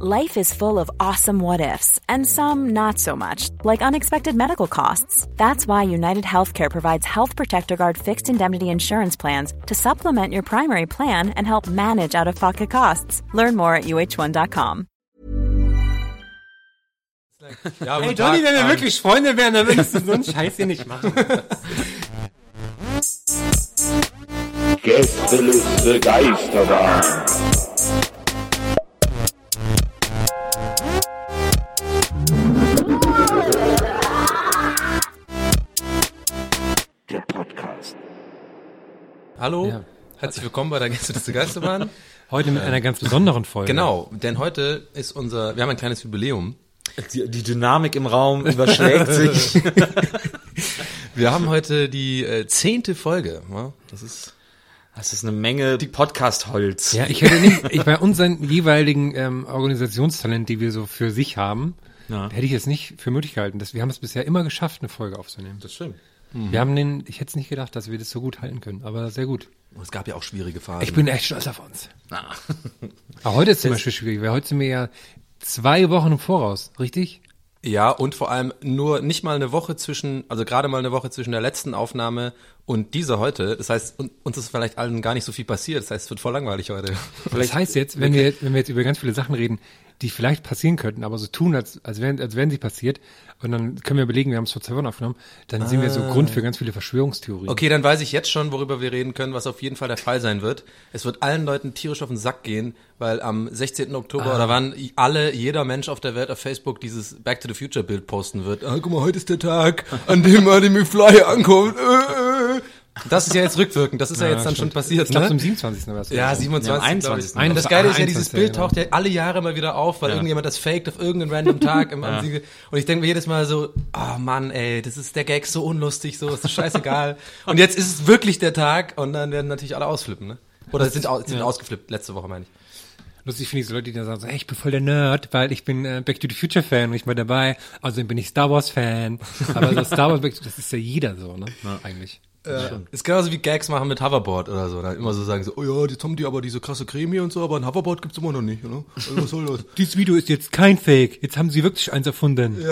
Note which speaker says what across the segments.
Speaker 1: Life is full of awesome what ifs, and some not so much, like unexpected medical costs. That's why United Healthcare provides Health Protector Guard fixed indemnity insurance plans to supplement your primary plan and help manage out of pocket costs. Learn more at uh1.com.
Speaker 2: Ja,
Speaker 3: Hey Johnny, wenn wir
Speaker 2: ähm,
Speaker 3: wirklich Freunde wären, dann würdest du so einen Scheiß hier nicht machen.
Speaker 4: Gästeliste Geisterbahn.
Speaker 2: Hallo,
Speaker 3: Ja.
Speaker 2: herzlich willkommen bei der Gäste des Geisterbahn.
Speaker 3: Heute mit einer ganz besonderen Folge.
Speaker 2: genau, denn heute ist unser, wir haben ein kleines Jubiläum.
Speaker 5: Die, die Dynamik im Raum überschlägt sich.
Speaker 2: Wir haben heute die äh, zehnte Folge. Ja, das ist
Speaker 5: Das ist eine Menge Podcast-Holz.
Speaker 3: Ja, ich hätte nicht, ich bei unseren jeweiligen ähm, Organisationstalent, die wir so für sich haben,
Speaker 5: Ja.
Speaker 3: hätte ich es nicht für möglich gehalten. Dass, wir haben es bisher immer geschafft, eine Folge aufzunehmen.
Speaker 5: Das stimmt.
Speaker 3: Wir haben den, ich hätte es nicht gedacht, dass wir das so gut halten können, aber sehr gut.
Speaker 2: es gab ja auch schwierige Phasen.
Speaker 3: Ich bin echt stolz auf uns. Aber heute ist zum Beispiel schwierig, weil heute sind wir ja zwei Wochen im Voraus, richtig?
Speaker 2: ja, und vor allem nur nicht mal eine Woche zwischen, also gerade mal eine Woche zwischen der letzten Aufnahme und dieser heute. Das heißt, un- uns ist vielleicht allen gar nicht so viel passiert. Das heißt, es wird voll langweilig heute.
Speaker 3: das heißt jetzt, wenn wir, wenn wir jetzt über ganz viele Sachen reden, die vielleicht passieren könnten, aber so tun, als, als, wären, als wären sie passiert, und dann können wir überlegen, wir haben es vor zwei Wochen aufgenommen, dann sind wir so Grund für ganz viele Verschwörungstheorien.
Speaker 2: Okay, dann weiß ich jetzt schon, worüber wir reden können, was auf jeden Fall der Fall sein wird. Es wird allen Leuten tierisch auf den Sack gehen, weil am 16. Oktober oder wann alle, jeder Mensch auf der Welt auf Facebook dieses Back to the Future Bild posten wird. Ah, guck mal, heute ist der Tag, an dem Marty McFly ankommt. Das ist ja jetzt rückwirkend, das ist ja, jetzt dann schon passiert,
Speaker 3: Ich glaube,
Speaker 2: ne?
Speaker 3: zum 27. war es.
Speaker 2: Ja,
Speaker 3: oder so.
Speaker 2: 27.
Speaker 5: Ja, am
Speaker 2: glaub
Speaker 5: 21.
Speaker 2: ich. Und das Geile ist ja, dieses
Speaker 3: 21,
Speaker 2: Bild
Speaker 3: ja,
Speaker 2: taucht ja alle Jahre mal wieder auf, weil irgendjemand das faked auf irgendeinen random Tag im Ansiege. Und ich denke mir jedes Mal so, oh Mann, ey, das ist der Gag so unlustig, so, ist scheißegal. und jetzt ist es wirklich der Tag und dann werden natürlich alle ausflippen, ne? Oder sind, au sind ausgeflippt, letzte Woche meine ich.
Speaker 3: Lustig finde ich so Leute, die dann sagen, so, hey, ich bin voll der Nerd, weil ich bin äh, Back to the Future Fan und ich war dabei, also bin ich Star Wars Fan. Aber das Star Wars, Back to- das ist ja jeder so, ne? Eigentlich.
Speaker 2: Ist genauso wie Gags machen mit Hoverboard oder so. Dann immer so sagen so, oh ja, jetzt haben die aber diese krasse Creme hier und so, aber ein Hoverboard gibt's immer noch nicht, ne? Also was soll das?
Speaker 3: Dieses Video ist jetzt kein Fake. Jetzt haben sie wirklich eins erfunden.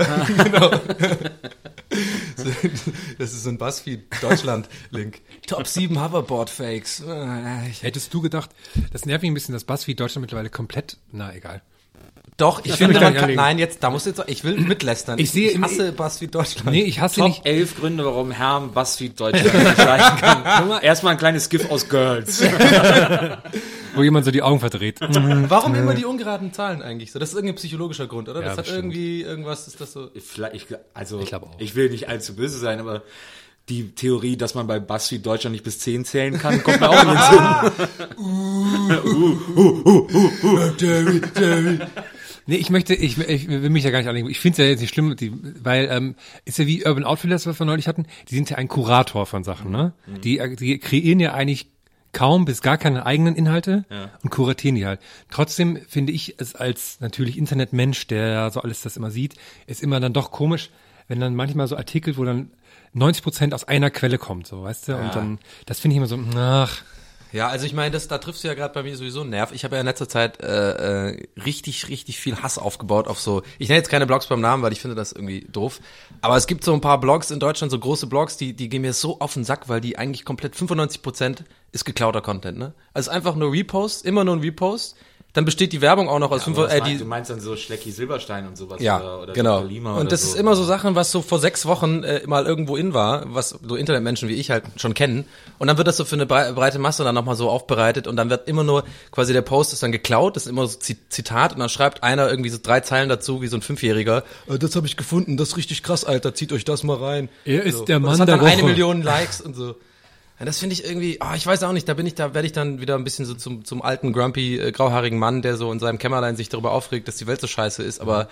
Speaker 2: Das ist so ein Buzzfeed Deutschland-Link. Top 7 Hoverboard-Fakes. Äh,
Speaker 3: Hättest du gedacht, das nervt mich ein bisschen, dass BuzzFeed Deutschland mittlerweile komplett, na egal.
Speaker 2: Doch, ich
Speaker 3: Das
Speaker 2: finde,
Speaker 3: ich
Speaker 2: man kann, nein, jetzt, da musst du jetzt, ich will mitlästern.
Speaker 3: Ich sehe
Speaker 2: ich hasse Buzzfeed Deutschland.
Speaker 3: Nee, ich hasse
Speaker 5: Top
Speaker 3: nicht.
Speaker 5: elf Gründe, warum Herr Buzzfeed Deutschland nicht leiden kann. Erstmal ein kleines GIF aus Girls.
Speaker 3: Wo jemand so die Augen verdreht.
Speaker 2: Warum immer die ungeraden Zahlen eigentlich so? Das ist irgendein psychologischer Grund, oder?
Speaker 3: Ja,
Speaker 2: das hat
Speaker 3: bestimmt.
Speaker 2: irgendwie, irgendwas ist das so.
Speaker 5: Vielleicht, ich, also,
Speaker 3: Ich
Speaker 5: ich,
Speaker 3: auch.
Speaker 5: will nicht allzu böse sein, aber die Theorie, dass man bei Buzzfeed Deutschland nicht bis 10 zählen kann, kommt mir auch in den Sinn.
Speaker 3: Nee, ich möchte, ich, ich will mich ja gar nicht anlegen. Ich finde es ja jetzt nicht schlimm, die, weil ähm, ist ja wie Urban Outfitters, was wir neulich hatten, die sind ja ein Kurator von Sachen, ne? Die, die kreieren ja eigentlich kaum bis gar keine eigenen Inhalte und kuratieren die halt. Trotzdem finde ich es als natürlich Internetmensch, der so alles das immer sieht, ist immer dann doch komisch, wenn dann manchmal so Artikel, wo dann 90 Prozent aus einer Quelle kommt, so, weißt du? Und dann, das finde ich immer so, ach,
Speaker 2: Ja, also ich meine, das, da triffst du ja gerade bei mir sowieso einen Nerv. Ich habe ja in letzter Zeit äh, äh, richtig, richtig viel Hass aufgebaut auf so. Ich nenne jetzt keine Blogs beim Namen, weil ich finde das irgendwie doof. Aber es gibt so ein paar Blogs in Deutschland, so große Blogs, die, die gehen mir so auf den Sack, weil die eigentlich komplett 95 Prozent ist geklauter Content, ne? Also einfach nur Repost, immer nur ein Repost. Dann besteht die Werbung auch noch aus fünf,
Speaker 5: Aber was
Speaker 2: äh,
Speaker 5: meinst-
Speaker 2: die,
Speaker 5: du meinst dann so Schlecki Silberstein und sowas
Speaker 2: ja,
Speaker 5: oder, oder
Speaker 2: genau.
Speaker 5: Lima
Speaker 2: und
Speaker 5: oder
Speaker 2: das
Speaker 5: so.
Speaker 2: ist immer so Sachen, was so vor sechs Wochen äh, mal irgendwo in war, was so Internetmenschen wie ich halt schon kennen. Und dann wird das so für eine brei- breite Masse dann nochmal so aufbereitet und dann wird immer nur, quasi der Post ist dann geklaut, das ist immer so Zi- Zitat und dann schreibt einer irgendwie so drei Zeilen dazu, wie so ein Fünfjähriger. Äh, das habe ich gefunden, das ist richtig krass, Alter, zieht euch das mal rein.
Speaker 3: Er ist
Speaker 2: so.
Speaker 3: der
Speaker 2: Und
Speaker 3: Mann
Speaker 2: das hat
Speaker 3: der
Speaker 2: dann eine
Speaker 3: Woche.
Speaker 2: Million Likes und so. Ja, das finde ich irgendwie, ah, ich weiß auch nicht, da bin ich, da werde ich dann wieder ein bisschen so zum, zum alten, grumpy, äh, grauhaarigen Mann, der so in seinem Kämmerlein sich darüber aufregt, dass die Welt so scheiße ist, aber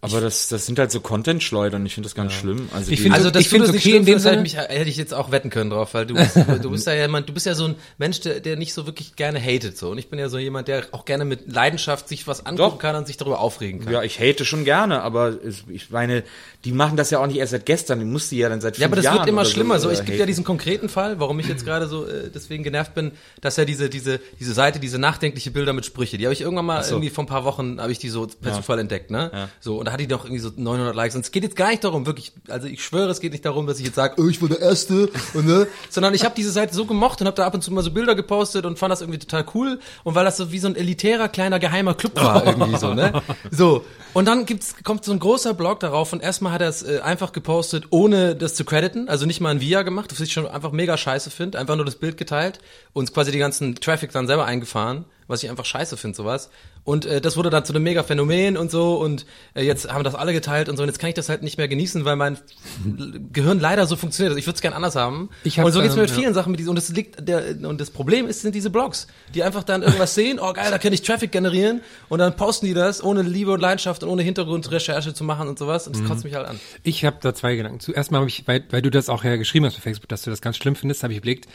Speaker 5: Aber das, das sind halt so Content-Schleudern. Ich finde das ganz schlimm. Also
Speaker 3: Ich finde-
Speaker 2: Also, dass
Speaker 3: ich
Speaker 2: du
Speaker 3: find's
Speaker 2: das
Speaker 3: okay
Speaker 2: schlimm
Speaker 3: in dem Sinne.
Speaker 2: mich, hätte ich jetzt auch wetten können drauf, weil du bist, du bist ja jemand, du bist ja so ein Mensch, der, der nicht so wirklich gerne hatet, so. Und ich bin ja so jemand, der auch gerne mit Leidenschaft sich was angucken
Speaker 5: Doch.
Speaker 2: kann und sich darüber aufregen kann.
Speaker 5: ja, ich hate schon gerne, aber ich meine, die machen das ja auch nicht erst seit gestern. Die mussten ja dann seit fünf
Speaker 2: Ja, aber das
Speaker 5: Jahren
Speaker 2: wird immer schlimmer. So,
Speaker 5: äh,
Speaker 2: es gibt ja diesen konkreten Fall, warum ich jetzt gerade so äh, deswegen genervt bin, dass ja diese diese diese Seite, diese nachdenkliche Bilder mit Sprüche, die habe ich irgendwann mal
Speaker 5: so.
Speaker 2: irgendwie vor ein paar Wochen habe ich die so per Zufall entdeckt, ne?
Speaker 5: Ja.
Speaker 2: So und da hatte die doch irgendwie so 900 Likes. Und es geht jetzt gar nicht darum, wirklich, also ich schwöre, es geht nicht darum, dass ich jetzt sage, oh, ich war der erste und ne, sondern ich habe diese Seite so gemocht und habe da ab und zu mal so Bilder gepostet und fand das irgendwie total cool. Und weil das so wie so ein elitärer kleiner geheimer Club war irgendwie so, ne? So. Und dann gibt's kommt so ein großer Blog darauf und erstmal hat er es äh, einfach gepostet, ohne das zu crediten, also nicht mal ein Via gemacht, was ich schon einfach mega scheiße finde, einfach nur das Bild geteilt und quasi die ganzen Traffic dann selber eingefahren, was ich einfach scheiße finde sowas. Und äh, das wurde dann zu einem mega Phänomen und so und äh, jetzt haben das alle geteilt und so und jetzt kann ich das halt nicht mehr genießen, weil mein Gehirn leider so funktioniert. Also ich würde es gern anders haben.
Speaker 3: Ich hab,
Speaker 2: und so geht's mir
Speaker 3: ähm,
Speaker 2: mit vielen Sachen mit diesen und das liegt der und das Problem ist sind diese Blogs, die einfach dann irgendwas sehen, oh geil, da kann ich Traffic generieren und dann posten die das ohne Liebe und Leidenschaft und ohne Hintergrundrecherche zu machen und sowas und das kotzt mich halt an.
Speaker 3: Ich habe da zwei Gedanken. Zuerst mal habe ich, weil, weil du das auch ja geschrieben hast bei Facebook, dass du das ganz schlimm findest, habe ich überlegt,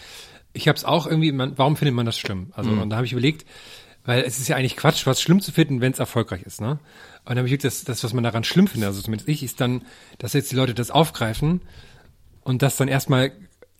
Speaker 3: ich habe es auch irgendwie, man, warum findet man das schlimm? Also und da habe ich überlegt, weil es ist ja eigentlich Quatsch, was schlimm zu finden, wenn es erfolgreich ist, ne? Und dann habe ich überlegt, das, das, was man daran schlimm findet, also zumindest ich, ist dann, dass jetzt die Leute das aufgreifen und das dann erstmal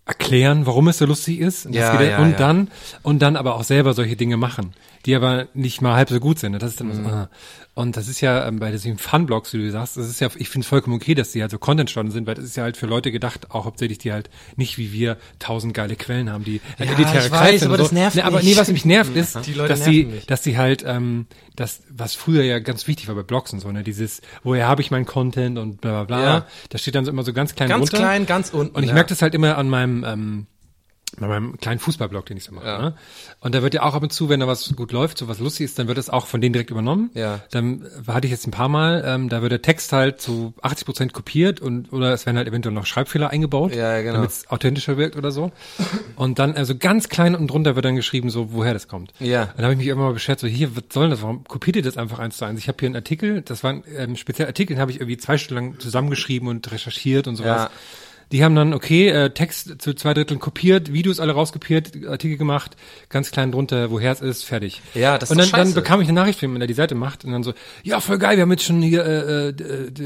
Speaker 3: erklären, warum es so lustig ist. Und,
Speaker 2: Ja, ja,
Speaker 3: und
Speaker 2: ja.
Speaker 3: dann und dann aber auch selber solche Dinge machen, die aber nicht mal halb so gut sind. Das ist dann
Speaker 2: Mhm.
Speaker 3: so, ah. Und das ist ja ähm, bei diesen Fun-Blogs, wie du sagst, das ist ja, ich finde es vollkommen okay, dass die halt so Content-Stunden sind, weil das ist ja halt für Leute gedacht, auch hauptsächlich die halt nicht wie wir tausend geile Quellen haben, die halt elitäre
Speaker 2: ich weiß, aber
Speaker 3: und
Speaker 2: das nervt
Speaker 3: nee, aber nee, was mich nervt ist,
Speaker 2: Die Leute
Speaker 3: dass
Speaker 2: mich.
Speaker 3: dass die halt, ähm, das, was früher ja ganz wichtig war bei Blogs und so, ne, dieses, woher habe ich meinen Content und bla bla bla,
Speaker 2: Ja.
Speaker 3: da steht dann so immer so ganz klein
Speaker 2: Ganz
Speaker 3: runter.
Speaker 2: klein, ganz unten.
Speaker 3: Und ich
Speaker 2: ja.
Speaker 3: merke das halt immer an meinem, ähm, bei meinem kleinen Fußballblog, den ich so mache.
Speaker 2: Ja.
Speaker 3: Ne? Und da wird ja auch ab und zu, wenn da was gut läuft, so was lustig ist, dann wird das auch von denen direkt übernommen.
Speaker 2: Ja.
Speaker 3: Dann hatte ich jetzt ein paar Mal, ähm, da wird der Text halt zu 80 Prozent kopiert und oder es werden halt eventuell noch Schreibfehler eingebaut,
Speaker 2: Ja, genau.
Speaker 3: damit es authentischer wirkt oder so. Und dann also ganz klein und drunter wird dann geschrieben, so woher das kommt.
Speaker 2: Ja.
Speaker 3: Dann habe ich mich immer mal beschert, so hier, was soll das? Warum kopiert ihr das einfach eins zu eins? Ich habe hier einen Artikel, das waren ähm, speziell Artikel, den habe ich irgendwie zwei Stunden lang zusammengeschrieben und recherchiert und sowas.
Speaker 2: Ja.
Speaker 3: Die haben dann, okay, äh, Text zu zwei Dritteln kopiert, Videos alle rauskopiert, Artikel gemacht, ganz klein drunter, woher es ist, fertig.
Speaker 2: Ja, das ist
Speaker 3: Und dann,
Speaker 2: doch
Speaker 3: dann
Speaker 2: scheiße.
Speaker 3: bekam ich eine Nachricht von ihm, der die Seite macht, und dann so, ja, voll geil, wir haben jetzt schon hier äh, äh,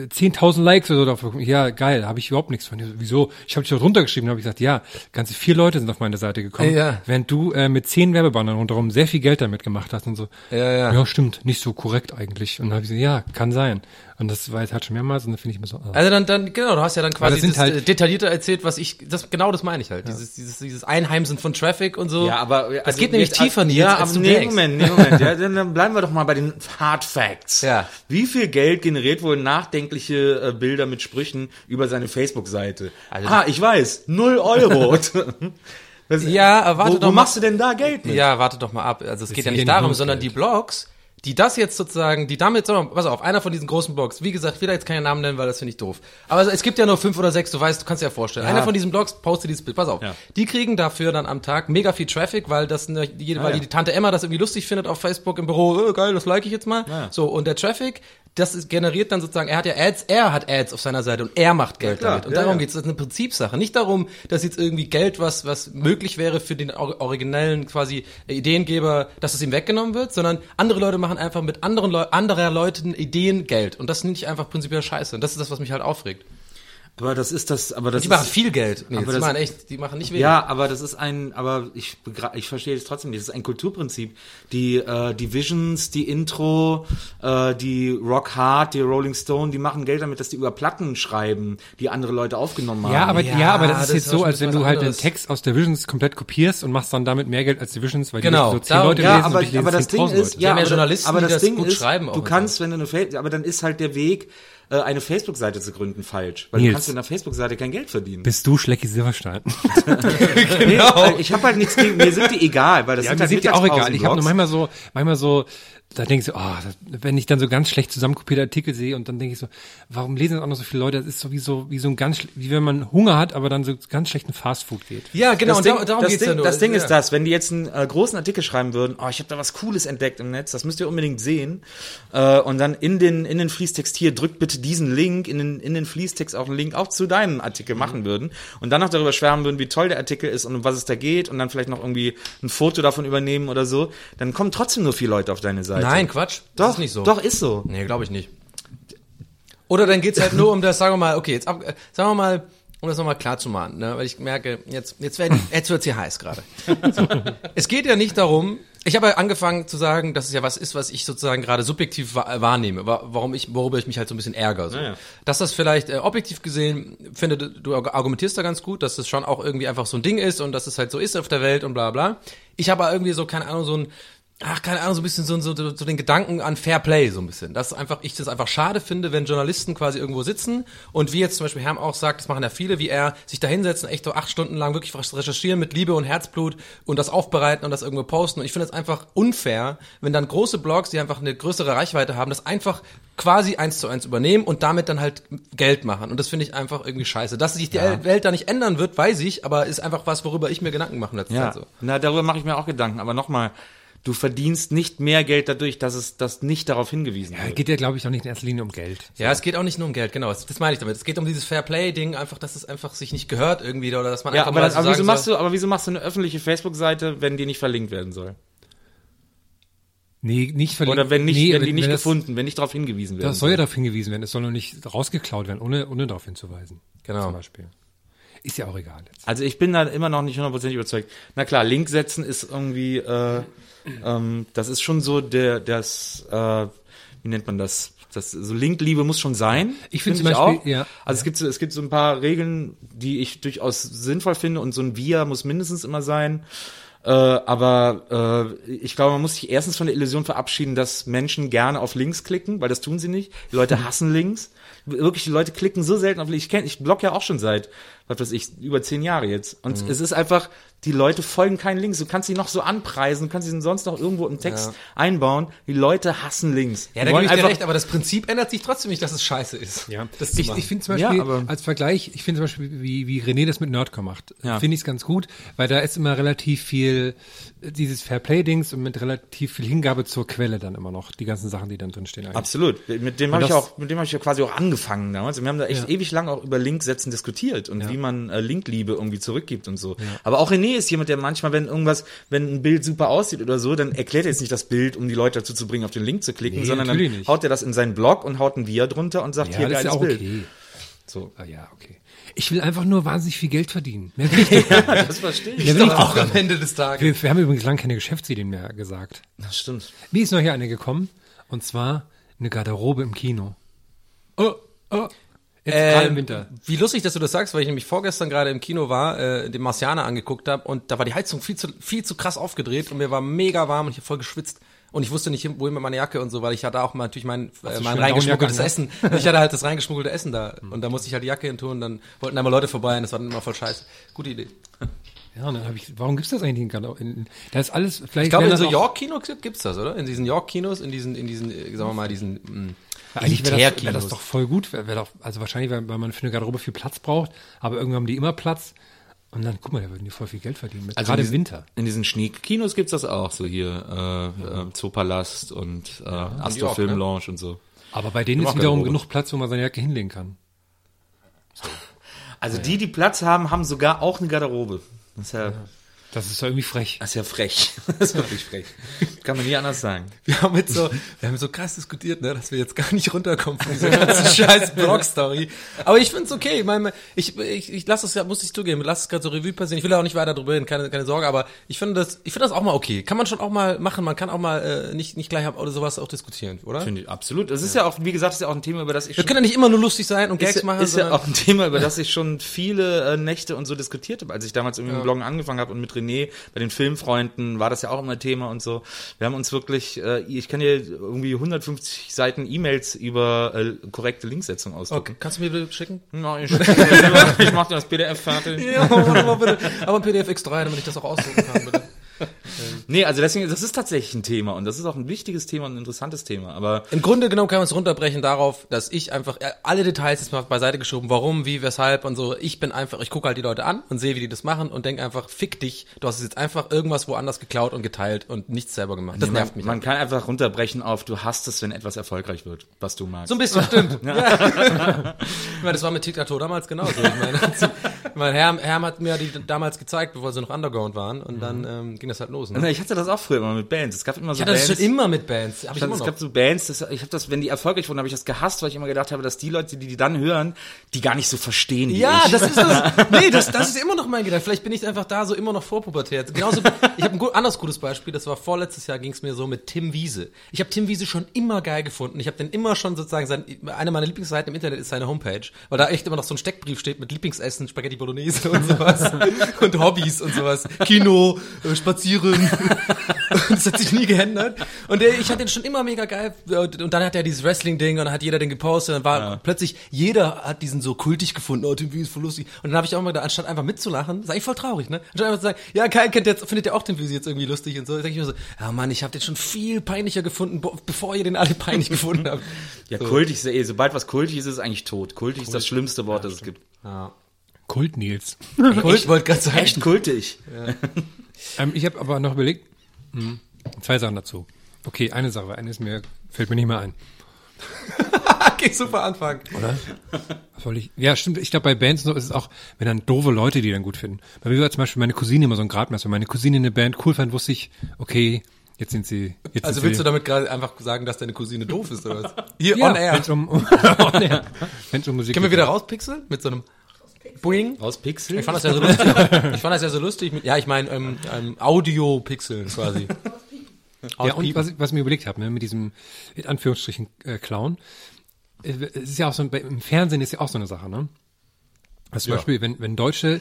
Speaker 3: 10.000 Likes oder so. drauf bekommen. Ja, geil, habe ich überhaupt nichts von. So, Wieso? Ich habe dich doch runtergeschrieben, habe ich gesagt, ja, ganze vier Leute sind auf meine Seite gekommen,
Speaker 2: Ja.
Speaker 3: während du äh, mit zehn Werbebannern rundherum sehr viel Geld damit gemacht hast und so.
Speaker 2: Ja, ja.
Speaker 3: Ja, stimmt, nicht so korrekt eigentlich. Und dann habe ich gesagt, ja, kann sein. Und das war jetzt halt schon mehrmals und dann finde ich mir so, ah.
Speaker 2: Also dann, dann, genau, du hast ja dann quasi
Speaker 3: das sind
Speaker 2: das,
Speaker 3: halt-
Speaker 2: äh, detaillierter erzählt, was ich, das, genau das meine ich halt. Dieses, dieses, dieses Einheimsen von Traffic und so.
Speaker 5: Ja, aber
Speaker 2: das
Speaker 5: also
Speaker 2: geht nämlich
Speaker 5: jetzt-
Speaker 2: tiefer, Nils,
Speaker 5: Ja,
Speaker 2: als du
Speaker 5: nee. Moment, nee, Moment. Ja, dann, bleiben wir doch mal bei den Hard Facts.
Speaker 2: Ja.
Speaker 5: Wie viel Geld generiert wohl nachdenkliche äh, Bilder mit Sprüchen über seine Facebook-Seite?
Speaker 2: Also-
Speaker 5: ah, ich weiß, null Euro. Was-
Speaker 2: Ja, aber warte
Speaker 5: wo,
Speaker 2: doch
Speaker 5: wo
Speaker 2: mal.
Speaker 5: machst du denn da Geld mit?
Speaker 2: Ja, warte doch mal ab. Also es geht ja nicht
Speaker 3: ja
Speaker 2: darum, sondern die Blogs, die das jetzt sozusagen, die damit, sondern, pass auf, einer von diesen großen Blogs, wie gesagt, ich will da jetzt keinen Namen nennen, weil das finde ich doof. Aber es gibt ja nur fünf oder sechs, du weißt, du kannst dir ja vorstellen. Einer von diesen Blogs postet dieses Bild, pass auf.
Speaker 5: Ja.
Speaker 2: Die kriegen dafür dann am Tag mega viel Traffic, weil das ne, jede, weil
Speaker 5: ja.
Speaker 2: die Tante Emma das irgendwie lustig findet auf Facebook im Büro, äh, geil, das like ich jetzt mal.
Speaker 5: Ja.
Speaker 2: So, und der Traffic, das ist generiert dann sozusagen, er hat ja Ads, er hat Ads auf seiner Seite und er macht Geld
Speaker 5: klar,
Speaker 2: damit. Und
Speaker 5: ja,
Speaker 2: darum
Speaker 5: ja.
Speaker 2: geht's. Das ist eine Prinzipsache. Nicht darum, dass jetzt irgendwie Geld, was, was möglich wäre für den or- originellen quasi Ideengeber, dass es ihm weggenommen wird, sondern andere Leute machen einfach mit anderen Leu anderer Leuten Ideen Geld. Und das finde ich einfach prinzipiell scheiße. Und das ist das, was mich halt aufregt.
Speaker 5: Aber das ist das, aber das
Speaker 2: Die
Speaker 5: ist,
Speaker 2: machen viel Geld. Nee,
Speaker 5: Aber
Speaker 2: die
Speaker 5: das-
Speaker 2: machen echt, die machen nicht wenig.
Speaker 5: Ja, aber das ist ein, aber ich, ich verstehe es trotzdem nicht. Das ist ein Kulturprinzip. Die, äh, die Visions, die Intro, äh, die Rock Hard, die Rolling Stone, die machen Geld damit, dass die über Platten schreiben, die andere Leute aufgenommen haben.
Speaker 3: Ja, aber ja,
Speaker 2: Ja,
Speaker 3: aber das
Speaker 2: das
Speaker 3: ist jetzt
Speaker 2: ist
Speaker 3: so, als wenn du halt den
Speaker 2: anderes.
Speaker 3: Text aus der Visions komplett kopierst und machst dann damit mehr Geld als die Visions, weil
Speaker 2: Genau,
Speaker 3: die so zehn
Speaker 2: darum-
Speaker 3: Leute
Speaker 5: ja,
Speaker 3: lesen
Speaker 5: aber,
Speaker 3: und ich lese
Speaker 5: aber das Ding
Speaker 3: 10.000
Speaker 5: ist,
Speaker 3: Leute.
Speaker 5: ja, aber,
Speaker 2: Journalisten,
Speaker 5: aber
Speaker 2: die
Speaker 5: das,
Speaker 2: das
Speaker 5: Ding
Speaker 2: gut
Speaker 5: ist,
Speaker 2: schreiben auch
Speaker 5: du kannst, wenn du eine, Fa- aber dann ist halt der Weg, äh, eine Facebook-Seite zu gründen falsch, weil
Speaker 3: Nils.
Speaker 5: du kannst mit einer Facebook-Seite kein Geld verdienen.
Speaker 3: Bist du Schlecki Silverstein?
Speaker 5: genau. Ich habe halt nichts gegen, mir sind die egal, weil das
Speaker 3: Ja,
Speaker 5: sind
Speaker 3: mir
Speaker 5: halt
Speaker 3: sind die auch egal. Ich habe nur manchmal so, manchmal so da denke ich so, ah, das- wenn ich dann so ganz schlecht zusammenkopierte Artikel sehe und dann denke ich so, warum lesen das auch noch so viele Leute? Das ist so wie so, wie so ein ganz, wie wenn man Hunger hat, aber dann so ganz schlechten Fastfood geht.
Speaker 2: Ja, genau,
Speaker 6: das
Speaker 2: und
Speaker 6: Ding,
Speaker 2: da- darum
Speaker 6: das
Speaker 2: geht's
Speaker 6: Ding,
Speaker 2: ja nur.
Speaker 6: Das Ding ist
Speaker 2: Ja.
Speaker 6: das, wenn die jetzt einen äh, großen Artikel schreiben würden, oh, ich habe da was Cooles entdeckt im Netz, das müsst ihr unbedingt sehen. Äh, und dann in den, in den Fließtext hier, drückt bitte diesen Link, in den, in den Fließtext auch einen Link auch zu deinem Artikel
Speaker 2: Mhm.
Speaker 6: machen würden. Und dann noch darüber schwärmen würden, wie toll der Artikel ist und um was es da geht und dann vielleicht noch irgendwie ein Foto davon übernehmen oder so, dann kommen trotzdem nur vier Leute auf deine Seite.
Speaker 2: Nein, Quatsch.
Speaker 6: Doch,
Speaker 2: das ist nicht so.
Speaker 6: Doch, ist so.
Speaker 2: Nee, glaube ich nicht. Oder dann geht's halt nur um das, sagen wir mal, okay, jetzt ab, äh, sagen wir mal, um das nochmal klar zu machen, ne, weil ich merke, jetzt, jetzt werden, jetzt wird's hier heiß gerade. So. Es geht ja nicht darum, ich habe ja angefangen zu sagen, dass es ja was ist, was ich sozusagen gerade subjektiv wa- wahrnehme, wa- warum ich, worüber ich mich halt so ein bisschen ärgere. So.
Speaker 6: Ja, ja.
Speaker 2: Dass das vielleicht äh, objektiv gesehen, finde, du du argumentierst da ganz gut, dass das schon auch irgendwie einfach so ein Ding ist und dass es halt so ist auf der Welt und bla bla. Ich habe aber irgendwie so, keine Ahnung, so ein, ach, keine Ahnung, so ein bisschen so, so, so den Gedanken an Fair Play, so ein bisschen. Dass einfach, ich das einfach schade finde, wenn Journalisten quasi irgendwo sitzen und wie jetzt zum Beispiel Herm auch sagt, das machen ja viele, wie er sich da hinsetzen, echt so acht Stunden lang wirklich recherchieren mit Liebe und Herzblut und das aufbereiten und das irgendwo posten. Und ich finde es einfach unfair, wenn dann große Blogs, die einfach eine größere Reichweite haben, das einfach quasi eins zu eins übernehmen und damit dann halt Geld machen. Und das finde ich einfach irgendwie scheiße. Dass sich die Welt da nicht ändern wird, weiß ich, aber ist einfach was, worüber ich mir Gedanken mache in letzter
Speaker 6: Ja,
Speaker 2: Zeit so.
Speaker 6: na, darüber mache ich mir auch Gedanken. Aber nochmal, du verdienst nicht mehr Geld dadurch, dass es das nicht darauf hingewiesen
Speaker 3: Ja,
Speaker 6: wird.
Speaker 3: geht ja, glaube ich, auch nicht in erster Linie um Geld.
Speaker 2: Ja, es geht auch nicht nur um Geld, genau. Das, das meine ich damit. Es geht um dieses Fair Play-Ding, einfach, dass es einfach sich nicht gehört irgendwie oder dass man
Speaker 6: Ja,
Speaker 2: einfach
Speaker 6: aber,
Speaker 2: mal
Speaker 6: das,
Speaker 2: so
Speaker 6: aber, wieso machst du, aber wieso machst du eine öffentliche Facebook-Seite, wenn die nicht verlinkt werden soll?
Speaker 3: Nee, nicht verlinkt.
Speaker 6: Oder wenn nicht,
Speaker 3: nee,
Speaker 6: wenn die nicht
Speaker 3: das,
Speaker 6: gefunden, wenn nicht darauf hingewiesen werden
Speaker 3: Das soll ja darauf hingewiesen werden. Es soll nur nicht rausgeklaut werden, ohne, ohne darauf hinzuweisen.
Speaker 2: Genau.
Speaker 3: Zum Beispiel. Ist ja auch egal jetzt.
Speaker 6: Also ich bin da immer noch nicht hundertprozentig überzeugt. Na klar, Link setzen ist irgendwie, äh, ähm, das ist schon so der, das, äh, wie nennt man das? Das so Linkliebe muss schon sein.
Speaker 3: Ich finde
Speaker 6: find
Speaker 3: zum Beispiel,
Speaker 6: auch.
Speaker 3: ja.
Speaker 6: Also es gibt so, es gibt so ein paar Regeln, die ich durchaus sinnvoll finde und so ein Via muss mindestens immer sein. Äh, aber äh, ich glaube, man muss sich erstens von der Illusion verabschieden, dass Menschen gerne auf Links klicken, weil das tun sie nicht. Die Leute hassen Links. Wirklich, die Leute klicken so selten auf Links. Ich kenn, ich blog ja auch schon seit, was weiß ich, über zehn Jahre jetzt. Und
Speaker 2: Mhm.
Speaker 6: es ist einfach, die Leute folgen keinen Links. Du kannst sie noch so anpreisen, du kannst sie sonst noch irgendwo im Text
Speaker 2: Ja.
Speaker 6: einbauen. Die Leute hassen Links.
Speaker 2: Ja, da gebe ich dir recht, aber das Prinzip ändert sich trotzdem nicht, dass es scheiße ist.
Speaker 3: Ja,
Speaker 2: das
Speaker 3: ich, ich finde zum
Speaker 6: Ja,
Speaker 3: Beispiel,
Speaker 6: aber-
Speaker 3: als Vergleich, ich finde zum Beispiel, wie, wie René das mit Nerdcore macht,
Speaker 6: Ja.
Speaker 3: finde ich es ganz gut, weil da ist immer relativ viel dieses Fairplay-Dings und mit relativ viel Hingabe zur Quelle dann immer noch, die ganzen Sachen, die dann drinstehen eigentlich.
Speaker 6: Absolut. Mit dem habe ich auch, mit dem habe ich ja quasi auch angefangen damals. Und wir haben da echt ewig lang auch über Linksätzen diskutiert und wie man äh, Linkliebe irgendwie zurückgibt und so. Aber auch René ist jemand, der manchmal, wenn irgendwas, wenn ein Bild super aussieht oder so, dann erklärt er jetzt nicht das Bild, um die Leute dazu zu bringen, auf den Link zu klicken,
Speaker 3: Nee,
Speaker 6: sondern dann
Speaker 3: nicht.
Speaker 6: haut er das in seinen Blog und haut ein Via drunter und sagt,
Speaker 3: Ja,
Speaker 6: hier
Speaker 3: das ist ja
Speaker 6: geiles
Speaker 3: auch
Speaker 6: Bild.
Speaker 3: okay.
Speaker 6: So.
Speaker 3: Ah, ja, okay. Ich will einfach nur wahnsinnig viel Geld verdienen. Mehr will ich doch nicht.
Speaker 6: Das verstehe
Speaker 3: Ja, ich
Speaker 2: auch
Speaker 3: doch.
Speaker 2: am Ende des Tages.
Speaker 3: Wir, wir haben übrigens lange keine Geschäftsideen mehr gesagt.
Speaker 6: Das stimmt.
Speaker 3: Mir ist noch hier eine gekommen, und zwar eine Garderobe im Kino. Oh, oh. Jetzt gerade im
Speaker 2: Ähm,
Speaker 3: Winter.
Speaker 2: Wie lustig, dass du das sagst, weil ich nämlich vorgestern gerade im Kino war, äh, den Marcianer angeguckt habe und da war die Heizung viel zu, viel zu krass aufgedreht und mir war mega warm und ich hab voll geschwitzt. Und ich wusste nicht, wohin mit meiner Jacke und so, weil ich hatte auch mal natürlich mein, äh, mein reingeschmuggeltes
Speaker 3: Downjacke
Speaker 2: Essen. Ich hatte halt das reingeschmuggelte Essen da. Und da musste ich halt die Jacke hin tun, dann wollten einmal Leute vorbei und das war dann immer voll scheiße. Gute Idee.
Speaker 3: Ja, und dann habe ich, warum gibt's das eigentlich in? In, da ist alles, vielleicht
Speaker 2: Ich glaube, in so York-Kinos gibt's das, oder? In diesen York-Kinos, in diesen, in diesen, äh, sagen wir mal, diesen, mh,
Speaker 3: Eigentlich wäre das, wär das doch voll gut. Wär, wär doch, also wahrscheinlich, weil, weil man für eine Garderobe viel Platz braucht, aber irgendwann haben die immer Platz. Und dann, guck mal, da würden die voll viel Geld verdienen. Mit, gerade
Speaker 6: in
Speaker 3: im
Speaker 6: diesen-
Speaker 3: Winter.
Speaker 6: In diesen Schneekinos gibt's das auch, so hier äh, äh, Zoopalast und äh, Astor
Speaker 2: York,
Speaker 6: Film
Speaker 2: ne?
Speaker 6: Lounge und so.
Speaker 3: Aber bei denen ist wiederum genug Platz, wo man seine Jacke hinlegen kann.
Speaker 6: Also die, die Platz haben, haben sogar auch eine Garderobe. Das ist ja,
Speaker 3: Das ist doch irgendwie frech.
Speaker 6: das ist ja frech. Das ist wirklich frech. Kann man nie anders sagen.
Speaker 2: Wir haben jetzt so, wir haben so krass diskutiert, ne, dass wir jetzt gar nicht runterkommen von dieser ganzen scheiß Blog-Story. Aber ich find's okay. Ich meine, ich, ich, ich lasse es ja, muss ich zugeben, lass es gerade so Revue passieren. Ich will auch nicht weiter drüber reden, keine, keine Sorge, aber ich finde das, ich finde das auch mal okay. Kann man schon auch mal machen. Man kann auch mal äh, nicht, nicht gleich ab oder sowas auch diskutieren, oder?
Speaker 6: Finde ich absolut. Das ist ja. auch, wie gesagt, ist ja auch ein Thema, über das ich
Speaker 2: Wir
Speaker 6: schon,
Speaker 2: können ja nicht immer nur lustig sein und
Speaker 6: ist,
Speaker 2: Gags
Speaker 6: ja-
Speaker 2: machen,
Speaker 6: ist ja auch ein Thema, über das ich schon viele äh, Nächte und so diskutiert habe, als ich damals irgendwie mit dem Bloggen angefangen habe und mit René bei den Filmfreunden war das ja auch immer Thema und so. Wir haben uns wirklich, äh, ich kann dir irgendwie 150 Seiten E-Mails über äh, korrekte Linksetzung ausdrucken.
Speaker 2: okay. Kannst du mir bitte schicken?
Speaker 6: Na, ich, ich mach dir das PDF fertig.
Speaker 2: Ja, aber, aber, bitte. aber ein PDF X3, damit ich das auch ausdrucken kann, bitte.
Speaker 5: Nee, also deswegen, das ist tatsächlich ein Thema und das ist auch ein wichtiges Thema und ein interessantes Thema. Aber
Speaker 2: Im Grunde genommen kann man es runterbrechen darauf, dass ich einfach äh, alle Details jetzt mal beiseite geschoben, warum, wie, weshalb und so. Ich bin einfach, ich gucke halt die Leute an und sehe, wie die das machen und denke einfach, fick dich, du hast es jetzt einfach irgendwas woanders geklaut und geteilt und nichts selber gemacht. Das nervt mich.
Speaker 5: man kann einfach runterbrechen auf, du hast es, wenn etwas erfolgreich wird, was du magst.
Speaker 2: So ein bisschen, stimmt. ja. ich meine, das war mit Tic-Tac-Toe damals genauso. Ich meine, mein Herr, Herr hat mir die damals gezeigt, bevor sie noch Underground waren und dann ähm, ging das halt los. Ne?
Speaker 5: Na, ich hatte das auch früher immer mit Bands. Es gab immer so
Speaker 2: Ich hatte das
Speaker 5: Bands.
Speaker 2: schon immer mit Bands. Hab ich
Speaker 5: Ich hatte,
Speaker 2: immer
Speaker 5: es
Speaker 2: noch.
Speaker 5: gab so Bands, das, ich habe das, wenn die erfolgreich wurden, habe ich das gehasst, weil ich immer gedacht habe, dass die Leute, die die dann hören, die gar nicht so verstehen wie
Speaker 2: Ja,
Speaker 5: ich.
Speaker 2: das ist das. Nee, das, das ist immer noch mein Gedanke. Vielleicht bin ich einfach da so immer noch vorpubertät. Genauso, ich habe ein gut, anderes gutes Beispiel. Das war vorletztes Jahr, ging es mir so mit Tim Wiese. Ich habe Tim Wiese schon immer geil gefunden. Ich habe den immer schon sozusagen, sein, eine meiner Lieblingsseiten im Internet ist seine Homepage, weil da echt immer noch so ein Steckbrief steht mit Lieblingsessen, Spaghetti Bolognese und sowas und Hobbys und sowas. Kino, äh, Spazieren. Das hat sich nie geändert. Und der, ich fand den schon immer mega geil. Und dann hat er dieses Wrestling-Ding und dann hat jeder den gepostet. Und dann war plötzlich, jeder hat diesen so kultig gefunden. Oh, Tim Wiese ist voll lustig. Und dann habe ich auch mal gedacht, anstatt einfach mitzulachen, ist eigentlich voll traurig, ne? Anstatt einfach zu sagen, ja, Kai kennt jetzt, findet ihr auch Tim Wiese jetzt irgendwie lustig und so. denke ich mir so, ja Mann, ich habe den schon viel peinlicher gefunden, bevor ihr den alle peinlich gefunden habt.
Speaker 5: Ja, kultig ist ja eh, sobald was kultig ist, ist es eigentlich tot. Kultig ist das schlimmste Wort, das es gibt.
Speaker 3: Kult Nils.
Speaker 2: Ich wollte gerade sagen,
Speaker 5: Echt kultig.
Speaker 3: Ähm, ich habe aber noch überlegt, hm, zwei Sachen dazu. Okay, eine Sache, eine ist mir, fällt mir nicht mehr ein.
Speaker 2: okay, super Anfang.
Speaker 3: Was soll ich? Ja, stimmt. Ich glaube, bei Bands ist es auch, wenn dann doofe Leute, die dann gut finden. Bei mir war zum Beispiel meine Cousine immer so ein Gradmesser. Wenn meine Cousine eine Band cool fand, wusste ich, okay, jetzt sind sie. Jetzt
Speaker 2: Also
Speaker 3: sind
Speaker 2: willst
Speaker 3: sie,
Speaker 2: du damit gerade einfach sagen, dass deine Cousine doof ist oder was? Hier
Speaker 3: ja,
Speaker 2: on air.
Speaker 3: Wenn's um, on air. Wenn's um Musik
Speaker 2: Können wir wieder rauspixeln mit so einem Boing?
Speaker 5: Aus Pixel?
Speaker 2: Ich fand das ja so lustig. Ich fand das ja so lustig. Mit, ja, ich meine ähm, ähm, Audio-Pixeln quasi.
Speaker 3: Ja, und was, ich- was ich mir überlegt habe, ne, mit diesem, in Anführungsstrichen, äh, Clown, äh, es ist ja auch so, im Fernsehen ist ja auch so eine Sache, ne? Also zum Beispiel, wenn, wenn deutsche,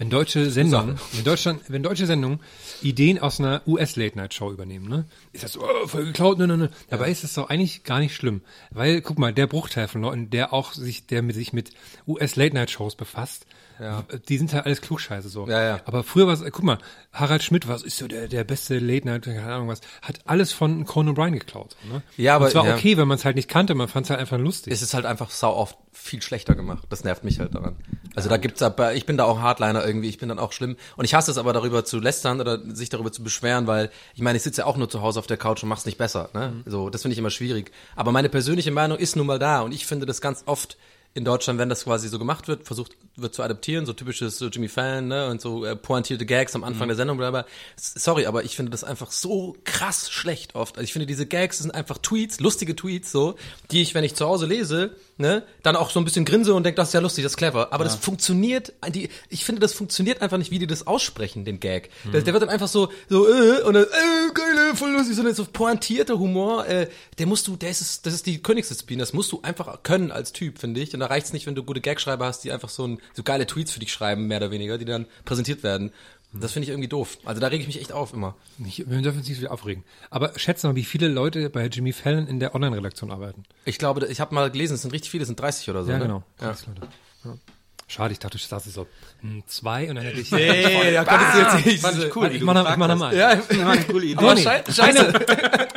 Speaker 3: wenn deutsche Sendungen, wenn Deutschland, wenn deutsche Sendungen Ideen aus einer US-Late-Night-Show übernehmen, ne? Ist das so, oh, voll geklaut, ne, ne, ne. Dabei ist das doch eigentlich gar nicht schlimm. Weil, guck mal, der Bruchteil von Leuten, der auch sich, der mit sich mit US-Late-Night-Shows befasst,
Speaker 2: Ja.
Speaker 3: die sind ja alles Klugscheiße so.
Speaker 2: Ja, ja.
Speaker 3: Aber früher war es, guck mal, Harald Schmidt war, ist so der, der beste Late Night, keine Ahnung was, hat alles von Conan O'Brien geklaut. Ne?
Speaker 2: Ja, aber-
Speaker 3: Und es war
Speaker 2: ja.
Speaker 3: okay, wenn man es halt nicht kannte, man fand es halt einfach lustig.
Speaker 2: Es ist halt einfach sau oft viel schlechter gemacht. Das nervt mich halt daran. Also da gibt's aber, ich bin da auch Hardliner irgendwie, ich bin dann auch schlimm. Und ich hasse es aber darüber zu lästern oder sich darüber zu beschweren, weil ich meine, ich sitze ja auch nur zu Hause auf der Couch und mach's nicht besser. Ne? So, das finde ich immer schwierig. Aber meine persönliche Meinung ist nun mal da und ich finde das ganz oft in Deutschland, wenn das quasi so gemacht wird, versucht wird zu adaptieren, so typisches so Jimmy Fallon, ne, und so äh, pointierte Gags am Anfang der Sendung. S- Sorry, aber ich finde das einfach so krass schlecht oft. Also ich finde diese Gags sind einfach Tweets, lustige Tweets so, die ich, wenn ich zu Hause lese, ne, dann auch so ein bisschen grinse und denke, das ist ja lustig, das ist clever. Aber das funktioniert, die, ich finde, das funktioniert einfach nicht, wie die das aussprechen, den Gag. Der, der wird dann einfach so, so, äh, und dann, äh, geil, voll lustig, so, so pointierter Humor, äh, der musst du, der ist, das ist die Königsdisziplin, das musst du einfach können als Typ, finde ich. Und da reicht's nicht, wenn du gute Gagschreiber hast, die einfach so, ein, so geile Tweets für dich schreiben, mehr oder weniger, die dann präsentiert werden. Das finde ich irgendwie doof. Also da rege ich mich echt auf immer.
Speaker 3: Nicht, wir dürfen uns nicht so viel aufregen. Aber schätze mal, wie viele Leute bei Jimmy Fallon in der Online-Redaktion arbeiten.
Speaker 2: Ich glaube, ich habe mal gelesen, es sind richtig viele, es sind 30 oder so.
Speaker 3: Ja,
Speaker 2: ne?
Speaker 3: genau.
Speaker 2: Ja.
Speaker 3: 30 Leute. Ja. Schade, ich dachte, du sagst so hm, zwei und dann hätte ich.
Speaker 2: Hey, da konntest du jetzt nicht.
Speaker 5: Fand ich cool.
Speaker 3: Ich mach noch, ich mach noch mal.
Speaker 2: Ja,
Speaker 5: war eine coole Idee.
Speaker 2: aber scheiße. scheiße.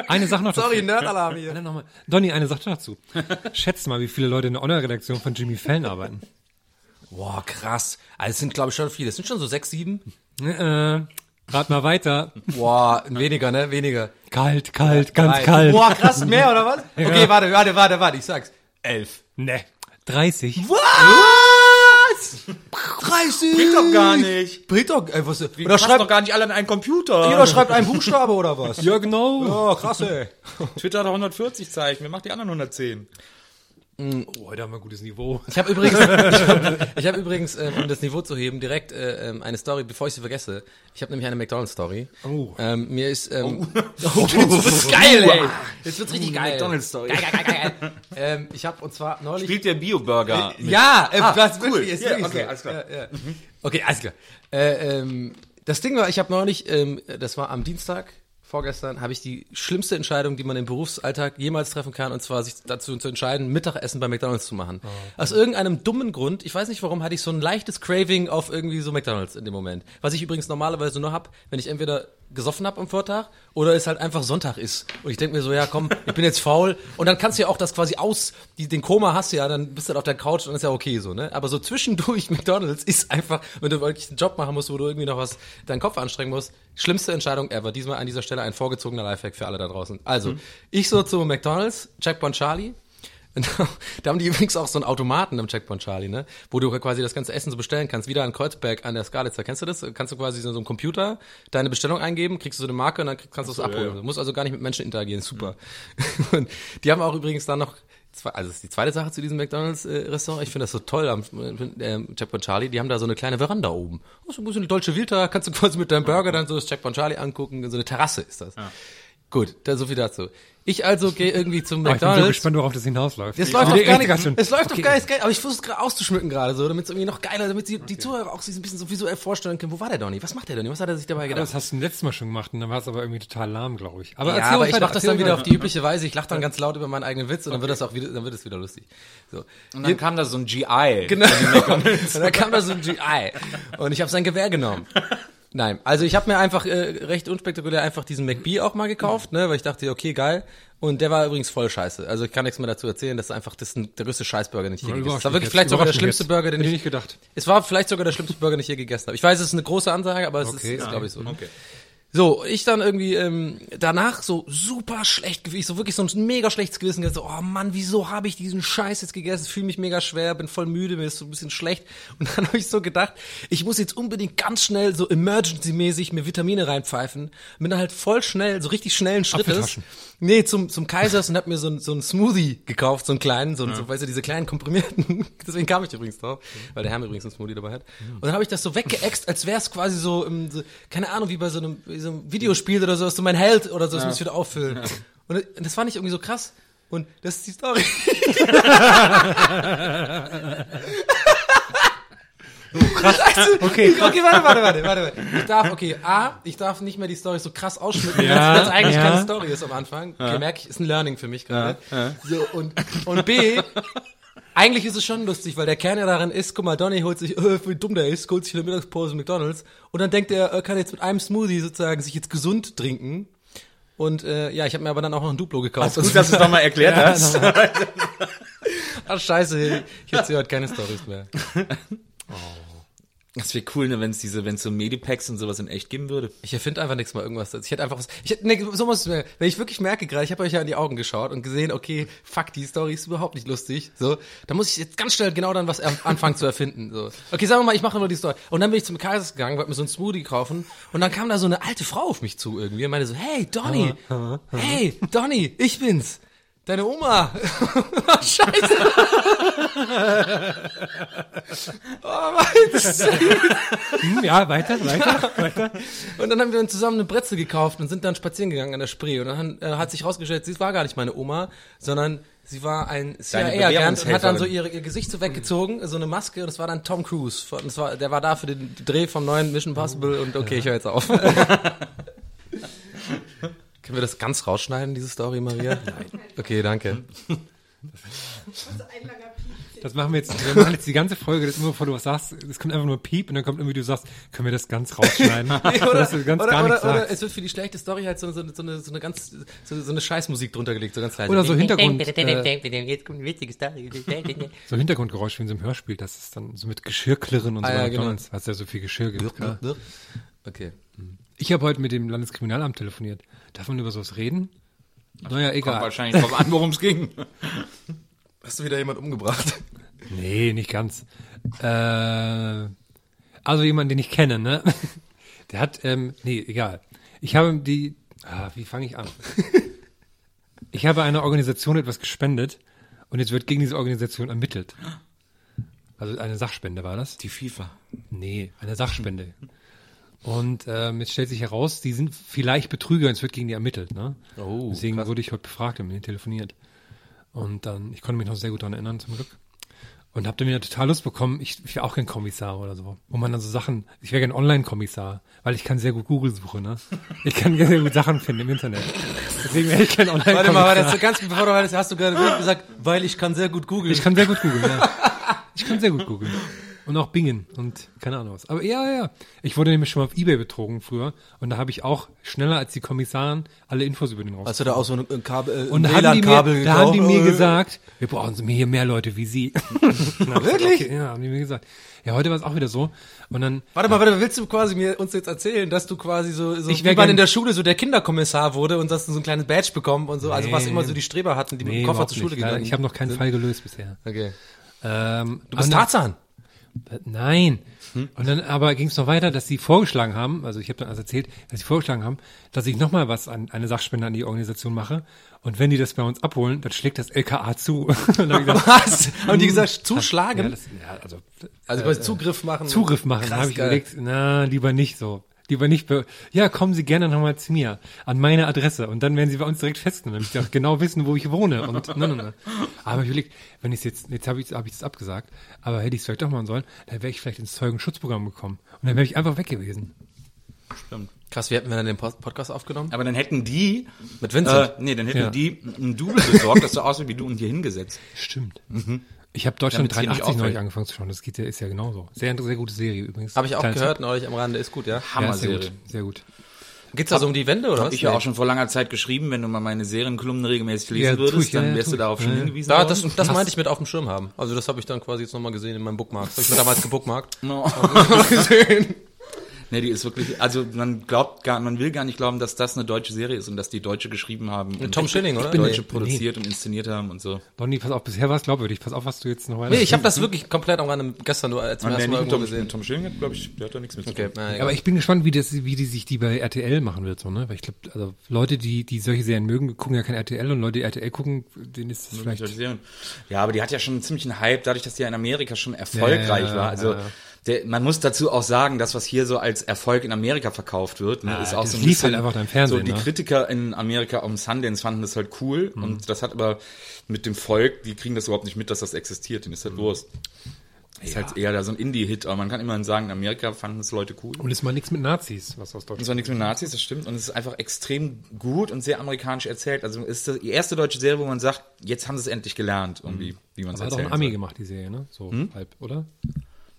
Speaker 3: Eine Sache noch
Speaker 2: Sorry,
Speaker 3: dazu.
Speaker 2: Nerdalarm hier.
Speaker 3: Eine noch mal. Donny, eine Sache dazu. Schätze mal, wie viele Leute in der Online-Redaktion von Jimmy Fallon arbeiten.
Speaker 2: Boah, krass. Also es sind, glaube ich, schon viele. Es sind schon so sechs, sieben.
Speaker 3: Äh, rat mal weiter.
Speaker 2: Boah, weniger, ne? Weniger.
Speaker 3: Kalt, kalt, ganz
Speaker 2: Drei.
Speaker 3: kalt.
Speaker 2: Boah, krass, mehr oder was? Okay, warte, warte, warte, warte, ich sag's. Elf.
Speaker 3: Ne. 30.
Speaker 2: Was? 30?
Speaker 5: Bringt doch gar nicht.
Speaker 2: Bringt doch, ey, was, oder
Speaker 5: Passt
Speaker 2: schreibt,
Speaker 5: doch gar nicht alle an einen Computer.
Speaker 2: jeder schreibt einen Buchstabe oder was?
Speaker 3: Ja, genau.
Speaker 2: Oh, krass, ey.
Speaker 5: Twitter hat 140 Zeichen. Wer macht die anderen 110?
Speaker 3: Oh, heute haben wir ein gutes Niveau.
Speaker 2: Ich habe übrigens, ich hab, ich hab übrigens, ähm, um das Niveau zu heben, direkt äh, ähm, eine Story, bevor ich sie vergesse. Ich habe nämlich eine McDonald's-Story.
Speaker 3: Oh.
Speaker 2: Ähm, mir ist, ähm, oh. jetzt wird's geil, ey. Jetzt wird's richtig geil.
Speaker 5: McDonald's-Story.
Speaker 2: Geil, geil, geil, geil. ähm, ich habe und zwar neulich.
Speaker 5: Spielt der Bio-Burger mit?
Speaker 2: Ja, äh,
Speaker 5: Ah,
Speaker 2: was
Speaker 5: cool.
Speaker 2: ist wirklich
Speaker 5: okay,
Speaker 2: so.
Speaker 5: alles klar.
Speaker 2: Ja, ja. Okay, alles klar. Äh, ähm, das Ding war, ich habe neulich, ähm, das war am Dienstag, vorgestern, habe ich die schlimmste Entscheidung, die man im Berufsalltag jemals treffen kann, und zwar sich dazu zu entscheiden, Mittagessen bei McDonalds zu machen. Aus irgendeinem dummen Grund, ich weiß nicht warum, hatte ich so ein leichtes Craving auf irgendwie so McDonalds in dem Moment. Was ich übrigens normalerweise nur hab, wenn ich entweder gesoffen habe am Vortag oder es halt einfach Sonntag ist. Und ich denke mir so, ja komm, ich bin jetzt faul. Und dann kannst du ja auch das quasi aus, die, den Koma hast du ja, dann bist du halt auf der Couch und ist ja okay so, ne? Aber so zwischendurch McDonalds ist einfach, wenn du wirklich einen Job machen musst, wo du irgendwie noch was, deinen Kopf anstrengen musst, schlimmste Entscheidung ever. Diesmal an dieser Stelle ein vorgezogener Lifehack für alle da draußen. Also, ich so zu McDonalds, Checkpoint Charlie, da haben die übrigens auch so einen Automaten im Checkpoint Charlie, ne? Wo du quasi das ganze Essen so bestellen kannst. Wieder an Kreuzberg an der Skalitzer. Kennst du das? Kannst du quasi so so einem Computer deine Bestellung eingeben, kriegst du so eine Marke und dann kannst du es abholen. Du musst also gar nicht mit Menschen interagieren. Super. Und die haben auch übrigens dann noch also das ist die zweite Sache zu diesem McDonalds-Restaurant. Ich finde das so toll am äh, Checkpoint Charlie. Die haben da so eine kleine Veranda oben. Oh, so ein bisschen die deutsche Vita. Kannst du quasi mit deinem Burger dann so das Checkpoint Charlie angucken. So eine Terrasse ist das. Gut, da so viel dazu. Ich also gehe irgendwie zum
Speaker 3: Oh, ich bin so
Speaker 2: McDonalds.
Speaker 3: gespannt, worauf das hinausläuft.
Speaker 2: Es läuft doch gar nicht,
Speaker 3: schon-
Speaker 2: es läuft
Speaker 3: Okay.
Speaker 2: doch gar nicht, aber ich versuche es gerade auszuschmücken gerade so, damit es irgendwie noch geiler, damit sie, die Zuhörer auch sich ein bisschen so visuell vorstellen können, wo war der Donny? Was macht der Donny? Was hat er sich dabei
Speaker 3: Aber
Speaker 2: gedacht?
Speaker 3: Das hast du letztes Mal schon gemacht und dann war es aber irgendwie total lahm, glaube ich. Aber
Speaker 2: ja,
Speaker 3: erzähl
Speaker 2: aber ich mache das
Speaker 3: erzähl
Speaker 2: dann wieder auf die übliche Weise. Ich lache dann ganz laut über meinen eigenen Witz und dann wird das auch wieder, dann wird es wieder lustig. So.
Speaker 5: Und dann kam da so ein GI.
Speaker 2: Genau. und dann kam da so ein GI und ich habe sein Gewehr genommen. Nein, also ich habe mir einfach äh, recht unspektakulär einfach diesen McBee auch mal gekauft, ne, weil ich dachte, okay, geil. Und der war übrigens voll scheiße. Also ich kann nichts mehr dazu erzählen, das ist einfach das ist ein, der größte Scheißburger, den ich je gegessen habe. Das war wirklich vielleicht sogar der schlimmste
Speaker 3: jetzt.
Speaker 2: Burger, den ich,
Speaker 3: ich nicht gedacht.
Speaker 2: Es war vielleicht sogar der schlimmste Burger, den ich je gegessen habe. Ich weiß, es ist eine große Ansage, aber es
Speaker 3: Okay,
Speaker 2: ist, ist glaube ich so.
Speaker 5: Okay.
Speaker 2: So, ich dann irgendwie ähm, danach so super schlecht gewissen, so wirklich so ein mega schlechtes Gewissen, so, oh Mann, wieso habe ich diesen Scheiß jetzt gegessen? Fühle mich mega schwer, bin voll müde, mir ist so ein bisschen schlecht. Und dann habe ich so gedacht, ich muss jetzt unbedingt ganz schnell so emergency-mäßig mir Vitamine reinpfeifen. Bin dann halt voll schnell, so richtig schnellen Schrittes. Nee, zum, zum Kaisers und hab mir so, ein, so einen Smoothie gekauft, so einen kleinen, so, ein so weißt du, diese kleinen komprimierten. Deswegen kam ich übrigens drauf, weil der Herr übrigens einen Smoothie dabei hat. Und dann habe ich das so weggeext, als wäre es quasi so, im, so, keine Ahnung, wie bei so einem, wie so einem Videospiel oder so, so mein Held oder so, das muss ich wieder auffüllen. Und das fand ich irgendwie so krass. Und das ist die Story. krass. Okay, okay, warte, warte, warte, warte. Ich darf, okay, A, ich darf nicht mehr die Story so krass ausschmücken,
Speaker 3: Ja,
Speaker 2: als eigentlich
Speaker 3: ja.
Speaker 2: keine Story ist am Anfang. Okay, merke ich, ist ein Learning für mich gerade. So, und, und B, eigentlich ist es schon lustig, weil der Kern ja daran ist, guck mal, Donny holt sich, äh, wie dumm der ist, holt sich in der Mittagspause McDonalds und dann denkt er, er kann jetzt mit einem Smoothie sozusagen sich jetzt gesund trinken. Und äh, ja, ich habe mir aber dann auch noch ein Duplo gekauft.
Speaker 5: Gut, dass du es nochmal erklärt hast.
Speaker 2: Ach scheiße, ich erzähle heute keine Stories mehr.
Speaker 5: Das wäre cool, ne, wenn es diese, wenn es so Medipacks und sowas in echt geben würde.
Speaker 2: Ich erfinde einfach nichts mal irgendwas. Ich hätte einfach was. Ich hätte, nee, so muss. Wenn ich wirklich merke gerade, ich habe euch ja in die Augen geschaut und gesehen, okay, fuck, die Story ist überhaupt nicht lustig. So, da muss ich jetzt ganz schnell genau dann was anfangen zu erfinden. So, okay, sagen wir mal, ich mache nur die Story. Und dann bin ich zum Kaisers gegangen, wollte mir so ein Smoothie kaufen und dann kam da so eine alte Frau auf mich zu irgendwie und meinte so, hey Donny, hey Donny, ich bin's. Deine Oma. oh, scheiße. oh ist
Speaker 3: Hm, ja, weiter, weiter, weiter.
Speaker 2: Und dann haben wir uns zusammen eine Brezel gekauft und sind dann spazieren gegangen an der Spree. Und dann äh, hat sich rausgestellt, sie war gar nicht meine Oma, sondern sie war ein CIA-Agent und hat dann so ihr, ihr Gesicht so weggezogen, so eine Maske. Und das war dann Tom Cruise. Das war, der war da für den Dreh vom neuen Mission Possible. Und okay, ich höre jetzt auf. Können wir das ganz rausschneiden, diese Story, Maria? Nein. Okay, danke.
Speaker 3: Das machen wir jetzt, wir machen jetzt die ganze Folge, das ist immer bevor du was sagst, es kommt einfach nur Piep und dann kommt irgendwie, du sagst, können wir das ganz rausschneiden?
Speaker 2: oder,
Speaker 3: dass du ganz
Speaker 2: oder,
Speaker 3: gar
Speaker 2: oder, oder es wird für die schlechte Story halt so, so, so, eine, so eine ganz, so, so eine Scheißmusik drunter gelegt, so ganz leise.
Speaker 3: Oder so Hintergrund, äh,
Speaker 6: Jetzt kommt eine witzige Story.
Speaker 3: so Hintergrundgeräusch wie in so einem Hörspiel, das ist dann so mit Geschirrklirren und so
Speaker 2: Ah, ja,
Speaker 3: bei
Speaker 2: genau.
Speaker 3: Hast ja so viel Geschirr gibt. Ja.
Speaker 2: Okay.
Speaker 3: Ich habe heute mit dem Landeskriminalamt telefoniert. Darf man über sowas reden? Naja,
Speaker 5: Kommt
Speaker 3: egal.
Speaker 5: wahrscheinlich drauf an, worum es ging.
Speaker 2: Hast du wieder jemand umgebracht?
Speaker 3: Nee, nicht ganz. Äh, also jemand, den ich kenne, ne? Der hat, ähm, nee, egal. Ich habe die, ah, wie fange ich an? Ich habe einer Organisation etwas gespendet und jetzt wird gegen diese Organisation ermittelt. Also eine Sachspende war das?
Speaker 5: Die FIFA.
Speaker 3: Nee, eine Sachspende. Und ähm, jetzt stellt sich heraus, die sind vielleicht Betrüger und es wird gegen die ermittelt. Ne?
Speaker 2: Oh,
Speaker 3: Deswegen
Speaker 2: krass.
Speaker 3: wurde ich heute befragt und mit denen telefoniert. Und dann, ich konnte mich noch sehr gut daran erinnern, zum Glück. Und hab dann wieder total Lust bekommen, ich, ich wäre auch kein Kommissar oder so. Wo man dann so Sachen, ich wäre gern Online-Kommissar, weil ich kann sehr gut Google suchen, ne? Ich kann sehr gut Sachen finden im Internet. Deswegen wäre ich kein Online-Kommissar.
Speaker 2: Warte mal, warte, so ganz bevor du hast du gerade gesagt, weil ich kann sehr gut googeln.
Speaker 3: Ich kann sehr gut googeln, ja. Ich kann sehr gut googeln. Und auch Bingen und keine Ahnung was. Aber ja, ja. Ich wurde nämlich schon mal auf Ebay betrogen früher und da habe ich auch schneller als die Kommissaren alle Infos über den raus.
Speaker 2: Hast du da auch so ein Kabel, äh,
Speaker 3: Und da haben, die mir,
Speaker 2: WLAN-Kabel
Speaker 3: da haben die
Speaker 2: gekauft?
Speaker 3: mir
Speaker 2: Äh,
Speaker 3: gesagt, wir brauchen hier mehr Leute wie Sie. Wirklich? Okay, ja, haben die mir gesagt. Ja, heute war es auch wieder so. Und dann,
Speaker 2: Warte mal, warte, willst du quasi mir uns jetzt erzählen, dass du quasi so, so
Speaker 3: Ich
Speaker 2: wie man in der Schule so der Kinderkommissar wurde und hast du so ein kleines Badge bekommen und so, also was immer so die Streber hatten, die mit
Speaker 3: nee,
Speaker 2: dem Koffer zur Schule
Speaker 3: nicht.
Speaker 2: Gegangen
Speaker 3: Ich habe noch keinen Fall gelöst bisher.
Speaker 2: Okay.
Speaker 3: Ähm,
Speaker 2: Du bist Tarzan.
Speaker 3: Äh, Nein. Und dann aber ging es noch weiter, dass sie vorgeschlagen haben, also ich habe dann also erzählt, dass sie vorgeschlagen haben, dass ich nochmal was an eine Sachspende an die Organisation mache. Und wenn die das bei uns abholen, dann schlägt das LKA zu. Und gesagt,
Speaker 2: Was? Haben die gesagt, zuschlagen?
Speaker 3: ja, das, ja, also
Speaker 2: also quasi Zugriff machen.
Speaker 3: Zugriff machen. Habe ich
Speaker 2: geil.
Speaker 3: überlegt, na, lieber nicht so. Lieber nicht. Be ja, kommen Sie gerne nochmal zu mir an meine Adresse und dann werden Sie bei uns direkt festgenommen, damit Sie auch genau wissen, wo ich wohne. Und na, na, na. Aber ich überlegt, wenn ich jetzt jetzt habe ich hab ich das abgesagt, aber hätte ich es vielleicht doch machen sollen, dann wäre ich vielleicht ins Zeugenschutzprogramm gekommen und dann wäre ich einfach weg gewesen.
Speaker 6: Stimmt.
Speaker 2: Krass, wie hätten wir dann den Post Podcast aufgenommen?
Speaker 6: Aber dann hätten die,
Speaker 2: Mit Vincent.
Speaker 6: äh, nee, dann hätten
Speaker 3: Ja.
Speaker 6: die ein Double besorgt, das so aussieht wie du und hier hingesetzt.
Speaker 3: Stimmt. Ich habe Deutschland
Speaker 6: Damit's hier nicht
Speaker 3: 83 neulich angefangen zu schauen. Das geht ja, ist ja genauso. Sehr, sehr gute Serie übrigens.
Speaker 2: Habe ich auch
Speaker 3: Kleines-
Speaker 2: gehört neulich am Rande, ist gut, ja.
Speaker 3: Ja, sehr
Speaker 6: Hammer-Serie.
Speaker 3: gut. Sehr gut.
Speaker 2: Geht's da so um die Wende oder was?
Speaker 6: Ich ja auch schon vor langer Zeit geschrieben, wenn du mal meine Serienkolumnen regelmäßig lesen
Speaker 3: Ja,
Speaker 6: würdest,
Speaker 3: ich,
Speaker 6: dann
Speaker 3: ja,
Speaker 6: wärst du darauf schon hingewiesen
Speaker 2: Da, das, das meinte ich mit auf dem Schirm haben. Also das habe ich dann quasi jetzt nochmal gesehen in meinem Bookmark. Das habe ich mir damals gebookmarkt.
Speaker 6: No.
Speaker 2: gesehen.
Speaker 6: Nee, die ist wirklich, also man glaubt gar, man will gar nicht glauben, dass das eine deutsche Serie ist und dass die Deutsche geschrieben haben. und
Speaker 2: Tom Schilling, oder?
Speaker 6: Deutsche
Speaker 3: Nee,
Speaker 6: produziert und inszeniert haben und so.
Speaker 3: Donny, pass auf, bisher war es glaubwürdig. Pass auf, was du jetzt noch weiter.
Speaker 2: Nee, ich habe das wirklich komplett am Rande gestern nur als
Speaker 6: Man,
Speaker 2: erstes
Speaker 6: der
Speaker 2: Mal
Speaker 6: nicht mit
Speaker 2: irgendwo
Speaker 6: Tom,
Speaker 2: gesehen.
Speaker 6: Tom Schilling hat, glaube ich, der hat da nichts mit zu
Speaker 2: Okay,
Speaker 6: tun.
Speaker 2: na, egal.
Speaker 3: Aber ich bin gespannt, wie das, wie die sich die bei RTL machen wird, so, ne? Weil ich glaube, also Leute, die, die solche Serien mögen, gucken ja kein RTL und Leute, die RTL gucken, denen ist das vielleicht.
Speaker 6: Ja, aber die hat ja schon einen ziemlichen Hype, dadurch, dass die ja in Amerika schon erfolgreich
Speaker 3: Ja, ja,
Speaker 6: war. Also
Speaker 3: ja.
Speaker 6: Der, man muss dazu auch sagen, das, was hier so als Erfolg in Amerika verkauft wird, ne,
Speaker 3: Ja,
Speaker 6: ist auch
Speaker 3: das
Speaker 6: so ein bisschen
Speaker 3: halt einfach im Fernsehen,
Speaker 6: So die
Speaker 3: ne?
Speaker 6: Kritiker in Amerika um Sundance fanden das halt cool
Speaker 3: Mhm.
Speaker 6: und das hat aber mit dem Volk, die kriegen das überhaupt nicht mit, dass das existiert. Denen ist
Speaker 3: Mhm.
Speaker 6: halt Wurst. Ist halt eher da so ein Indie-Hit, aber man kann immerhin sagen, in Amerika fanden es Leute cool.
Speaker 3: Und ist mal nichts mit Nazis, was aus
Speaker 6: Es
Speaker 3: Deutschland.
Speaker 6: war nichts mit Nazis, das stimmt. Und es ist einfach extrem gut und sehr amerikanisch erzählt. Also es ist die erste deutsche Serie, wo man sagt, jetzt haben sie es endlich gelernt, irgendwie, wie man es
Speaker 3: Hat auch
Speaker 6: erzählt.
Speaker 3: ein Ami gemacht, die Serie, ne? So halb, oder?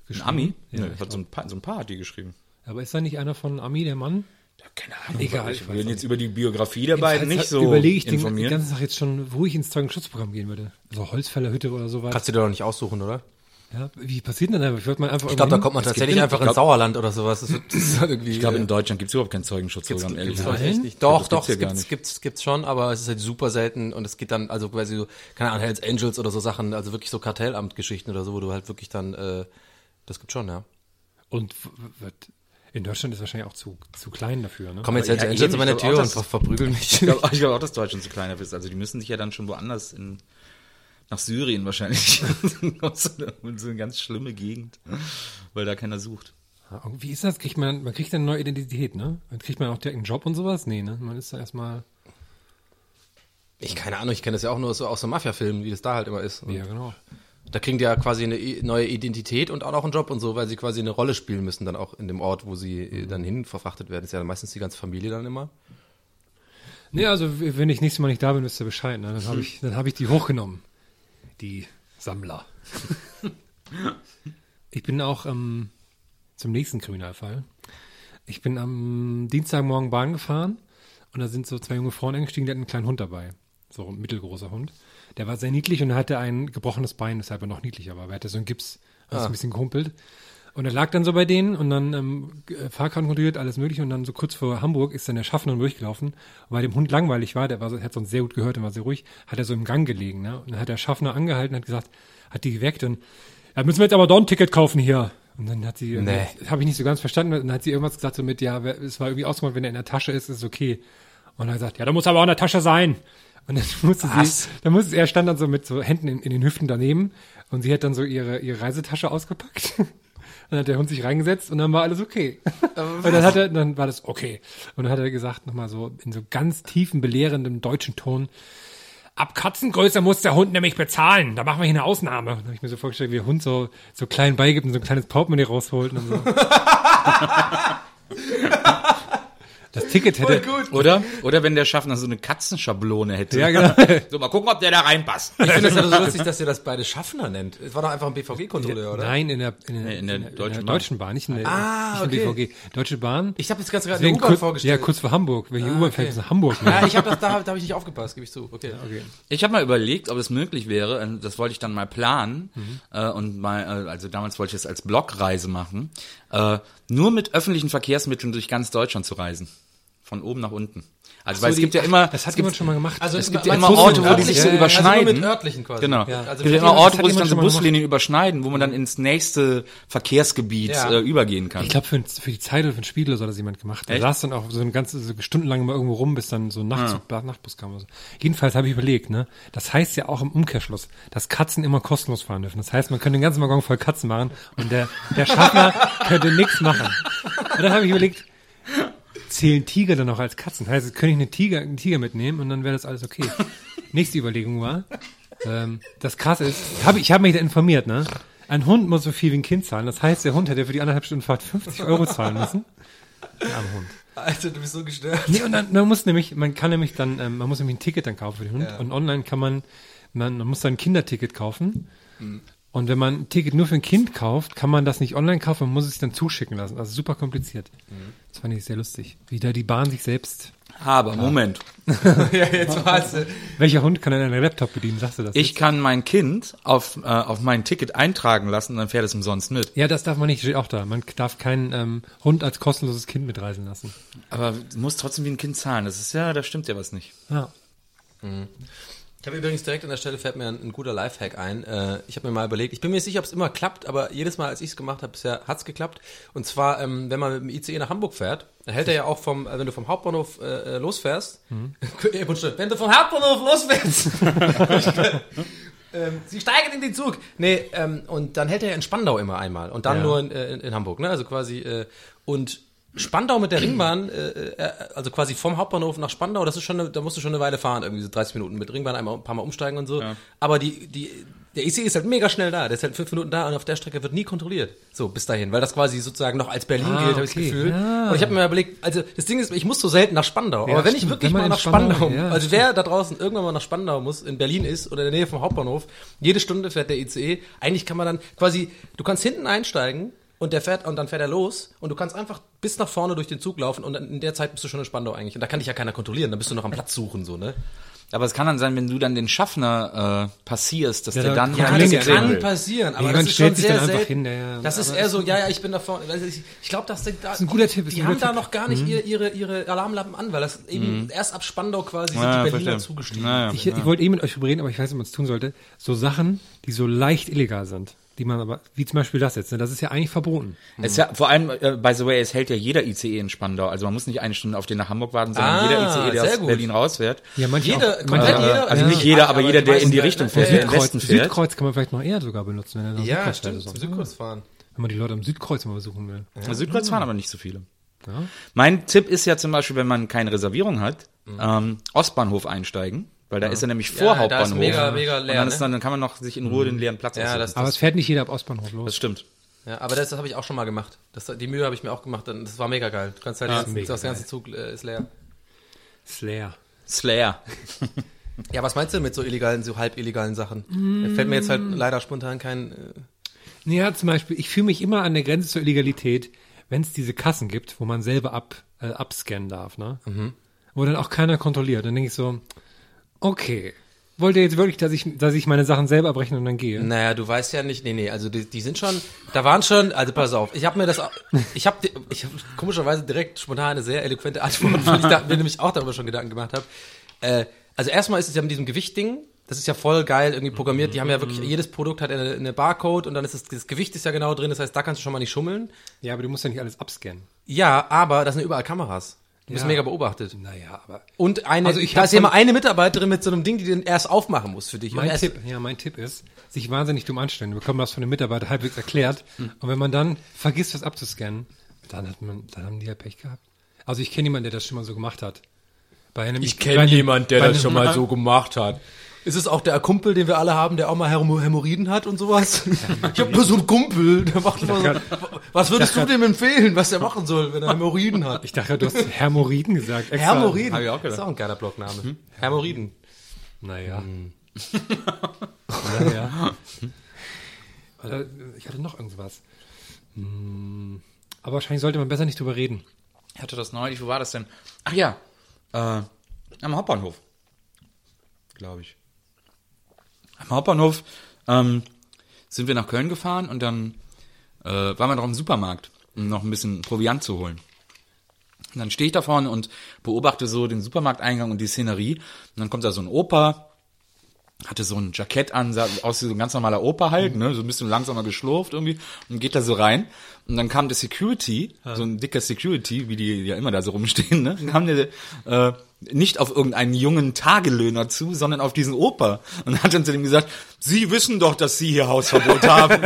Speaker 6: Ein Ami?
Speaker 3: Ja, ich
Speaker 6: hat so ein, paar, so ein paar hat die geschrieben.
Speaker 3: Aber ist da nicht einer von Ami, der Mann?
Speaker 6: Ja, keine Ahnung.
Speaker 3: Egal,
Speaker 6: ich
Speaker 3: ich
Speaker 6: will jetzt über die Biografie der beiden nicht so
Speaker 3: überlege ich den, den ganzen Tag jetzt schon, wo ich ins Zeugenschutzprogramm gehen würde. So Holzfällerhütte oder sowas.
Speaker 2: Kannst du dir doch nicht aussuchen, oder?
Speaker 3: Ja, wie passiert denn da? Ich
Speaker 2: Ich glaube, da kommt man tatsächlich einfach ins Sauerland oder sowas. Das, wird, das ist halt irgendwie,
Speaker 6: ich glaube,
Speaker 2: äh,
Speaker 6: in Deutschland gibt es überhaupt keinen Zeugenschutzprogramm, ehrlich
Speaker 2: Gibt's
Speaker 6: gesagt.
Speaker 2: Doch,
Speaker 6: das
Speaker 2: doch, es gibt's, gibt's, gibt's schon, aber es ist halt super selten und es geht dann, also quasi so, keine Ahnung, Hells Angels oder so Sachen, also wirklich so Kartellamtgeschichten oder so, wo du halt wirklich dann, äh, das gibt schon, ja.
Speaker 3: Und in Deutschland ist wahrscheinlich auch zu, zu klein dafür, ne?
Speaker 2: Kommen jetzt Hells
Speaker 6: ja,
Speaker 2: Angels
Speaker 6: eben,
Speaker 2: an meine
Speaker 6: ich glaub
Speaker 2: Tür
Speaker 6: auch,
Speaker 2: und ver verprügeln mich.
Speaker 6: Ich glaube glaub auch, dass Deutschland zu klein dafür ist. Also die müssen sich ja dann schon woanders in nach Syrien wahrscheinlich. in so eine- ganz schlimme Gegend, weil da keiner sucht.
Speaker 3: Wie ist das? Kriegt man, man kriegt dann eine neue Identität, ne? Dann kriegt man auch direkt einen Job und sowas? Nee, ne? Man ist da erstmal,
Speaker 2: Ich keine Ahnung, ich kenne das ja auch nur so aus so Mafia-Filmen, wie das da halt immer ist. Und
Speaker 3: ja, genau.
Speaker 2: Da kriegen die ja quasi eine neue Identität und auch noch einen Job und so, weil sie quasi eine Rolle spielen müssen dann auch in dem Ort, wo sie äh, dann hin verfrachtet werden. Das ist ja meistens die ganze Familie dann immer.
Speaker 3: Nee, also wenn ich nächstes Mal nicht da bin, wisst ihr Bescheid, ne? Dann habe ich, habe ich die hochgenommen. Die Sammler. ich bin auch ähm, zum nächsten Kriminalfall. Ich bin am Dienstagmorgen Bahn gefahren und da sind so zwei junge Frauen eingestiegen, die hatten einen kleinen Hund dabei. So ein mittelgroßer Hund. Der war sehr niedlich und er hatte ein gebrochenes Bein, deshalb er noch niedlicher war. Aber er hatte so einen Gips, hat ein bisschen gehumpelt. Und er lag dann so bei denen und dann ähm, äh, Fahrkarten kontrolliert, alles mögliche. Und dann so kurz vor Hamburg ist dann der Schaffner durchgelaufen. Und weil dem Hund langweilig war, der war so, hat sonst sehr gut gehört und war sehr ruhig, hat er so im Gang gelegen. Ne? Und dann hat der Schaffner angehalten und hat gesagt, hat die geweckt und ja, müssen wir jetzt aber doch ein Ticket kaufen hier. Und dann hat sie,
Speaker 2: Nee.
Speaker 3: habe ich nicht so ganz verstanden, und dann hat sie irgendwas gesagt so mit, ja, es war irgendwie ausgemacht, wenn er in der Tasche ist, ist es okay. Und er hat gesagt, ja, da muss aber auch in der Tasche sein. Und dann musste
Speaker 2: Was?
Speaker 3: sie, dann musste er stand dann so mit so Händen in, in den Hüften daneben und sie hat dann so ihre, ihre Reisetasche ausgepackt. Dann hat der Hund sich reingesetzt und dann war alles okay. Und dann hat er, dann war das okay. Und dann hat er gesagt, nochmal so in so ganz tiefen, belehrendem deutschen Ton, ab Katzengröße muss der Hund nämlich bezahlen. Da machen wir hier eine Ausnahme. Und dann habe ich mir so vorgestellt, wie der Hund so, so klein beigibt und so ein kleines Portemonnaie rausholt und so. Das Ticket hätte,
Speaker 6: Oder? Oder wenn der Schaffner so eine Katzenschablone hätte.
Speaker 3: ja genau,
Speaker 6: So, mal gucken, ob der da reinpasst.
Speaker 2: Ich finde es ja so lustig, dass ihr das beide Schaffner nennt. Es war doch einfach ein BVG-Kontrolleur, oder?
Speaker 3: nein, in der, in der,
Speaker 6: Nee, in der Deutschen Bahn.
Speaker 3: Deutschen Bahn, nicht in der,
Speaker 2: Ah,
Speaker 3: nicht in der
Speaker 2: okay.
Speaker 3: BVG. Deutsche Bahn.
Speaker 2: Ich habe jetzt ganz gerade eine
Speaker 3: Deswegen
Speaker 2: U-Bahn vorgestellt.
Speaker 3: Ja, kurz vor Hamburg. Welche U-Bahn
Speaker 2: okay.
Speaker 3: fährt bis nach Hamburg? Ne?
Speaker 2: Ja, ich habe das, da, da habe ich nicht aufgepasst, gebe ich zu. Okay. okay.
Speaker 6: Ich habe mal überlegt, ob es möglich wäre, äh, das wollte ich dann mal planen,
Speaker 3: Mhm.
Speaker 6: äh, und mal, äh, also damals wollte ich es als Blogreise machen, nur mit öffentlichen Verkehrsmitteln durch ganz Deutschland zu reisen. Von oben nach unten. Also, weil es
Speaker 2: die-
Speaker 6: gibt ja immer,
Speaker 3: Das hat
Speaker 6: es
Speaker 3: jemand schon mal gemacht.
Speaker 2: Also
Speaker 6: es gibt ja immer Orte, wo die sich so
Speaker 3: ja, ja, also
Speaker 6: überschneiden.
Speaker 2: Also mit örtlichen quasi.
Speaker 6: Genau.
Speaker 2: Ja,
Speaker 6: es
Speaker 2: also
Speaker 6: gibt ja immer Orte, wo sich dann so
Speaker 3: mal gemacht.
Speaker 6: Buslinien überschneiden, wo man dann ins nächste Verkehrsgebiet
Speaker 2: Ja.
Speaker 6: äh, übergehen kann.
Speaker 3: Ich glaube, für, für die Zeit oder für den Spiegel oder so hat das jemand gemacht. Da saß dann auch so ein ganzes, so stundenlang immer irgendwo rum, bis dann so ein Nachtzug, Nachtbus kam oder so. Jedenfalls habe ich überlegt, ne, das heißt ja auch im Umkehrschluss, dass Katzen immer kostenlos fahren dürfen. Das heißt, man könnte den ganzen Waggon voll Katzen machen und der, der Schaffner könnte nichts machen. Und dann habe ich überlegt, zählen Tiger dann auch als Katzen? Heißt, könnte ich eine Tiger, einen Tiger mitnehmen und dann wäre das alles okay. Nächste Überlegung war, ähm, das krass ist, hab, ich habe mich da informiert, ne? Ein Hund muss so viel wie ein Kind zahlen. Das heißt, der Hund hätte für die anderthalb Stunden Fahrt 50 Euro zahlen müssen. Der arme Hund.
Speaker 2: Alter, du bist so gestört.
Speaker 3: Nee, und dann, man muss nämlich, man kann nämlich dann, ähm, man muss nämlich ein Ticket dann kaufen für den Hund. Und online kann man, man, man muss dann ein Kinderticket kaufen. Und wenn man ein Ticket nur für ein Kind kauft, kann man das nicht online kaufen, man muss es sich dann zuschicken lassen. Also super kompliziert. Das fand ich sehr lustig. Wie da die Bahn sich selbst.
Speaker 6: Aber, Moment.
Speaker 2: ja, jetzt war's.
Speaker 3: Welcher Hund kann denn einen Laptop bedienen? Sagst du das?
Speaker 6: Ich
Speaker 3: jetzt?
Speaker 6: kann mein Kind auf, äh, auf mein Ticket eintragen lassen und dann fährt es umsonst mit.
Speaker 3: Ja, das darf man nicht, steht auch da. Man darf keinen ähm, Hund als kostenloses Kind mitreisen lassen.
Speaker 6: Aber du musst trotzdem wie ein Kind zahlen. Das ist ja, da stimmt ja was nicht.
Speaker 3: Ja.
Speaker 2: Ich habe übrigens direkt an der Stelle fällt mir ein, ein guter Lifehack ein. Äh, ich habe mir mal überlegt, ich bin mir nicht sicher, ob es immer klappt, aber jedes Mal, als ich es gemacht habe, bisher hat's geklappt. Und zwar, ähm, wenn man mit dem ICE nach Hamburg fährt, dann hält er ja auch vom, äh, wenn du vom Hauptbahnhof äh, äh, losfährst, Buntsche, wenn du vom Hauptbahnhof losfährst, ähm, Sie steigen in den Zug. Nee, ähm, und dann hält er ja in Spandau immer einmal und dann
Speaker 3: Ja.
Speaker 2: nur in, äh, in, in Hamburg, ne? Also quasi äh, und Spandau mit der Ringbahn, äh, äh, also quasi vom Hauptbahnhof nach Spandau, das ist schon, eine, da musst du schon eine Weile fahren, irgendwie so 30 Minuten mit Ringbahn, einmal ein paar Mal umsteigen und so. Aber die, die, der IC ist halt mega schnell da, der ist halt fünf Minuten da und auf der Strecke wird nie kontrolliert. So, bis dahin, weil das quasi sozusagen noch als Berlin
Speaker 3: Ah,
Speaker 2: gilt, habe ich das. Gefühl.
Speaker 3: Ja.
Speaker 2: Und ich habe mir überlegt, also das Ding ist, ich muss so selten nach Spandau,
Speaker 3: Ja,
Speaker 2: aber wenn ich wirklich
Speaker 3: Wenn
Speaker 2: mal nach Spandau,
Speaker 3: Spandau- ja,
Speaker 2: also wer da draußen irgendwann mal nach Spandau muss, in Berlin ist oder in der Nähe vom Hauptbahnhof, jede Stunde fährt der ICE. Eigentlich kann man dann quasi, du kannst hinten einsteigen und der fährt und dann fährt er los und du kannst einfach bis nach vorne durch den Zug laufen und in der Zeit bist du schon in Spandau eigentlich. Und da kann dich ja keiner kontrollieren, dann bist du noch am Platz suchen, so, ne?
Speaker 6: Aber es kann dann sein, wenn du dann den Schaffner äh, passierst, dass
Speaker 3: Ja,
Speaker 6: der
Speaker 3: da-
Speaker 6: dann
Speaker 3: ja, das kann
Speaker 6: will.
Speaker 2: passieren, aber
Speaker 3: Jemand
Speaker 2: das ist
Speaker 3: stellt
Speaker 2: schon
Speaker 3: sich
Speaker 2: sehr
Speaker 3: dann einfach
Speaker 2: selten.
Speaker 3: hin, ja, ja.
Speaker 2: das ist eher so, ja, ja, ich bin da vorne. Also ich ich glaube, dass die, da,
Speaker 3: ist ein guter Tipp, ist
Speaker 2: die
Speaker 3: ein
Speaker 2: haben
Speaker 3: guter
Speaker 2: da
Speaker 3: Tipp.
Speaker 2: noch gar nicht ihr, ihre, ihre Alarmlampen an, weil das eben erst ab Spandau quasi sind
Speaker 6: Mhm. Ja,
Speaker 2: die Berliner
Speaker 6: verstehe.
Speaker 2: zugestiegen.
Speaker 6: Ja, ja.
Speaker 3: Ich, ich wollte eh mit euch drüber reden, aber ich weiß nicht, ob man es tun sollte. So Sachen, die so leicht illegal sind, die man aber, wie zum Beispiel das jetzt, ne, das ist ja eigentlich verboten.
Speaker 6: Es ist ja, vor allem, äh, by the way, es hält ja jeder ICE in Spandau. Also man muss nicht eine Stunde auf den nach Hamburg warten, sondern
Speaker 2: Ah,
Speaker 6: jeder ICE, der aus
Speaker 2: gut.
Speaker 6: Berlin rausfährt.
Speaker 3: Ja, manche
Speaker 2: Jeder,
Speaker 3: auch, manche,
Speaker 2: jeder.
Speaker 6: Also
Speaker 2: Ja.
Speaker 6: nicht jeder, aber
Speaker 2: Aber
Speaker 6: jeder, der in die Richtung fährt, der
Speaker 3: Südkreuz,
Speaker 6: fährt.
Speaker 3: Südkreuz kann man vielleicht noch eher sogar benutzen, wenn er nach
Speaker 2: Ja,
Speaker 3: Südkreuz
Speaker 2: stimmt,
Speaker 3: fährt.
Speaker 2: zum. Südkreuz fahren.
Speaker 3: Wenn man die Leute am Südkreuz mal besuchen will.
Speaker 6: Südkreuz fahren aber nicht so viele. Mein Tipp ist ja zum Beispiel, wenn man keine Reservierung hat, ähm, Ostbahnhof einsteigen, weil da ist er nämlich vor
Speaker 2: Ja, da ist
Speaker 6: Hauptbahnhof.
Speaker 2: mega, mega leer,
Speaker 6: und dann, ist
Speaker 2: ne?
Speaker 6: dann, dann kann man noch sich in Ruhe den leeren Platz
Speaker 2: Ja, das,
Speaker 3: Aber
Speaker 2: das,
Speaker 3: es fährt nicht jeder ab Ostbahnhof los.
Speaker 6: das stimmt.
Speaker 2: ja, aber das, das habe ich auch schon mal gemacht. Das, die Mühe habe ich mir auch gemacht. Das war mega geil. Du kannst halt,
Speaker 3: Ja, mega
Speaker 2: das ganze Zug äh, ist leer.
Speaker 3: Slayer.
Speaker 6: Slayer.
Speaker 2: Ja, was meinst du mit so illegalen, so halb illegalen Sachen? Da fällt mir jetzt halt leider spontan kein. Äh,
Speaker 3: Ja, zum Beispiel, ich fühle mich immer an der Grenze zur Illegalität, wenn es diese Kassen gibt, wo man selber ab, äh, abscannen darf, ne? Wo dann auch keiner kontrolliert. Dann denke ich so, okay, wollt ihr jetzt wirklich, dass ich, dass ich meine Sachen selber abrechne und dann gehe?
Speaker 2: Naja, du weißt ja nicht, nee, nee, also die, die sind schon, da waren schon, also pass auf, ich habe mir das, ich habe ich hab komischerweise direkt spontan eine sehr eloquente Antwort, weil ich da, mir nämlich auch darüber schon Gedanken gemacht habe. Äh, also erstmal ist es ja mit diesem Gewichtding, das ist ja voll geil irgendwie programmiert, die haben ja wirklich, jedes Produkt hat eine, eine Barcode und dann ist das, das Gewicht ist ja genau drin, das heißt, da kannst du schon mal nicht schummeln.
Speaker 3: Ja, aber du musst ja nicht alles abscannen.
Speaker 2: Ja, aber das sind überall Kameras. Du bist
Speaker 3: Ja.
Speaker 2: mega beobachtet.
Speaker 3: Naja, aber.
Speaker 2: Und eine,
Speaker 3: Also ich
Speaker 2: da
Speaker 3: hab
Speaker 2: ist ja immer eine Mitarbeiterin mit so einem Ding, die den erst aufmachen muss für dich.
Speaker 3: Mein
Speaker 2: erst,
Speaker 3: Tipp, ja, mein Tipp ist, sich wahnsinnig dumm anstellen. Wir bekommen das von den Mitarbeitern halbwegs erklärt. Und wenn man dann vergisst, was abzuscannen, dann hat man, dann haben die ja Pech gehabt. Also ich kenne jemanden, der das schon mal so gemacht hat. Bei einem,
Speaker 2: Ich kenne jemanden, der das schon mal so gemacht hat. Ist es auch der Kumpel, den wir alle haben, der auch mal Hämo- Hämorrhoiden hat und sowas? Ich habe nur so einen Kumpel, der macht immer so, Was würdest du dem empfehlen, was er machen soll, wenn er Hämorrhoiden hat?
Speaker 3: Ich dachte, du hast Hermoriden gesagt. extra.
Speaker 2: Hämorrhoiden.
Speaker 6: Hab ich auch gedacht.
Speaker 2: ist auch ein geiler Blogname. Hämorrhoiden.
Speaker 3: Naja.
Speaker 2: Hm.
Speaker 3: naja. Äh, Ich hatte noch irgendwas. Hm, Aber wahrscheinlich sollte man besser nicht drüber reden.
Speaker 6: Ich hatte das neulich, wo war das denn? Ach ja, äh, am Hauptbahnhof. Glaube ich. Am Hauptbahnhof ähm, sind wir nach Köln gefahren und dann äh, waren wir noch im Supermarkt, um noch ein bisschen Proviant zu holen. Und dann stehe ich da vorne und beobachte so den Supermarkteingang und die Szenerie. Und dann kommt da so ein Opa, hatte so ein Jackett an, sah aus wie so ein ganz normaler Opa halt, ne, so ein bisschen langsamer geschlurft irgendwie und geht da so rein. Und dann kam der Security, so ein dicker Security, wie die ja immer da so rumstehen, ne, dann kam der äh, nicht auf irgendeinen jungen Tagelöhner zu, sondern auf diesen Opa und hat dann zu dem gesagt, Sie wissen doch, dass Sie hier Hausverbot haben.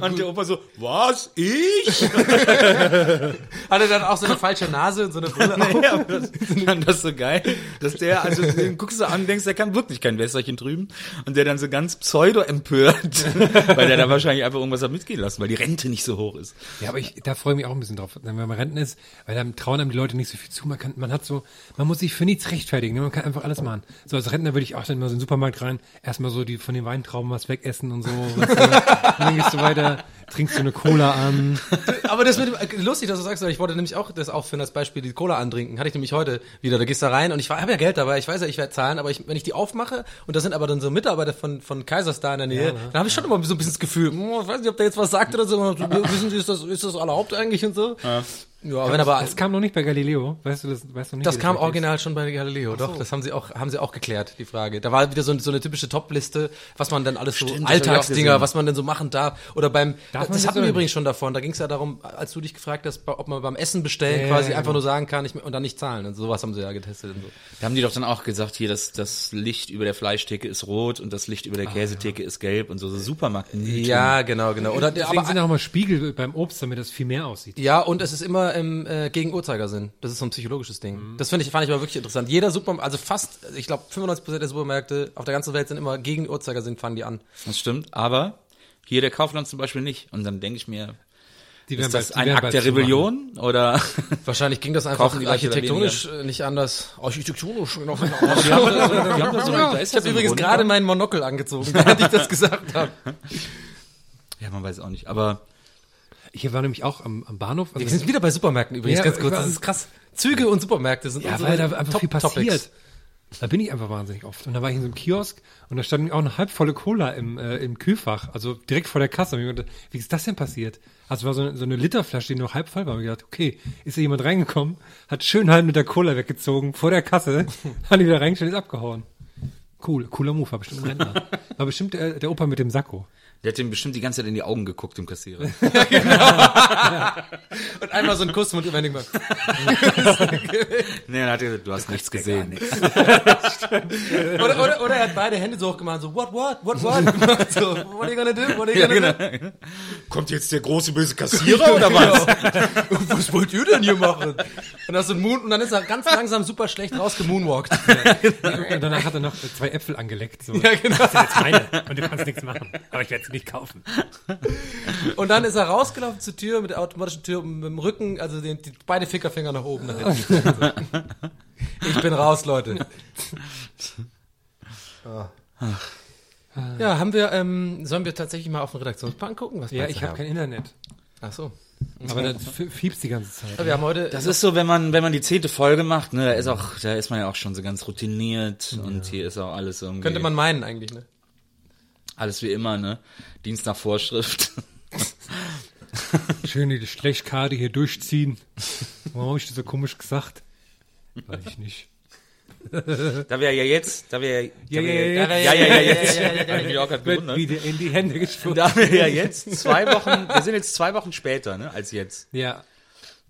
Speaker 6: und der Opa so, was, ich?
Speaker 2: Hat er dann auch so eine falsche Nase und so eine Brille auf?
Speaker 6: Ja, aber das, ich fand das so geil, dass der, also den guckst du an, denkst, der kann wirklich kein Wässerchen drüben und der dann so ganz pseudo empört, weil der da wahrscheinlich einfach irgendwas hat mitgehen lassen, weil die Rente nicht so hoch ist.
Speaker 3: Ja, aber ich, da freue ich mich auch ein bisschen drauf, wenn man Renten ist, weil dann trauen einem die Leute nicht so viel zu. Man kann, man hat so, man muss sich für nichts rechtfertigen, ne? man kann einfach alles machen. So als Rentner würde ich auch dann mal so in den Supermarkt rein, erstmal so die von den Weintrauben was wegessen und so. Und dann gehst du weiter, trinkst du eine Cola an.
Speaker 2: Aber das mit dem, lustig, dass du sagst, weil ich wollte nämlich auch das aufführen als Beispiel, die Cola antrinken. Hatte ich nämlich heute wieder. Da gehst du rein und ich habe ja Geld dabei, ich weiß ja, ich werde zahlen, aber ich, wenn ich die aufmache und da sind aber dann so Mitarbeiter von, von Kaisers da in der Nähe, dann habe ich schon immer so ein bisschen das Gefühl, hm, ich weiß nicht, ob der jetzt was sagt oder so, wissen Sie, ist das, ist das erlaubt eigentlich und so? Ja, wenn aber,
Speaker 3: Das kam noch nicht bei Galileo, weißt du das? Weißt du nicht,
Speaker 2: das kam original schon bei Galileo, doch, das haben sie auch, haben sie auch geklärt, die Frage. Da war wieder so, so eine typische Top-Liste, was man dann alles so,
Speaker 6: Stimmt, auch
Speaker 2: Alltagsdinger, was man denn so machen darf. Oder beim,
Speaker 3: Darf
Speaker 2: das hatten wir übrigens schon davon, da ging es ja darum, als du dich gefragt hast, ob man beim Essen bestellen
Speaker 3: Ja,
Speaker 2: quasi
Speaker 3: ja,
Speaker 2: einfach
Speaker 3: genau.
Speaker 2: nur sagen kann, ich, und dann nicht zahlen. Und sowas haben sie ja getestet und so.
Speaker 6: Da haben die doch dann auch gesagt, hier, das, das Licht über der Fleischtheke ist rot und das Licht über der Käsetheke ist gelb und so, so Supermarkt.
Speaker 2: Ja, genau, genau. Oder,
Speaker 3: Deswegen
Speaker 2: aber,
Speaker 3: sind auch mal Spiegel beim Obst, damit das viel mehr aussieht.
Speaker 2: ja, und es ist immer im, äh, gegen Uhrzeigersinn. Das ist so ein psychologisches Ding.
Speaker 3: Mhm.
Speaker 2: Das finde ich, fand ich aber wirklich interessant. Jeder Supermarkt, also fast, ich glaube 95% der Supermärkte auf der ganzen Welt sind immer gegen Uhrzeigersinn, fangen die an.
Speaker 6: Das stimmt, aber hier der Kaufland zum Beispiel nicht. Und dann denke ich mir,
Speaker 3: Die
Speaker 6: ist das
Speaker 3: bald-
Speaker 6: ein Akt der. Rebellion oder?
Speaker 2: Wahrscheinlich ging das einfach architektonisch äh, nicht anders. Architektonisch noch nicht
Speaker 6: Die haben das, die haben das so, da ist
Speaker 2: Ich habe übrigens gerade meinen Monokel angezogen, während ich das gesagt habe.
Speaker 6: Ja, man weiß auch nicht, aber
Speaker 3: Ich war nämlich auch am, am Bahnhof. Also
Speaker 2: Wir sind wieder bei Supermärkten übrigens,
Speaker 3: Ja,
Speaker 2: ganz kurz. Das ist krass. Züge und Supermärkte sind
Speaker 3: Ja, weil da einfach viel
Speaker 2: Top-Topics.
Speaker 3: passiert. Da bin ich einfach wahnsinnig oft. Und da war ich in so einem Kiosk und da stand auch eine halbvolle Cola im, äh, im Kühlfach, also direkt vor der Kasse. Und ich dachte, wie ist das denn passiert? Also war so eine, so eine Literflasche, die noch halb voll war. Und ich dachte, okay, ist da jemand reingekommen, hat schön halb mit der Cola weggezogen vor der Kasse, hat die wieder reingestellt, ist abgehauen. Cool, cooler Move, war bestimmt ein Rentner. War bestimmt der, der Opa mit dem Sakko.
Speaker 6: Der hat ihm bestimmt die ganze Zeit in die Augen geguckt, dem Kassierer.
Speaker 2: Und einmal so ein Kuss mit überlegen mal.
Speaker 6: nee, dann hat er gesagt, du hast nichts gesehen.
Speaker 2: Oder, oder, oder er hat beide Hände so hochgemacht, so, what, what, what, what? So, what are you gonna do? What are you gonna do?
Speaker 6: Kommt jetzt der große böse Kassierer oder was?
Speaker 2: Was wollt ihr denn hier machen? Und, das so Moon, und dann ist er ganz langsam super schlecht rausgemoonwalkt.
Speaker 3: Und danach hat er noch zwei Äpfel angeleckt. So.
Speaker 2: Ja, genau.
Speaker 3: Das ist jetzt meine und du kannst nichts machen. Aber ich werde sie nicht kaufen.
Speaker 2: Und dann ist er rausgelaufen zur Tür mit der automatischen Tür mit dem Rücken, also den, die, beide Fickerfinger nach oben. Nach hinten. ich bin raus, Leute. Ah. Ja, haben wir, ähm, sollen wir tatsächlich mal auf den Redaktionsplan gucken, was
Speaker 3: Ja, ich habe kein Internet.
Speaker 2: Ach so.
Speaker 3: Aber das f- fiebst die ganze Zeit.
Speaker 2: Ja, wir haben heute,
Speaker 6: Das ist so, wenn man, wenn man die zehnte Folge macht, ne, da ist auch, da ist man ja auch schon so ganz routiniert und hier ist auch alles irgendwie.
Speaker 2: könnte man meinen eigentlich, ne?
Speaker 6: Alles wie immer, ne? Dienst nach Vorschrift.
Speaker 3: Schön die Schlechtkarte hier durchziehen. Warum habe ich das so komisch gesagt? Weiß ich nicht.
Speaker 6: Da wäre ja jetzt, da wäre
Speaker 3: Ja,
Speaker 6: da
Speaker 3: ja, ja,
Speaker 6: ja, ja, ja, jetzt. Hab ich mich auch grad
Speaker 3: Wird wieder in die Hände geschwungen.
Speaker 6: Da wir ja jetzt zwei Wochen, wir sind jetzt zwei Wochen später, ne, als jetzt.
Speaker 3: Ja.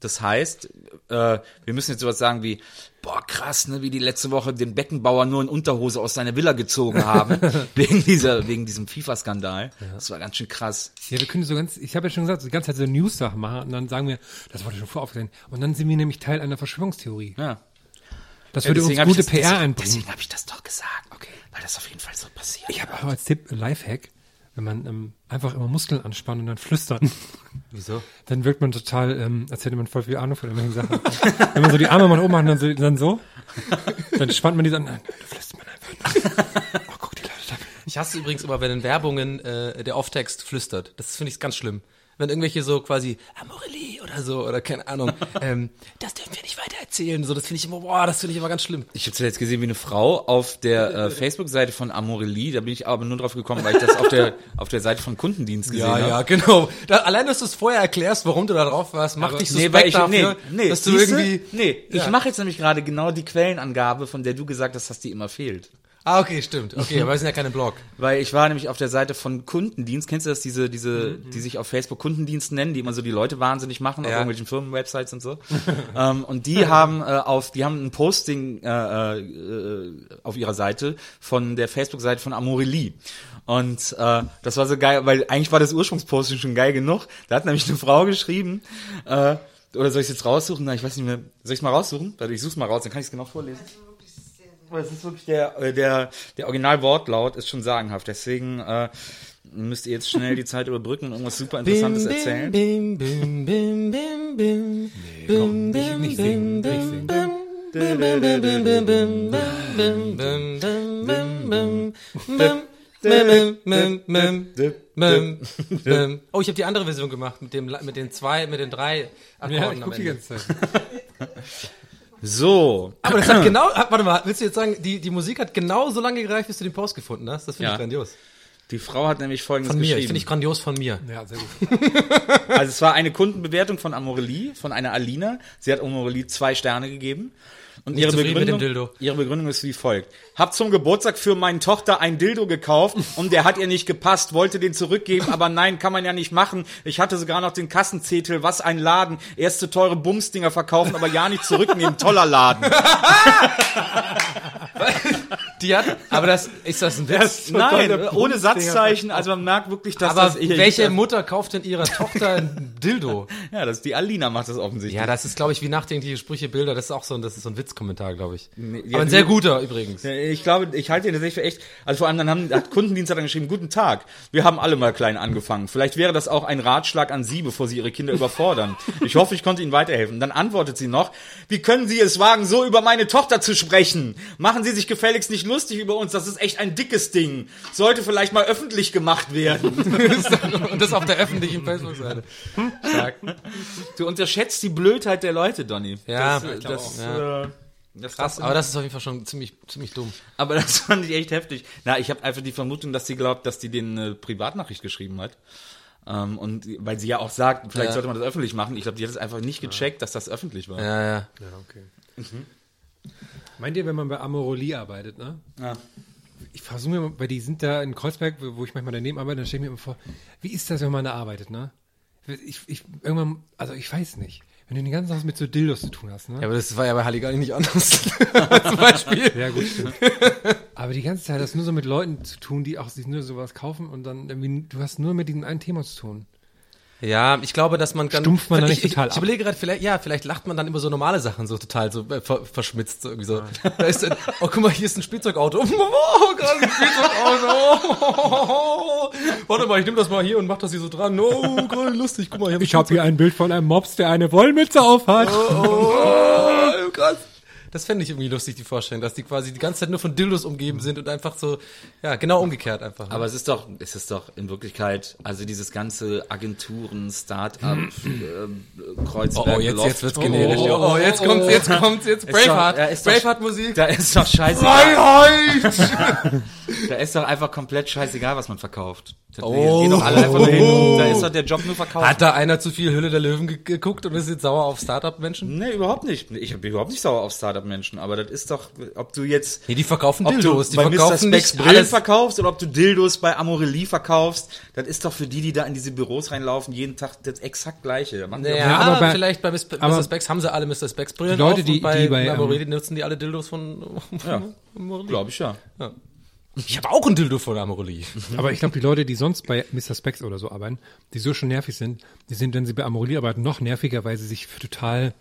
Speaker 6: Das heißt, äh, wir müssen jetzt sowas sagen wie, boah, krass, ne, wie die letzte Woche den Beckenbauer nur in Unterhose aus seiner Villa gezogen haben, wegen dieser, wegen diesem FIFA-Skandal. Das war ganz schön krass.
Speaker 3: Ja, wir können so ganz, ich habe ja schon gesagt, so die ganze Zeit so News-Sachen machen und dann sagen wir, das wurde schon voraufgesehen. Und dann sind wir nämlich Teil einer Verschwörungstheorie.
Speaker 6: Ja.
Speaker 3: Das
Speaker 6: Ja,
Speaker 3: würde
Speaker 6: deswegen
Speaker 3: uns gute
Speaker 6: das-
Speaker 3: PR
Speaker 6: deswegen-
Speaker 3: einbringen.
Speaker 6: Deswegen habe ich das doch gesagt. Okay. Weil das auf jeden Fall so passiert.
Speaker 3: Ich habe auch als Tipp Lifehack, wenn man ähm, einfach immer Muskeln anspannt und dann flüstern,
Speaker 2: Wieso?
Speaker 3: dann wirkt man total, ähm, als hätte man voll viel Ahnung von irgendwelchen Sachen. wenn man so die Arme mal oben macht und dann so, dann so, dann spannt man die dann, nein, da flüstert man einfach. Oh, guck die Leute da.
Speaker 2: Ich hasse übrigens immer, wenn in Werbungen äh, der Off-Text flüstert. Das finde ich ganz schlimm. Wenn irgendwelche so quasi Amorelie oder so oder keine Ahnung, ähm, das dürfen wir nicht weiter erzählen. So, das finde ich immer, boah, das finde ich immer ganz schlimm.
Speaker 6: Ich habe zuletzt gesehen, wie eine Frau auf der äh, Facebook-Seite von Amorelie, da bin ich aber nur drauf gekommen, weil ich das auf der auf der Seite von Kundendienst gesehen
Speaker 2: Ja,
Speaker 6: habe.
Speaker 2: ja, genau. Da, allein, dass du es vorher erklärst, warum du da drauf warst, macht dich
Speaker 6: Nee,
Speaker 2: suspekt
Speaker 6: weil ich,
Speaker 2: dafür,
Speaker 6: nee, nee,
Speaker 2: dass du irgendwie...
Speaker 6: Nee, ich
Speaker 2: Ja.
Speaker 6: mache jetzt nämlich gerade genau die Quellenangabe, von der du gesagt hast, dass die immer fehlt.
Speaker 2: Ah, okay, stimmt. Okay, aber wir sind ja keine Blog.
Speaker 6: Weil ich war nämlich auf der Seite von Kundendienst. Kennst du das, diese, diese,
Speaker 2: Mhm.
Speaker 6: die sich auf Facebook Kundendienst nennen, die immer so die Leute wahnsinnig machen auf
Speaker 2: Ja.
Speaker 6: irgendwelchen Firmenwebsites und so. ähm, und die haben äh, auf, die haben ein Posting äh, äh, auf ihrer Seite von der Facebook-Seite von Amorelie. Und äh, das war so geil, weil eigentlich war das Ursprungsposting schon geil genug. Da hat nämlich eine Frau geschrieben, äh, oder soll ich es jetzt raussuchen? Na, ich weiß nicht mehr. Soll ich es mal raussuchen? Ich suche mal raus, dann kann ich es genau vorlesen. Aber es ist wirklich der, äh, der, der Originalwortlaut ist schon sagenhaft. Deswegen äh, müsst ihr jetzt schnell die Zeit überbrücken und irgendwas super Interessantes erzählen.
Speaker 2: Bim, bim, bim, bim, bim.
Speaker 3: Komm, nicht, nicht singen, nicht singen.
Speaker 2: Oh, ich habe die andere Version gemacht mit dem mit den zwei, mit den drei Akkorden
Speaker 3: Ja, ich guck die ganze Zeit.
Speaker 6: So.
Speaker 2: Aber das hat genau, warte mal, willst du jetzt sagen, die, die Musik hat genau so lange gereicht, bis du den Post gefunden hast? Das finde
Speaker 6: Ja.
Speaker 2: ich grandios.
Speaker 6: Die Frau hat nämlich folgendes
Speaker 2: Von mir,
Speaker 6: geschrieben.
Speaker 2: finde ich grandios von mir.
Speaker 3: Ja, sehr gut.
Speaker 6: Also es war eine Kundenbewertung von Amorelie, von einer Alina. Sie hat Amorelie zwei Sterne gegeben. Und ihre Begründung, ihre Begründung ist wie folgt. Hab zum Geburtstag für meine Tochter ein Dildo gekauft und der hat ihr nicht gepasst, wollte den zurückgeben, aber nein, kann man ja nicht machen. Ich hatte sogar noch den Kassenzettel, was ein Laden. Erst zu teure Bumsdinger verkaufen, aber ja nicht zurücknehmen. Toller Laden.
Speaker 2: Die hat, aber das, ist das ein Witz?
Speaker 6: Nein, ohne Satzzeichen. Also man merkt wirklich, dass
Speaker 2: Aber
Speaker 6: das...
Speaker 2: welche Mutter kauft denn ihrer Tochter ein Dildo?
Speaker 6: Ja, das die Alina macht das offensichtlich.
Speaker 2: Ja, das ist, glaube ich, wie nachdenkliche Sprüche, Bilder. Das ist auch so, ein- das ist so ein Witzkommentar, glaube ich.
Speaker 6: ja,
Speaker 2: Aber ein sehr guter übrigens.
Speaker 6: Ich glaube, ich halte den tatsächlich für echt. Also vor allem dann haben, hat Kundendienst hat dann geschrieben, guten Tag. Wir haben alle mal klein angefangen. Vielleicht wäre das auch ein Ratschlag an Sie, bevor Sie Ihre Kinder überfordern. Ich hoffe, ich konnte Ihnen weiterhelfen. Dann antwortet sie noch, wie können Sie es wagen, so über meine Tochter zu sprechen? Machen Sie sich gefälligst nicht lustig über uns. Das ist echt ein dickes Ding. Sollte vielleicht mal öffentlich gemacht werden.
Speaker 2: Und das auf der öffentlichen Facebook-Seite. Stark.
Speaker 6: Du unterschätzt die Blödheit der Leute, Donny.
Speaker 2: Ja,
Speaker 6: das,
Speaker 2: ich glaub
Speaker 6: das, äh, das
Speaker 2: Krass, aber das ist auf jeden Fall schon ziemlich, ziemlich dumm.
Speaker 6: Aber das fand ich echt heftig. Na, ich habe einfach die Vermutung, dass sie glaubt, dass die den eine Privatnachricht geschrieben hat. Ähm, und weil sie ja auch sagt, vielleicht
Speaker 2: Ja.
Speaker 6: sollte man das öffentlich machen. Ich glaube, die hat es einfach nicht gecheckt, dass das öffentlich war.
Speaker 2: Ja, ja.
Speaker 3: Ja, okay. Meint ihr, wenn man bei Amorelie arbeitet, ne?
Speaker 6: Ja.
Speaker 3: Ich versuche mir, weil die sind da in Kreuzberg, wo wo ich manchmal daneben arbeite, dann stelle ich mir immer vor, wie ist das, wenn man da arbeitet, ne? Ich, ich, irgendwann, also ich weiß nicht. Wenn du den ganzen Tag mit so Dildos zu tun hast, ne?
Speaker 2: Ja, aber das war ja bei Halligalli nicht anders. Zum Beispiel.
Speaker 3: Ja, gut, stimmt. Aber die ganze Zeit hast du nur so mit Leuten zu tun, die auch sich nur sowas kaufen und dann irgendwie, du hast nur mit diesem einen Thema zu tun.
Speaker 2: Ja, ich glaube, dass man dann.
Speaker 3: Stumpft man da
Speaker 2: ich,
Speaker 3: nicht
Speaker 2: ich,
Speaker 3: total
Speaker 2: ich
Speaker 3: ab?
Speaker 2: überlege gerade, vielleicht, ja, vielleicht lacht man dann über so normale Sachen so total so äh, ver, verschmitzt, so irgendwie so. Da ist ein, oh, guck mal, hier ist ein Spielzeugauto. Oh, gerade ein Spielzeugauto. Oh, warte mal, ich nehme das mal hier und mach das hier so dran. Oh, gerade lustig, guck mal, hier
Speaker 3: Ich habe hier ein Bild von einem Mops, der eine Wollmütze aufhat.
Speaker 2: Oh, krass. Das fände ich irgendwie lustig, die Vorstellung, dass die quasi die ganze Zeit nur von Dildos umgeben sind und einfach so, ja, genau umgekehrt einfach. ne?
Speaker 6: Aber es ist doch, es ist doch in Wirklichkeit, also dieses ganze Agenturen, Start-up, äh, Kreuzberg,
Speaker 2: oh, oh, jetzt,
Speaker 6: Loft-
Speaker 2: jetzt wird's generisch. Oh, oh, jetzt kommt's, jetzt kommt's, jetzt
Speaker 6: doch-
Speaker 2: Braveheart.
Speaker 6: ist doch-
Speaker 2: Braveheart-Musik.
Speaker 6: Da ist doch scheißegal.
Speaker 2: Freiheit!
Speaker 6: Da ist doch einfach komplett scheißegal, was man verkauft.
Speaker 2: Oh.
Speaker 6: gehen doch alle einfach nur hin. Da ist doch der Job nur verkauft.
Speaker 2: Hat da einer zu viel Hülle der Löwen ge geguckt und ist jetzt sauer auf Startup-Menschen?
Speaker 6: Nee, überhaupt nicht. Ich bin überhaupt nicht sauer auf Startup-Menschen, aber das ist doch, ob du jetzt
Speaker 2: Nee, die verkaufen
Speaker 6: ob
Speaker 2: Dildos.
Speaker 6: du
Speaker 2: Die
Speaker 6: bei Mr.
Speaker 2: verkaufen
Speaker 6: Specs
Speaker 2: nicht
Speaker 6: Brillen
Speaker 2: alles.
Speaker 6: verkaufst oder ob du Dildos bei Amorelie verkaufst, das ist doch für die, die da in diese Büros reinlaufen, jeden Tag das exakt gleiche. Die
Speaker 2: Ja,
Speaker 3: Ja, aber bei-
Speaker 2: vielleicht bei Mr.
Speaker 3: aber-
Speaker 2: Specs haben sie alle Mr. Specs Brillen
Speaker 3: Die Leute,
Speaker 2: auf
Speaker 3: die-
Speaker 2: und bei,
Speaker 3: die bei,
Speaker 2: Amorelie nutzen die alle Dildos von
Speaker 6: Ja.
Speaker 2: Amorelie.
Speaker 6: Glaube ich ja.
Speaker 2: Ich habe auch ein Dildo von Amorelie.
Speaker 3: Aber ich glaube, die Leute, die sonst bei Mr. Specs oder so arbeiten, die so schon nervig sind, die sind, wenn sie bei Amorelie arbeiten, noch nerviger, weil sie sich für total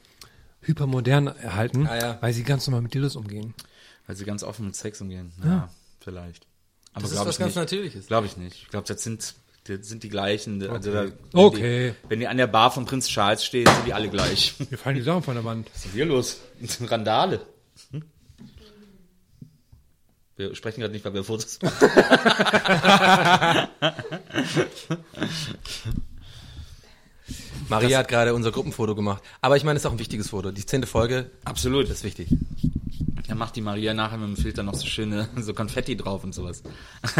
Speaker 3: hypermodern erhalten,
Speaker 2: Ah, ja.
Speaker 3: weil sie ganz normal mit Dildos umgehen.
Speaker 6: Weil sie ganz offen mit Sex umgehen. Ja, vielleicht. Aber
Speaker 2: Das ist was
Speaker 6: ich
Speaker 2: ganz
Speaker 6: nicht.
Speaker 2: Natürliches.
Speaker 6: Glaube ich nicht. Ich glaube, das sind, das sind die gleichen. Also da, wenn
Speaker 3: Okay.
Speaker 6: Die, wenn die an der Bar von Prinz Charles stehen, sind die alle gleich. Was
Speaker 3: Mir fallen die Sachen von der Wand.
Speaker 6: ist denn hier los? Randale. Wir sprechen gerade nicht, weil wir Fotos machen.
Speaker 2: Maria hat gerade unser Gruppenfoto gemacht. Aber ich meine, es ist auch ein wichtiges Foto. Die zehnte Folge
Speaker 6: Absolut.
Speaker 2: ist wichtig.
Speaker 6: Dann macht die Maria nachher mit dem Filter noch so schöne, so Konfetti drauf und sowas.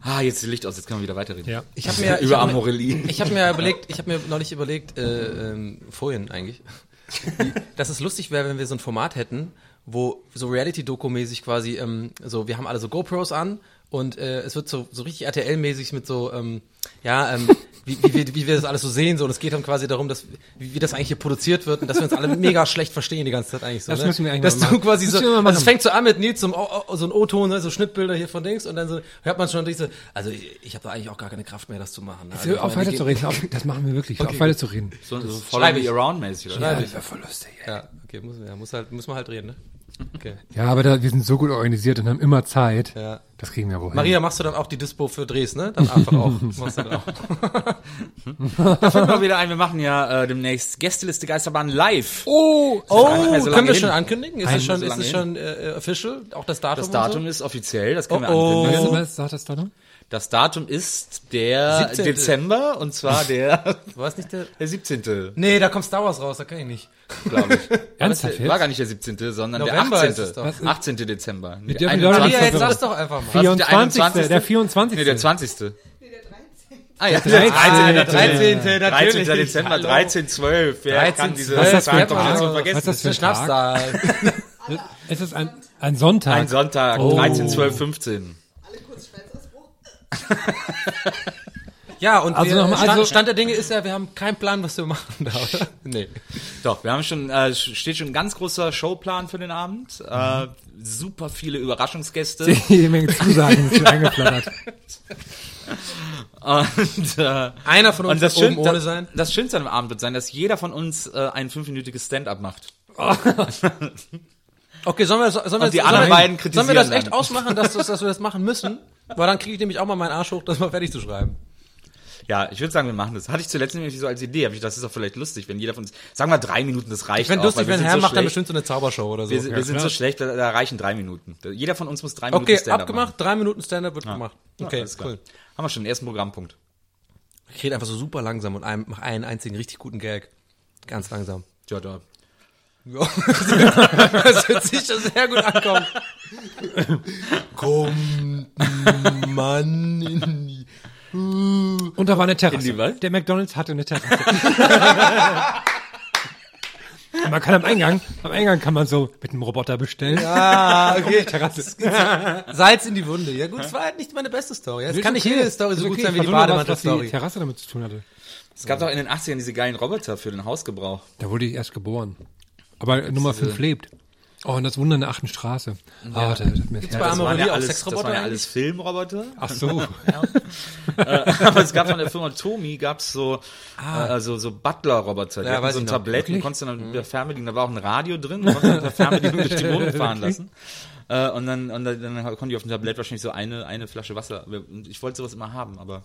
Speaker 6: ah, jetzt ist Licht aus, jetzt können wir wieder weiterreden.
Speaker 3: Ja.
Speaker 2: Ich habe mir
Speaker 6: Über
Speaker 2: hab mir-
Speaker 6: Amorelie.
Speaker 2: Ich habe mir überlegt, ich habe mir neulich überlegt, äh, ähm, vorhin eigentlich, dass es lustig wäre, wenn wir so ein Format hätten, wo so Reality-Doku-mäßig quasi, ähm, so wir haben alle so GoPros an und äh, es wird so, so richtig RTL-mäßig mit so, ähm, ja, ähm, wie, wie, wir, wie wir das alles so sehen, so und es geht dann quasi darum, dass wie, wie das eigentlich hier produziert wird und dass wir uns alle mega schlecht verstehen die ganze Zeit eigentlich so.
Speaker 3: Das
Speaker 2: ne?
Speaker 3: müssen wir eigentlich
Speaker 2: dass
Speaker 3: mal
Speaker 2: du
Speaker 3: machen.
Speaker 2: quasi so, also es fängt so an mit Nils, so, so ein O-Ton, ne, so Schnittbilder hier von Dings und dann so hört man schon diese, also ich, ich habe da eigentlich auch gar keine Kraft mehr, das zu machen. ne? Also ich
Speaker 3: auf
Speaker 2: meine,
Speaker 3: weiter zu reden. Auf, das machen wir wirklich. Hör auf weiter zu reden.
Speaker 6: So, so
Speaker 2: Schreibe
Speaker 6: Follow
Speaker 2: ich.
Speaker 6: me around mäßig, oder?
Speaker 3: Ja,
Speaker 2: ich.
Speaker 3: das war voll lustig.
Speaker 2: Ja, okay, muss, ja, muss halt, muss man halt reden, ne? Okay.
Speaker 3: Ja, aber da, wir sind so gut organisiert und haben immer Zeit.
Speaker 2: Ja.
Speaker 3: Das kriegen wir wohl. hin.
Speaker 2: Maria, machst du dann auch die Dispo für Drehs, ne? Dann einfach auch. Machst dann auch.
Speaker 6: Da fällt mir wieder ein, wir machen ja äh, demnächst Gästeliste Geisterbahn live.
Speaker 2: Oh,
Speaker 6: mehr so
Speaker 2: können wir
Speaker 6: hin.
Speaker 2: schon ankündigen? Ist
Speaker 6: Ein-
Speaker 2: es schon,
Speaker 6: so
Speaker 2: ist es schon äh, official? Auch das Datum?
Speaker 6: Das Datum ist offiziell, das können
Speaker 2: Oh, oh.
Speaker 6: wir
Speaker 3: Weißt du,
Speaker 6: ankündigen.
Speaker 3: was sagt das Datum?
Speaker 6: Das Datum ist der
Speaker 2: 17..
Speaker 6: Dezember und zwar der?
Speaker 2: War es nicht der?
Speaker 6: der 17.
Speaker 2: Nee, da kommt Star Wars raus, da kann ich nicht.
Speaker 6: glaube ich.
Speaker 3: Ernsthaft
Speaker 6: War
Speaker 3: jetzt?
Speaker 6: gar nicht der 17., sondern
Speaker 2: November
Speaker 6: der
Speaker 2: ist es
Speaker 6: 18.
Speaker 2: doch.
Speaker 6: 18. Dezember.
Speaker 3: Wir
Speaker 6: Der
Speaker 3: dürfen die Leute
Speaker 6: 21.
Speaker 3: nicht
Speaker 2: Maria, jetzt sag's doch einfach mal.
Speaker 6: Was, der
Speaker 3: 24.
Speaker 6: 21.?
Speaker 3: Der 24.
Speaker 6: Nee, der 20. Ah ja, der
Speaker 3: 13.
Speaker 6: 13.
Speaker 3: Der
Speaker 2: 13.
Speaker 6: 13.
Speaker 2: natürlich.
Speaker 6: Dezember,
Speaker 2: Hallo.
Speaker 6: 13, 12. Wer
Speaker 2: 13,
Speaker 6: kann diese
Speaker 2: 12,
Speaker 3: Was ist das für ein
Speaker 6: Zeit doch
Speaker 3: Tag?
Speaker 6: nicht so
Speaker 3: Was
Speaker 6: vergessen?
Speaker 3: ist das für ein?
Speaker 2: Schnapszahl.
Speaker 3: Es ist ein, ein Sonntag.
Speaker 6: Ein Sonntag,
Speaker 3: Oh.
Speaker 6: 13, 12, 15.
Speaker 2: Ja, und
Speaker 3: Also
Speaker 2: wir,
Speaker 3: noch mal,
Speaker 2: Stand,
Speaker 3: also-
Speaker 2: Stand der Dinge ist ja, wir haben keinen Plan, was wir machen da, oder? Nee.
Speaker 6: Doch, wir haben schon, äh, steht schon ein ganz großer Showplan für den Abend. Äh, super viele Überraschungsgäste.
Speaker 3: Jede Menge Zusagen sind eingeflattert.
Speaker 6: Und, äh,
Speaker 2: Einer von uns
Speaker 6: das,
Speaker 2: wird oben
Speaker 6: Schön,
Speaker 2: ohne
Speaker 6: das,
Speaker 2: sein.
Speaker 6: das Schönste an dem Abend wird sein, dass jeder von uns äh, ein fünfminütiges Stand-up macht.
Speaker 2: Okay, sollen wir, sollen wir,
Speaker 6: Und die anderen beiden
Speaker 2: Sollen wir das
Speaker 6: kritisieren
Speaker 2: echt ausmachen, dass, dass wir das machen müssen? Weil dann kriege ich nämlich auch mal meinen Arsch hoch, das mal fertig zu schreiben.
Speaker 6: Ja, ich würde sagen, wir machen das. Hatte ich zuletzt nämlich so als Idee, habe ich, das ist doch vielleicht lustig, wenn jeder von uns, sagen wir drei Minuten, das reicht
Speaker 2: Ich fände lustig, wenn Herr
Speaker 6: so
Speaker 2: macht dann bestimmt so eine Zaubershow oder so.
Speaker 6: Wir, sind- wir sind
Speaker 3: klar.
Speaker 6: so schlecht, da, da reichen drei Minuten. Jeder von uns muss drei Minuten
Speaker 2: okay,
Speaker 6: Stand-up
Speaker 2: abgemacht, drei Minuten Stand-up wird gemacht. Okay,
Speaker 6: klar.
Speaker 2: cool.
Speaker 6: Machen wir schon den ersten Programmpunkt.
Speaker 2: Ich rede einfach so super langsam und ein, mach einen einzigen richtig guten Gag. Ganz langsam.
Speaker 6: Ja, da.
Speaker 2: Ja. das wird sicher sehr gut ankommen. Kommt Mann in die
Speaker 3: Und da war eine Terrasse.
Speaker 6: In die was?
Speaker 3: Der McDonalds hatte eine Terrasse. Man kann am Eingang, am Eingang kann man so mit einem Roboter bestellen.
Speaker 2: Ah, okay.
Speaker 3: Terrasse.
Speaker 2: Salz in die Wunde. Ja gut, es war halt nicht meine beste Story. Es kann nicht
Speaker 3: okay.
Speaker 2: jede Story so gut
Speaker 3: okay.
Speaker 2: sein wie die
Speaker 3: nur was, was die
Speaker 2: Bademantel-Story.
Speaker 3: Terrasse damit zu tun hatte.
Speaker 6: Es gab doch in den 80ern diese geilen Roboter für den Hausgebrauch.
Speaker 3: Da wurde ich erst geboren. Aber Nummer 5 lebt. Oh, und das Wunder in der achten Straße. Ah, das hat mir das
Speaker 2: bei
Speaker 3: Herz.
Speaker 6: Das waren ja
Speaker 2: auch
Speaker 6: alles,
Speaker 2: Sexroboter
Speaker 6: das waren ja alles Filmroboter.
Speaker 3: Ach so.
Speaker 6: Aber es gab von der Firma Tomi gab's so, äh, so, so Butler-Roboter. Die
Speaker 2: Ja,
Speaker 6: hatten so ein. Tablett, und konntest du dann per Fernbedienung, da war auch ein Radio drin, du konntest dann per Fernbedienung durch die Wohnung fahren lassen. Äh, und dann, und dann, dann konnte ich auf dem Tablett wahrscheinlich so eine, eine Flasche Wasser. Ich wollte sowas immer haben, aber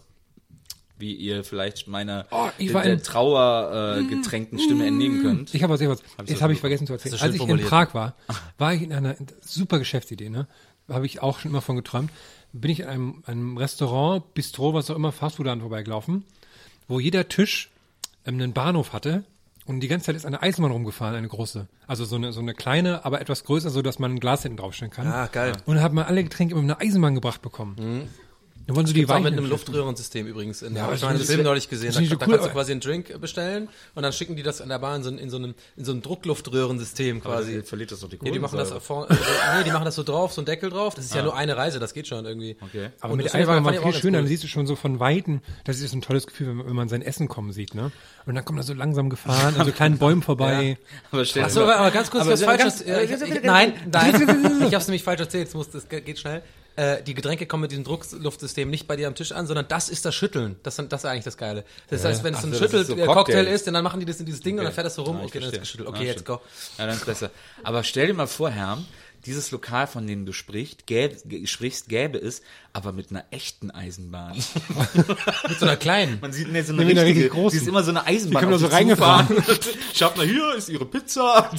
Speaker 6: wie ihr vielleicht meiner
Speaker 3: Oh, ich
Speaker 6: der,
Speaker 3: war
Speaker 6: der
Speaker 3: in-
Speaker 6: Trauer äh, getränkten Stimme entnehmen könnt.
Speaker 3: Ich habe was, ich hab was.
Speaker 6: ich
Speaker 3: Jetzt habe ich vergessen zu erzählen. Als ich in
Speaker 2: formuliert.
Speaker 3: Prag war, war ich in einer super Geschäftsidee, ne? Habe ich auch schon immer von geträumt. Bin ich in einem, einem Restaurant, Bistro, was auch immer, Fastfood-Laden vorbeigelaufen, wo jeder Tisch ähm, einen Bahnhof hatte und die ganze Zeit ist eine Eisenbahn rumgefahren, eine große. Also so eine, so eine kleine, aber etwas größer, so dass man ein Glas hinten draufstellen kann.
Speaker 2: Ah, geil.
Speaker 3: Und da hat man alle Getränke immer mit einer Eisenbahn gebracht bekommen. Dann wollen sie die
Speaker 2: auch mit einem Luftröhrensystem übrigens. In, ja,
Speaker 3: aber
Speaker 2: ich habe einen
Speaker 3: ist-
Speaker 2: Film neulich gesehen. Da, da
Speaker 3: so cool,
Speaker 2: kannst du
Speaker 3: aber-
Speaker 2: quasi einen Drink bestellen und dann schicken die das an der Bahn in so, ein- in so, einem, in so ein Druckluftröhrensystem quasi.
Speaker 6: Ihr verliert das doch die
Speaker 2: Nee, die machen das vor, äh, nee, die machen das so drauf, so ein Deckel drauf. Das ist ja nur eine Reise, das geht schon irgendwie.
Speaker 6: Okay.
Speaker 3: Aber
Speaker 2: Und
Speaker 3: mit der Eisenbahn war
Speaker 2: ich
Speaker 3: viel schöner,
Speaker 2: cool.
Speaker 3: dann siehst du schon so von Weitem, das ist so ein tolles Gefühl, wenn man, wenn man sein Essen kommen sieht, ne? Und dann kommt er so langsam gefahren, an so kleinen Bäumen vorbei.
Speaker 6: Aber stell dir
Speaker 2: Achso, aber ganz kurz,
Speaker 6: Aber
Speaker 2: was
Speaker 6: sehr-
Speaker 2: falsch
Speaker 6: ganz-
Speaker 2: ist. Ja, ich, ich, nein, nein, ich hab's nämlich falsch erzählt, es muss, das geht schnell. Äh, die Getränke kommen mit diesem Druckluftsystem nicht bei dir am Tisch an, sondern das ist das Schütteln. Das, das ist eigentlich das Geile. Das heißt, wenn es so ein Schüttel-Cocktail
Speaker 6: Cocktail.
Speaker 2: ist, dann machen die das in dieses Ding und dann
Speaker 6: Okay.
Speaker 2: fährt das so rum.
Speaker 6: Ah,
Speaker 2: okay, dann ist geschüttelt.
Speaker 6: Ah,
Speaker 2: Okay, jetzt
Speaker 6: stimmt.
Speaker 2: go.
Speaker 6: Ja, dann ist besser. Aber stell dir mal vor, Herm, dieses Lokal, von dem du sprichst, gäbe, sprichst, gäbe es, aber mit einer echten Eisenbahn.
Speaker 2: Mit so einer kleinen.
Speaker 6: Man sieht nee, so eine
Speaker 3: Nee,
Speaker 6: richtige,
Speaker 3: richtig großen.
Speaker 6: die ist immer so eine Eisenbahn.
Speaker 3: Die
Speaker 6: auf
Speaker 3: da so reingefahren.
Speaker 6: Schaut mal, hier ist ihre Pizza.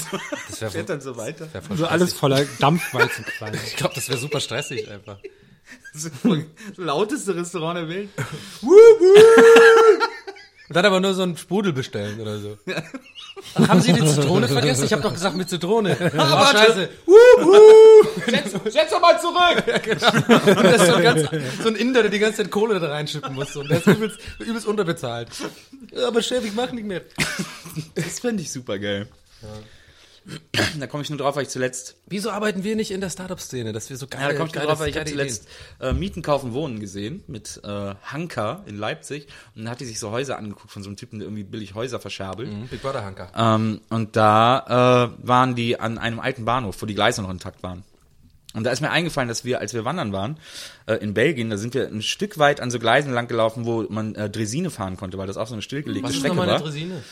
Speaker 2: Das wäre
Speaker 6: Fährt dann so weiter.
Speaker 3: So alles voller Dampfwalzenqualm.
Speaker 2: Ich glaube, das wäre super stressig einfach.
Speaker 6: Das ist das lauteste Restaurant der Welt.
Speaker 2: Und dann aber nur so einen Sprudel bestellen oder so. Ach, haben Sie die Zitrone vergessen? Ich habe doch gesagt mit Zitrone. Ah, scheiße.
Speaker 6: Setz, setz doch mal zurück!
Speaker 2: Und das ist so ein, ganz, so ein Inder, der die ganze Zeit Kohle da reinschippen muss. Und der ist übelst, übelst unterbezahlt. Ja, aber Chef, ich mach nicht mehr.
Speaker 6: Das fände ich super geil. Da komme ich nur drauf, weil ich zuletzt
Speaker 2: Wieso arbeiten wir nicht in der Startup-Szene, dass wir so geil
Speaker 6: Ja, da komme ich nur
Speaker 2: geile-
Speaker 6: drauf, weil ich habe
Speaker 2: geile
Speaker 6: zuletzt äh, Mieten, Kaufen, Wohnen gesehen mit äh, Hanka in Leipzig und dann hat die sich so Häuser angeguckt von so einem Typen, der irgendwie billig Häuser verscherbelt.
Speaker 2: Ideen. Big Brother Hanker.
Speaker 6: Ähm, und da äh, waren die an einem alten Bahnhof, wo die Gleise noch intakt waren. Und da ist mir eingefallen, dass wir, als wir wandern waren, äh, in Belgien, da sind wir ein Stück weit an so Gleisen lang gelaufen, wo man äh, Dresine fahren konnte, weil das auch so eine stillgelegte
Speaker 2: Was ist
Speaker 6: Strecke
Speaker 2: nochmal eine
Speaker 6: war.
Speaker 2: Dresine?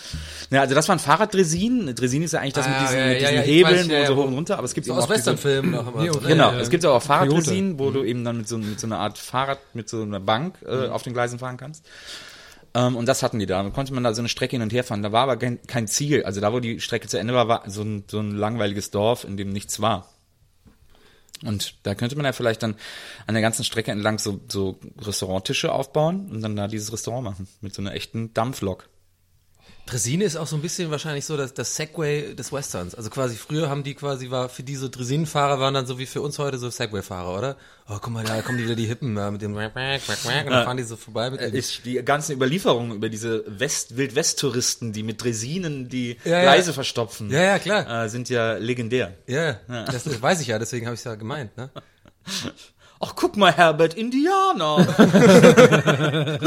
Speaker 6: Ja, also das waren Fahrraddresinen. Dresine ist ja eigentlich das
Speaker 2: Ah,
Speaker 6: mit diesen,
Speaker 2: ja,
Speaker 6: mit
Speaker 2: ja,
Speaker 6: diesen
Speaker 2: ja,
Speaker 6: Hebeln,
Speaker 2: weiß, ja,
Speaker 6: wo so
Speaker 2: ja,
Speaker 6: hoch und runter, aber es gibt
Speaker 2: So aus
Speaker 6: auch diese-
Speaker 2: Westernfilmen noch immer. so?
Speaker 6: Genau,
Speaker 2: Ja,
Speaker 6: es gibt aber auch Fahrraddresinen, wo du eben dann mit so, mit so einer Art Fahrrad, mit so einer Bank äh, auf den Gleisen fahren kannst. Ähm, und das hatten die da. Da konnte man da so eine Strecke hin und her fahren. Da war aber kein, kein Ziel. Also da, wo die Strecke zu Ende war, war so ein, so ein langweiliges Dorf, in dem nichts war. Und da könnte man ja vielleicht dann an der ganzen Strecke entlang so, so Restauranttische aufbauen und dann da dieses Restaurant machen. Mit so einer echten Dampflok.
Speaker 2: Dresine ist auch so ein bisschen wahrscheinlich so das, das Segway des Westerns. Also quasi früher haben die quasi, war für diese Dresinenfahrer waren dann so wie für uns heute so Segway-Fahrer, oder? Oh, guck mal, da kommen die wieder die Hippen äh, mit dem und dann fahren die so vorbei mit
Speaker 6: ist die ganzen Überlieferungen über diese West Wild-West-Touristen, die mit Dresinen die
Speaker 2: Ja, ja.
Speaker 6: Gleise verstopfen,
Speaker 2: Ja, ja, klar.
Speaker 6: äh, sind ja legendär.
Speaker 2: Ja, das, das weiß ich ja, deswegen habe ich es ja gemeint, ne?
Speaker 6: Ach, guck mal, Herbert, Indianer.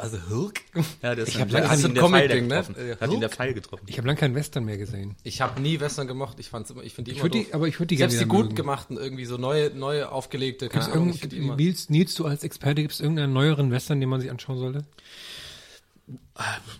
Speaker 2: Also Hulk.
Speaker 6: ja, der ist
Speaker 3: Ich hab
Speaker 6: dann-
Speaker 3: lange-
Speaker 6: hat
Speaker 3: so
Speaker 6: ihn
Speaker 2: ein
Speaker 6: der Pfeil
Speaker 2: Comic-Ding, ne?
Speaker 6: getroffen.
Speaker 2: Ja,
Speaker 6: Hat ihn der Pfeil getroffen.
Speaker 3: Ich habe lange keinen Western mehr gesehen.
Speaker 2: Ich habe nie Western gemocht. Ich fand's immer, ich finde die
Speaker 3: Ich
Speaker 2: immer
Speaker 3: würd die- aber ich würd die
Speaker 2: Selbst
Speaker 3: gerne
Speaker 2: die gut
Speaker 3: mögen.
Speaker 2: gemachten irgendwie so neue, neue aufgelegte. Keine
Speaker 3: Gibt's
Speaker 2: Ahnung.
Speaker 3: Nils, Nils, du als Experte, gibt es irgendeinen neueren Western, den man sich anschauen sollte?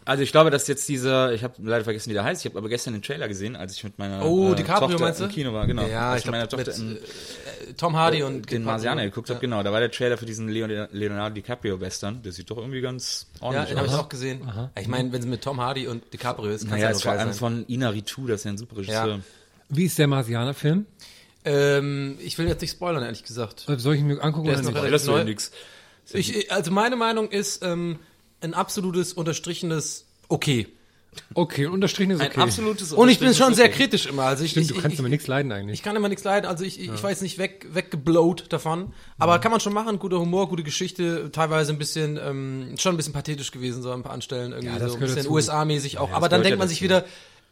Speaker 6: Also ich glaube, dass jetzt dieser, ich habe leider vergessen, wie der heißt, ich habe aber gestern den Trailer gesehen, als ich mit meiner
Speaker 2: Oh,
Speaker 6: äh,
Speaker 2: DiCaprio
Speaker 6: Tochter
Speaker 2: meinst du?
Speaker 6: im Kino war, genau.
Speaker 2: Ja,
Speaker 6: Als
Speaker 2: ich
Speaker 6: mit meiner Tochter
Speaker 2: mit
Speaker 6: in,
Speaker 2: äh, Tom Hardy und
Speaker 6: den. Marsianer geguckt habe, genau, da war der Trailer für diesen Leon- Leonardo DiCaprio Western, der sieht doch irgendwie ganz
Speaker 2: Ja,
Speaker 6: ordentlich
Speaker 2: den habe ich
Speaker 6: aus.
Speaker 2: auch gesehen. Ich meine, wenn sie mit Tom Hardy und DiCaprio ist, kann es
Speaker 6: Naja,
Speaker 2: ja
Speaker 6: ist vor allem
Speaker 2: sein.
Speaker 6: von Ina Ritu, das ist ja ein super Regisseur.
Speaker 2: Ja.
Speaker 3: Wie ist der Marsianer-Film?
Speaker 2: Ähm, ich will jetzt nicht spoilern, ehrlich gesagt.
Speaker 3: Äh, Soll ich ihn mir angucken
Speaker 2: Der
Speaker 3: oder
Speaker 2: ist noch
Speaker 3: nicht?
Speaker 2: relativ
Speaker 6: Das ist ja
Speaker 2: neu.
Speaker 6: nix.
Speaker 2: Ich, also meine Meinung ist ähm, ein absolutes unterstrichenes Okay.
Speaker 3: Okay, unterstrichen ist
Speaker 6: Ein
Speaker 3: okay.
Speaker 6: absolutes
Speaker 2: Und ich bin
Speaker 6: unterstrichenes
Speaker 2: schon sehr
Speaker 6: Okay.
Speaker 2: kritisch immer. Also ich,
Speaker 3: Stimmt,
Speaker 2: ich,
Speaker 3: du kannst
Speaker 2: ich,
Speaker 3: aber nichts leiden eigentlich.
Speaker 2: Ich kann immer nichts leiden, also ich, ich, ich war jetzt nicht weg, weggeblowt davon. Aber kann man schon machen, guter Humor, gute Geschichte, teilweise ein bisschen, ähm, schon ein bisschen pathetisch gewesen, so ein paar Anstellen, irgendwie
Speaker 3: Ja, das
Speaker 2: so ein bisschen. USA-mäßig auch.
Speaker 6: Ja,
Speaker 2: Aber dann denkt
Speaker 6: ja
Speaker 2: man sich wieder,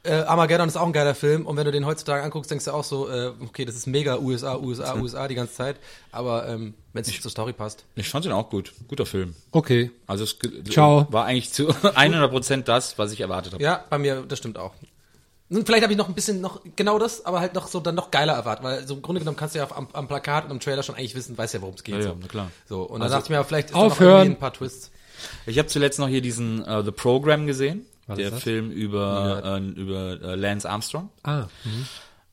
Speaker 2: äh, Armageddon ist auch ein geiler Film und wenn du den heutzutage anguckst, denkst du auch so, äh, okay, das ist mega USA, USA, USA die ganze Zeit. Aber ähm, wenn es nicht zur Story passt.
Speaker 6: Ich fand den auch gut. Guter Film.
Speaker 3: Okay.
Speaker 6: Also es
Speaker 3: Ciao.
Speaker 6: war eigentlich zu 100% das, was ich erwartet habe.
Speaker 2: Ja, bei mir, das stimmt auch. Und vielleicht habe ich noch ein bisschen noch genau das, aber halt noch so dann noch geiler erwartet, weil so im Grunde genommen kannst du ja am, am Plakat und am Trailer schon eigentlich wissen, weißt ja, worum es geht.
Speaker 6: Ja, ja,
Speaker 2: so.
Speaker 6: na klar.
Speaker 2: So, und dann
Speaker 6: Also-
Speaker 2: dachte ich mir, vielleicht ist da noch
Speaker 3: Aufhören.
Speaker 2: irgendwie ein paar Twists.
Speaker 6: Ich habe zuletzt noch hier diesen äh, The Program gesehen.
Speaker 3: Was
Speaker 6: der
Speaker 3: ist das?
Speaker 6: Film über, äh, über äh, Lance Armstrong
Speaker 3: Ah, mhm.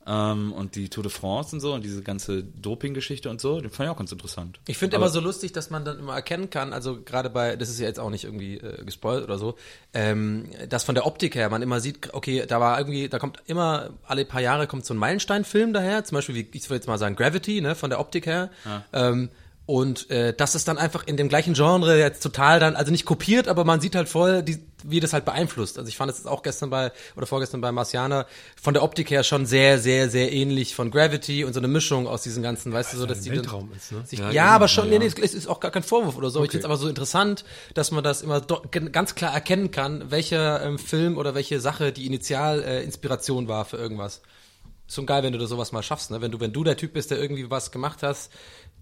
Speaker 6: ähm, und die Tour de France und so und diese ganze Doping-Geschichte und so. Den fand ich auch ganz interessant.
Speaker 2: Ich finde immer so lustig, dass man dann immer erkennen kann, also gerade bei, das ist ja jetzt auch nicht irgendwie äh, gespoilt oder so, ähm, dass von der Optik her man immer sieht, okay, da war irgendwie, da kommt immer, alle paar Jahre kommt so ein Meilenstein-Film daher, zum Beispiel, wie, ich würde jetzt mal sagen, Gravity, ne, von der Optik her. Ähm, und äh, das ist dann einfach in dem gleichen Genre jetzt total dann, also nicht kopiert, aber man sieht halt voll, die, wie das halt beeinflusst. Also ich fand es auch gestern bei, oder vorgestern bei Marciana, von der Optik her schon sehr, sehr, sehr ähnlich von Gravity und so eine Mischung aus diesen ganzen, weißt du, so, dass die dann-
Speaker 3: Weltraum ist, ne?
Speaker 2: sich,
Speaker 6: Ja,
Speaker 2: ja, aber schon,
Speaker 6: ja,
Speaker 2: nee, nee, es ist auch gar kein Vorwurf oder so. Ich finde es aber so interessant, dass man das immer ganz klar erkennen kann, welcher ähm, Film oder welche Sache die Initial äh, Inspiration war für irgendwas. Ist schon geil, wenn du da sowas mal schaffst, ne? Wenn du, wenn du der Typ bist, der irgendwie was gemacht hast,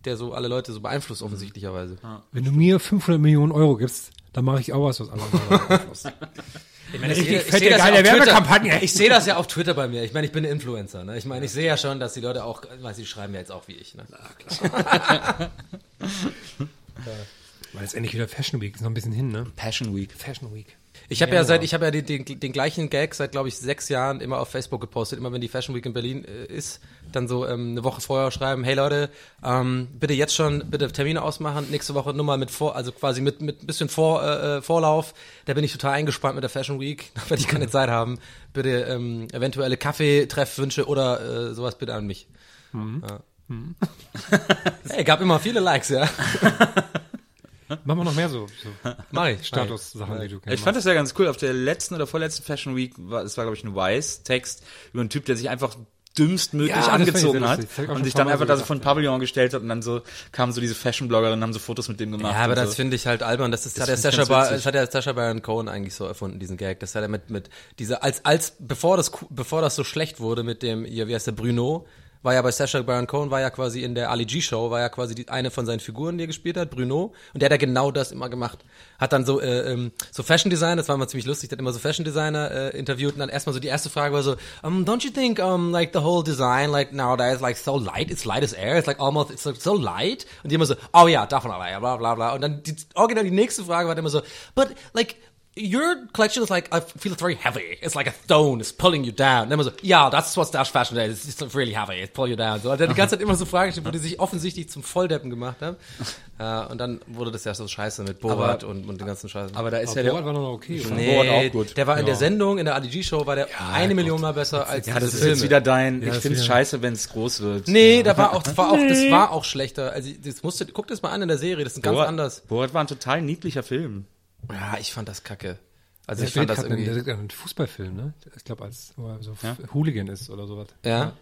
Speaker 2: der so alle Leute so beeinflusst offensichtlicherweise.
Speaker 3: Wenn du mir 500 Millionen Euro gibst, dann mache ich auch was, was andere machen.
Speaker 2: Ich meine, ich, ich
Speaker 3: fette,
Speaker 2: sehe das ja. Ich sehe das ja auf Twitter bei mir. Ich meine, ich bin ein Influencer. Ne? Ich meine, ich sehe ja schon, dass die Leute auch, weiß die schreiben ja jetzt auch wie ich. Ne?
Speaker 3: Weil jetzt endlich wieder Fashion Week, ist noch ein bisschen hin, ne?
Speaker 6: Passion Week.
Speaker 3: Fashion Week.
Speaker 2: Ich habe ja seit, ich habe ja den, den, den gleichen Gag seit, glaube ich, sechs Jahren immer auf Facebook gepostet. Immer wenn die Fashion Week in Berlin äh, ist, dann so ähm, eine Woche vorher schreiben, hey Leute, ähm, bitte jetzt schon, bitte Termine ausmachen. Nächste Woche nur mal mit vor, also quasi mit mit ein bisschen vor, äh, äh, Vorlauf. Da bin ich total eingespannt mit der Fashion Week. Da werde ich keine Zeit haben. Bitte ähm, eventuelle Kaffeetreffwünsche oder äh, sowas bitte an mich. Ja. hey, gab immer viele Likes, ja.
Speaker 3: Machen wir noch mehr so, so
Speaker 2: Mach ich.
Speaker 3: Status-Sachen, die du
Speaker 6: Ich fand das ja ganz cool. Auf der letzten oder vorletzten Fashion Week, war, es war glaube ich ein Weiß-Text über einen Typ, der sich einfach dümmstmöglich
Speaker 3: Ja, das
Speaker 6: angezogen hat.
Speaker 3: Das
Speaker 6: und sich dann einfach
Speaker 3: so
Speaker 6: da so
Speaker 3: ja.
Speaker 6: Pavillon gestellt hat und dann so kamen so diese Fashion-Bloggerinnen haben so Fotos mit dem gemacht.
Speaker 2: Ja, aber das
Speaker 6: so.
Speaker 2: finde ich halt albern. Das ist, hat der Bar,
Speaker 6: witzig.
Speaker 2: das hat der Sascha Baron Cohen eigentlich so erfunden, diesen Gag. Das hat er mit, mit dieser, als, als, bevor das, bevor das so schlecht wurde mit dem, hier, wie heißt der, Bruno, war ja bei Sascha Baron Cohen, war ja quasi in der Ali G Show, war ja quasi die, eine von seinen Figuren, die er gespielt hat, Bruno. Und der hat ja genau das immer gemacht. Hat dann so, äh, ähm, so Fashion Designer, das war immer ziemlich lustig, hat immer so Fashion Designer äh, interviewt und dann erstmal so die erste Frage war so, um, don't you think, um, like the whole design, like nowadays, like so light, it's light as air, it's like almost, it's like so light. Und die immer so, oh ja, definitely, ja, bla bla bla. Und dann die, original die nächste Frage war dann immer so, but like, Your collection is like I feel it's very heavy. It's like a stone. It's pulling you down. Und immer so, yeah, that's what Dash Fashion is. It's just really heavy. It's pulling you down. So, und dann die ganze Zeit immer so Fragen gestellt, wo die sich offensichtlich zum Volldeppen gemacht haben. Äh, und dann wurde das ja so scheiße mit Borat und, und den ganzen Scheißen.
Speaker 6: aber da ist
Speaker 3: Aber
Speaker 6: ja
Speaker 3: Borat
Speaker 6: der,
Speaker 3: war noch okay.
Speaker 2: nee,
Speaker 6: Borat auch gut.
Speaker 2: der war in der Sendung, in der Ali G-Show, war der eine Million mal besser als
Speaker 6: ja, das ist
Speaker 2: Filme.
Speaker 6: jetzt wieder dein,
Speaker 3: Ja,
Speaker 6: ich
Speaker 3: das
Speaker 6: finde es scheiße, wenn es groß wird.
Speaker 2: Nee, da war auch, das war auch, das war auch schlechter. Also, das musste, guck das mal an in der Serie, das ist ganz
Speaker 6: Borat,
Speaker 2: anders.
Speaker 6: Borat war ein total niedlicher Film.
Speaker 2: Ja, ich fand das kacke. Also,
Speaker 3: Der
Speaker 2: ich fand das irgendwie.
Speaker 3: einen, einen Fußballfilm, ne? Ich glaube, als wo er so Hooligan ist oder sowas.
Speaker 2: Ja.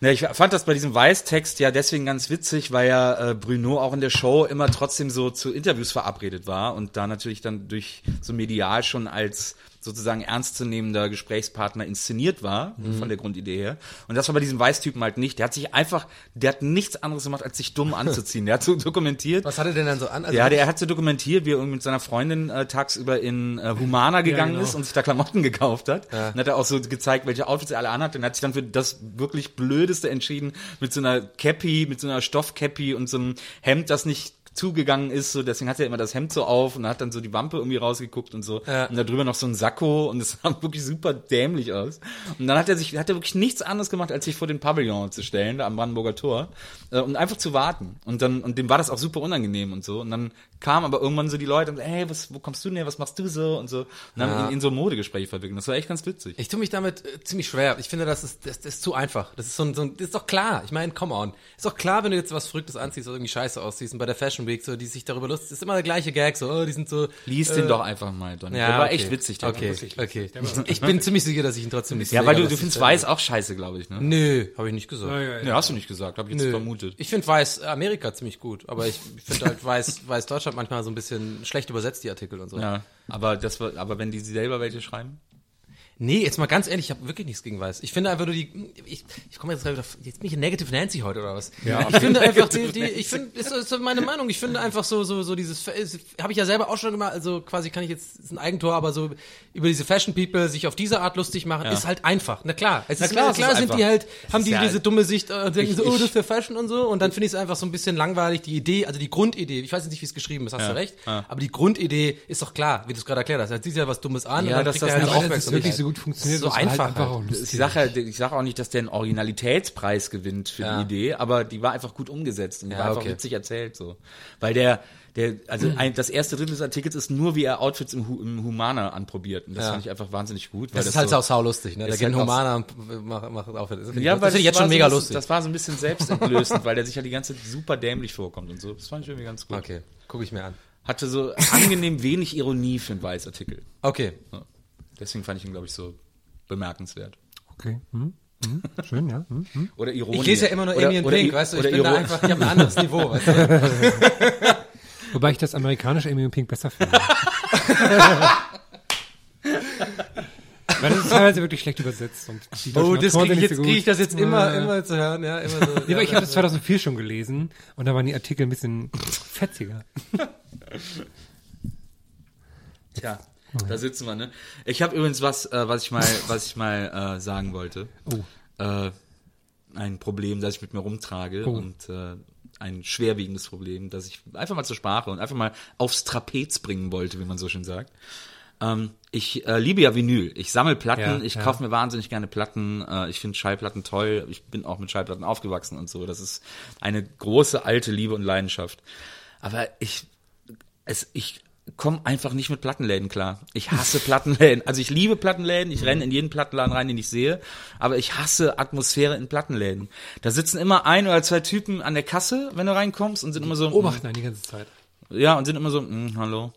Speaker 6: Ja, ich fand das bei diesem Weiß-Text ja deswegen ganz witzig, weil ja äh, Bruno auch in der Show immer trotzdem so zu Interviews verabredet war und da natürlich dann durch so medial schon als sozusagen ernstzunehmender Gesprächspartner inszeniert war, von der Grundidee her. Und das war bei diesem Weiß-Typen halt nicht. Der hat sich einfach, der hat nichts anderes gemacht, als sich dumm anzuziehen. Der hat so dokumentiert.
Speaker 2: Was hat er denn dann so an? Also
Speaker 6: Ja, der hat so dokumentiert, wie er mit seiner Freundin äh, tagsüber in äh, Humana gegangen
Speaker 3: genau.
Speaker 6: ist und sich da Klamotten gekauft hat. Und hat er auch so gezeigt, welche Outfits er alle anhat. Und hat sich dann für das wirklich Blödeste entschieden, mit so einer Cappy, mit so einer Stoffcappy und so einem Hemd, das nicht zugegangen ist, so deswegen hat er immer das Hemd so auf und hat dann so die Wampe irgendwie rausgeguckt und so
Speaker 2: Ja.
Speaker 6: und da drüber noch so ein Sakko und es sah wirklich super dämlich aus und dann hat er sich hat er wirklich nichts anderes gemacht als sich vor den Pavillon zu stellen da am Brandenburger Tor äh, und einfach zu warten und dann und dem war das auch super unangenehm und so und dann kamen aber irgendwann so die Leute und hey was wo kommst du denn her was machst du so und so und dann
Speaker 2: Ja.
Speaker 6: in, in so Modegespräche verwickelt das war echt ganz witzig
Speaker 2: Ich tue mich damit äh, ziemlich schwer. Ich finde, das ist, das, das ist zu einfach. Das ist so ein, so ein, das ist doch klar. Ich meine, come on. Ist doch klar, wenn du jetzt was Verrücktes anziehst oder irgendwie scheiße aussiehst und bei der Fashion Week so, die sich darüber lustig, ist immer der gleiche Gag, so, oh, die sind so.
Speaker 6: lies
Speaker 2: äh,
Speaker 6: den doch einfach mal Donny.
Speaker 2: Ja,
Speaker 6: der war
Speaker 2: okay.
Speaker 6: echt witzig der
Speaker 2: Okay,
Speaker 6: war wirklich
Speaker 2: okay. Ich bin ziemlich sicher, dass ich ihn trotzdem nicht
Speaker 6: ja weil du du
Speaker 2: es
Speaker 6: findest weiß auch scheiße glaube ich ne
Speaker 2: Nö, habe ich nicht gesagt.
Speaker 6: Nee, hast du nicht gesagt, habe ich jetzt
Speaker 2: Nö.
Speaker 6: vermutet.
Speaker 2: Ich finde Weiß Amerika ziemlich gut, aber ich finde halt Weiß, Weiß Deutschland manchmal so ein bisschen schlecht übersetzt, die Artikel und so.
Speaker 6: Ja, aber das war, aber wenn die selber welche schreiben?
Speaker 2: Nee, jetzt mal ganz ehrlich, ich habe wirklich nichts gegen Weiß. Ich finde einfach nur die, ich, ich komme jetzt gerade wieder, jetzt bin ich Negative Nancy heute oder was? Ja. Ich finde einfach die, die ich finde, ist, ist meine Meinung. Ich finde einfach so, so, so dieses, habe ich ja selber auch schon gemacht. Also quasi kann ich jetzt ist ein Eigentor, aber so über diese Fashion People sich auf diese Art lustig machen, ist halt einfach. Na klar, es
Speaker 6: Na
Speaker 2: ist
Speaker 6: klar,
Speaker 2: klar, klar sind
Speaker 6: einfach.
Speaker 2: die halt, haben die
Speaker 6: ja-
Speaker 2: diese dumme Sicht, äh, denken
Speaker 6: Ich-
Speaker 2: so, oh, das ist für Fashion und so. Und dann finde ich es einfach so ein bisschen langweilig. Die Idee, also die Grundidee, ich weiß jetzt nicht, wie es geschrieben ist, hast du recht. Aber die Grundidee ist doch klar, wie du es gerade erklärt hast. Er zieht ja was Dummes an
Speaker 6: Ja,
Speaker 2: und dann
Speaker 6: dass
Speaker 2: kriegt
Speaker 6: das
Speaker 2: er halt
Speaker 3: das
Speaker 2: Aufmerksamkeit.
Speaker 3: So gut funktioniert,
Speaker 2: So
Speaker 3: das halt
Speaker 2: einfach halt.
Speaker 3: lustig.
Speaker 6: Ich sage ja, auch nicht, dass der einen Originalitätspreis gewinnt für
Speaker 2: Ja.
Speaker 6: die Idee, aber die war einfach gut umgesetzt und die
Speaker 2: Ja,
Speaker 6: war einfach
Speaker 2: okay.
Speaker 6: witzig erzählt so. Weil der, der, also ein, das erste Drittel des Artikels ist nur, wie er Outfits im, im Humana anprobiert. Und das
Speaker 2: Ja.
Speaker 6: fand ich einfach wahnsinnig gut. Weil
Speaker 2: Das ist halt
Speaker 6: so,
Speaker 2: auch saulustig, ne?
Speaker 6: Ist
Speaker 2: gehen
Speaker 6: halt auch-
Speaker 2: Humaner und machen mach auf. Das finde ich,
Speaker 6: ja,
Speaker 2: das
Speaker 6: weil
Speaker 2: finde ich jetzt schon
Speaker 6: so
Speaker 2: mega
Speaker 6: bisschen-
Speaker 2: lustig.
Speaker 6: Das war so ein bisschen selbstentblößend, weil der sich ja die ganze Zeit super dämlich vorkommt und so. Das fand ich irgendwie ganz gut.
Speaker 2: Okay, gucke ich mir an.
Speaker 6: Hatte so angenehm wenig Ironie für einen Weißartikel.
Speaker 2: Okay.
Speaker 6: Ja. Deswegen fand ich ihn, glaube ich, so bemerkenswert.
Speaker 3: Okay. Hm? Hm? Schön, ja. Hm? Hm?
Speaker 6: Oder Ironie.
Speaker 2: Ich lese ja immer nur
Speaker 6: oder,
Speaker 2: Amy in
Speaker 6: oder,
Speaker 2: Pink, weißt du, ich
Speaker 6: oder
Speaker 2: bin da
Speaker 6: Iro-
Speaker 2: einfach, ich habe ein anderes Niveau, weißt du?
Speaker 3: Wobei ich das amerikanische Amy und Pink besser finde. Weil das ist teilweise wirklich schlecht übersetzt. Und die
Speaker 2: Oh, das kriege ich jetzt,
Speaker 3: so
Speaker 2: kriege
Speaker 3: gut.
Speaker 2: ich das jetzt immer,
Speaker 3: Ja.
Speaker 2: immer zu hören, ja, immer so.
Speaker 3: Ja, aber ich habe das 2004 schon gelesen und da waren die Artikel ein bisschen fetziger.
Speaker 6: Tja. Da sitzen wir, ne? Ich habe übrigens was, äh, was ich mal, was ich mal äh, sagen wollte.
Speaker 3: Oh.
Speaker 6: Äh, ein Problem, das ich mit mir rumtrage
Speaker 3: Oh.
Speaker 6: und äh, ein schwerwiegendes Problem, das ich einfach mal zur Sprache und einfach mal aufs Trapez bringen wollte, wie man so schön sagt. Ähm, ich äh, liebe ja Vinyl. Ich sammle Platten,
Speaker 3: Ja,
Speaker 6: ich
Speaker 3: ja.
Speaker 6: kaufe mir wahnsinnig gerne Platten. Äh, ich finde Schallplatten toll. Ich bin auch mit Schallplatten aufgewachsen und so. Das ist eine große alte Liebe und Leidenschaft. Aber ich, es, ich komme einfach nicht mit Plattenläden klar. Ich hasse Plattenläden. Also ich liebe Plattenläden. Ich renne in jeden Plattenladen rein, den ich sehe. Aber ich hasse Atmosphäre in Plattenläden. Da sitzen immer ein oder zwei Typen an der Kasse, wenn du reinkommst und sind immer so.
Speaker 3: Beobachten einen die ganze Zeit.
Speaker 6: Ja, und sind immer so, mm, hallo.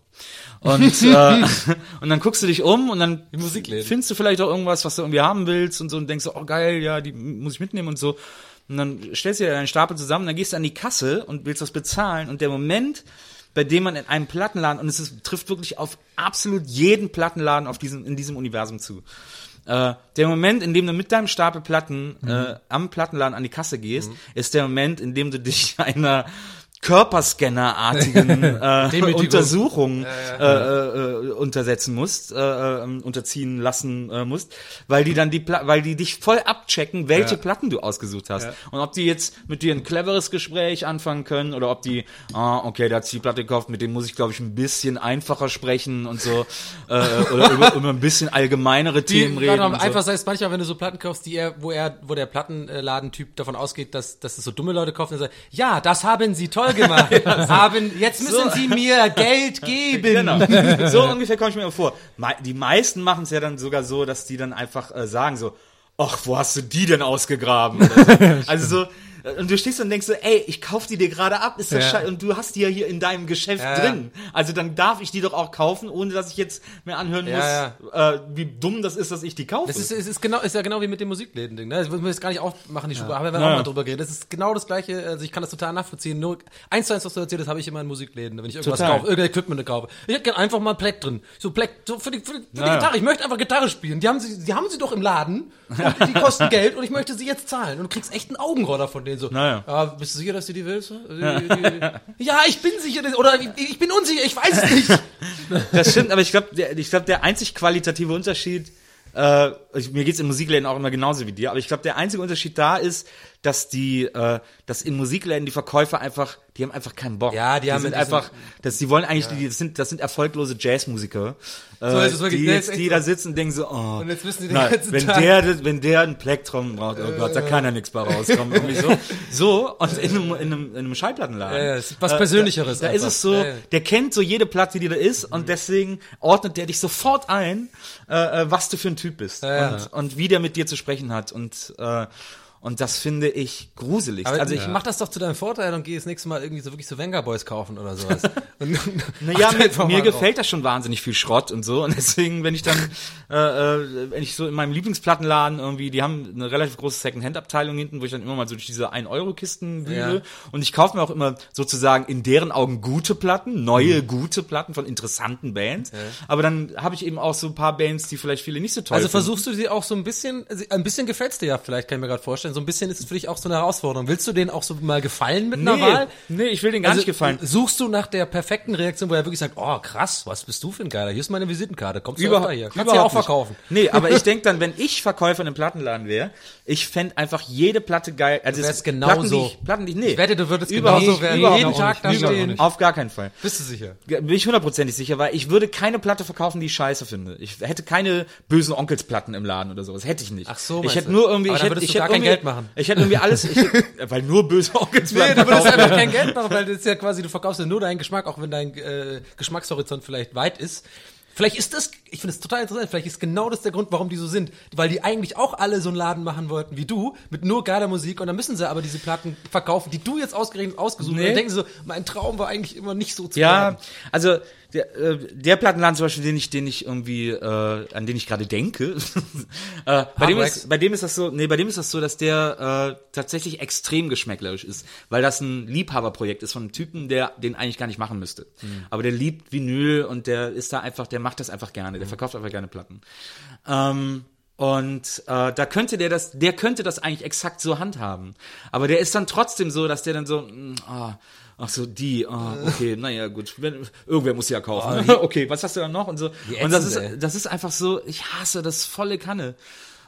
Speaker 6: Und, äh, und dann guckst du dich um und dann findest du vielleicht auch irgendwas, was du irgendwie haben willst und so und denkst so, oh geil, ja, die muss ich mitnehmen und so. Und dann stellst du dir deinen Stapel zusammen, dann gehst du an die Kasse und willst was bezahlen und der Moment, bei dem man in einem Plattenladen, und es ist, trifft wirklich auf absolut jeden Plattenladen auf diesem, in diesem Universum zu. Äh, der Moment, in dem du mit deinem Stapel Platten äh, am Plattenladen an die Kasse gehst, ist der Moment, in dem du dich einer Körperscanner-artigen äh,
Speaker 2: Demütigung.
Speaker 6: Untersuchung Äh, äh, untersetzen musst, äh, äh, unterziehen lassen äh, musst, weil die dann die, Pla weil die dich voll abchecken, welche Platten du ausgesucht hast und ob die jetzt mit dir ein cleveres Gespräch anfangen können oder ob die, ah, okay, der hat sich die Platte gekauft, mit dem muss ich glaube ich ein bisschen einfacher sprechen und so äh, oder über, über ein bisschen allgemeinere Themen
Speaker 2: Die,
Speaker 6: reden.
Speaker 2: warte mal,
Speaker 6: und so.
Speaker 2: einfach sei es manchmal, wenn du so Platten kaufst, die er, wo er, wo der Plattenladentyp davon ausgeht, dass, dass es so dumme Leute kaufen, und sagt, ja, das haben sie toll gemacht. haben, jetzt müssen sie mir Geld geben.
Speaker 6: Genau. So ungefähr komme ich mir vor. Die meisten machen es ja dann sogar so, dass die dann einfach äh, sagen so, ach, wo hast du die denn ausgegraben? So. also so, und du stehst und denkst so, ey, ich kauf die dir gerade ab, ist das
Speaker 3: Ja.
Speaker 6: scheiße. Und du hast die ja hier in deinem Geschäft
Speaker 2: Ja, ja.
Speaker 6: drin. Also dann darf ich die doch auch kaufen, ohne dass ich jetzt mir anhören
Speaker 2: Ja,
Speaker 6: muss, Äh, wie dumm das ist, dass ich die kaufe.
Speaker 2: Das ist, es ist genau, ist ja genau wie mit dem Musikläden-Ding, ne? Das müssen wir jetzt gar nicht aufmachen, die Schuhe, haben wir
Speaker 6: Ja,
Speaker 2: auch
Speaker 6: ja.
Speaker 2: mal drüber geredet. Das ist genau das gleiche, also ich kann das total nachvollziehen. Nur eins zu eins, was du erzählt hast, habe ich immer in Musikläden, wenn ich irgendwas
Speaker 6: Total.
Speaker 2: kaufe, irgendein Equipment kaufe. Ich hätte einfach mal Pleck drin. So Pleck, so für die, für die, für die
Speaker 6: Ja, ja.
Speaker 2: Gitarre. Ich möchte einfach Gitarre spielen. Die haben sie, die haben sie doch im Laden. Und die kosten Geld und ich möchte sie jetzt zahlen. Und du kriegst echt einen Augenroller von denen so.
Speaker 6: Naja.
Speaker 2: Ja, bist du sicher, dass du die willst? Ja, ich bin sicher, oder ich, bin unsicher, ich weiß es nicht.
Speaker 6: Das stimmt, aber ich glaube, der, ich glaube, der einzig qualitative Unterschied, äh, ich, mir geht's in Musikläden auch immer genauso wie dir, aber ich glaube, der einzige Unterschied da ist, dass die, äh, dass in Musikläden die Verkäufer einfach, die haben einfach keinen Bock.
Speaker 2: Ja, die haben
Speaker 6: sind einfach, dass die wollen eigentlich, die, das sind, das sind erfolglose Jazzmusiker, äh,
Speaker 2: So ist wirklich,
Speaker 6: die jetzt, die da sitzen und denken so, oh,
Speaker 2: Und jetzt müssen die den
Speaker 6: na,
Speaker 2: ganzen
Speaker 6: wenn
Speaker 2: Tag-
Speaker 6: der, wenn der einen Plektrum braucht, oh Gott, da kann ja nichts bei rauskommen, irgendwie so, so und in einem, in einem, in einem Schallplattenladen.
Speaker 2: Ja, ja, was
Speaker 6: Äh,
Speaker 2: Persönlicheres
Speaker 6: Da, da ist es so,
Speaker 2: Ja, ja.
Speaker 6: der kennt so jede Platte, die da ist und deswegen ordnet der dich sofort ein, äh, äh, was du für ein Typ bist
Speaker 2: Ja,
Speaker 6: und,
Speaker 2: ja.
Speaker 6: und wie der mit dir zu sprechen hat. Und äh, und das finde ich gruselig.
Speaker 2: Aber
Speaker 6: also
Speaker 2: ich
Speaker 6: ich
Speaker 2: mach das doch zu deinem Vorteil und gehe das nächste Mal irgendwie so wirklich so Venga Boys kaufen oder sowas. Und,
Speaker 6: naja, mir, mir gefällt das schon wahnsinnig viel Schrott und so und deswegen, wenn ich dann, äh, äh, wenn ich so in meinem Lieblingsplattenladen irgendwie, die haben eine relativ große Second-Hand-Abteilung hinten, wo ich dann immer mal so durch diese 1-Euro-Kisten wühle
Speaker 2: Ja.
Speaker 6: und ich kaufe mir auch immer sozusagen in deren Augen gute Platten, neue gute Platten von interessanten Bands, aber dann habe ich eben auch so ein paar Bands, die vielleicht viele nicht so toll
Speaker 2: Also
Speaker 6: finden.
Speaker 2: versuchst du sie auch so ein bisschen, ein bisschen gefällt's dir ja vielleicht, kann ich mir gerade vorstellen. So ein bisschen ist es für dich auch so eine Herausforderung. Willst du denen auch so mal gefallen mit einer
Speaker 6: Nee,
Speaker 2: Wahl?
Speaker 6: nee, ich will denen gar
Speaker 2: Also,
Speaker 6: nicht gefallen.
Speaker 2: Suchst du nach der perfekten Reaktion, wo er wirklich sagt, oh krass, was bist du für ein Geiler? Hier ist meine Visitenkarte, kommst du öfter hier? Kannst du ja auch
Speaker 6: nicht.
Speaker 2: verkaufen.
Speaker 6: Nee, aber ich denk dann, wenn ich Verkäufer in einem Plattenladen wäre, ich fänd einfach jede Platte geil. Also
Speaker 2: wärst
Speaker 6: es-
Speaker 2: genau
Speaker 6: Platten,
Speaker 2: so.
Speaker 6: Die ich, Platten, die ich, nee.
Speaker 2: Ich wette, du würdest
Speaker 6: Überhaupt
Speaker 2: genauso
Speaker 6: nicht,
Speaker 2: werden. Jeden
Speaker 6: nicht.
Speaker 2: Tag da stehen.
Speaker 6: nicht. Auf gar keinen Fall.
Speaker 2: Bist du sicher?
Speaker 6: Bin ich hundertprozentig sicher, weil ich würde keine Platte verkaufen, die ich scheiße finde. Ich hätte keine bösen Onkelsplatten im Laden oder sowas. Hätte ich nicht.
Speaker 2: Ach so,
Speaker 6: Ich hätte
Speaker 2: du?
Speaker 6: nur irgendwie, ich hätte, ich
Speaker 2: du
Speaker 6: hätte
Speaker 2: gar kein
Speaker 6: irgendwie,
Speaker 2: Geld machen.
Speaker 6: Ich hätte irgendwie alles, ich hätte, weil nur böse Onkelsplatten
Speaker 2: Nee, du würdest einfach kein Geld machen, weil das ist ja quasi, du verkaufst ja nur deinen Geschmack, auch wenn dein äh, Geschmackshorizont vielleicht weit ist. Vielleicht ist das, ich finde es total interessant, vielleicht ist genau das der Grund, warum die so sind. Weil die eigentlich auch alle so einen Laden machen wollten wie du, mit nur geiler Musik und dann müssen sie aber diese Platten verkaufen, die du jetzt ausgerechnet ausgesucht hast.
Speaker 6: Nee.
Speaker 2: Und dann denken sie so, mein Traum war eigentlich immer nicht so zu
Speaker 6: Ja,
Speaker 2: werden.
Speaker 6: also der, äh, der Plattenladen zum Beispiel, den ich, den ich irgendwie, äh, an den ich gerade denke, äh, bei dem ist, bei dem ist das so, nee, bei dem ist das so, dass der äh, tatsächlich extrem geschmäcklerisch ist, weil das ein Liebhaberprojekt ist von einem Typen, der den eigentlich gar nicht machen müsste. Aber der liebt Vinyl und der ist da einfach, der macht das einfach gerne, der verkauft einfach gerne Platten. Ähm, Und äh, da könnte der das, der könnte das eigentlich exakt so handhaben. Aber der ist dann trotzdem so, dass der dann so, mm, ah, ach so, die, ah, okay, naja, gut, wenn, irgendwer muss sie ja kaufen. okay, was hast du dann noch? Und so. Und das ist, das ist einfach so, ich hasse das volle Kanne.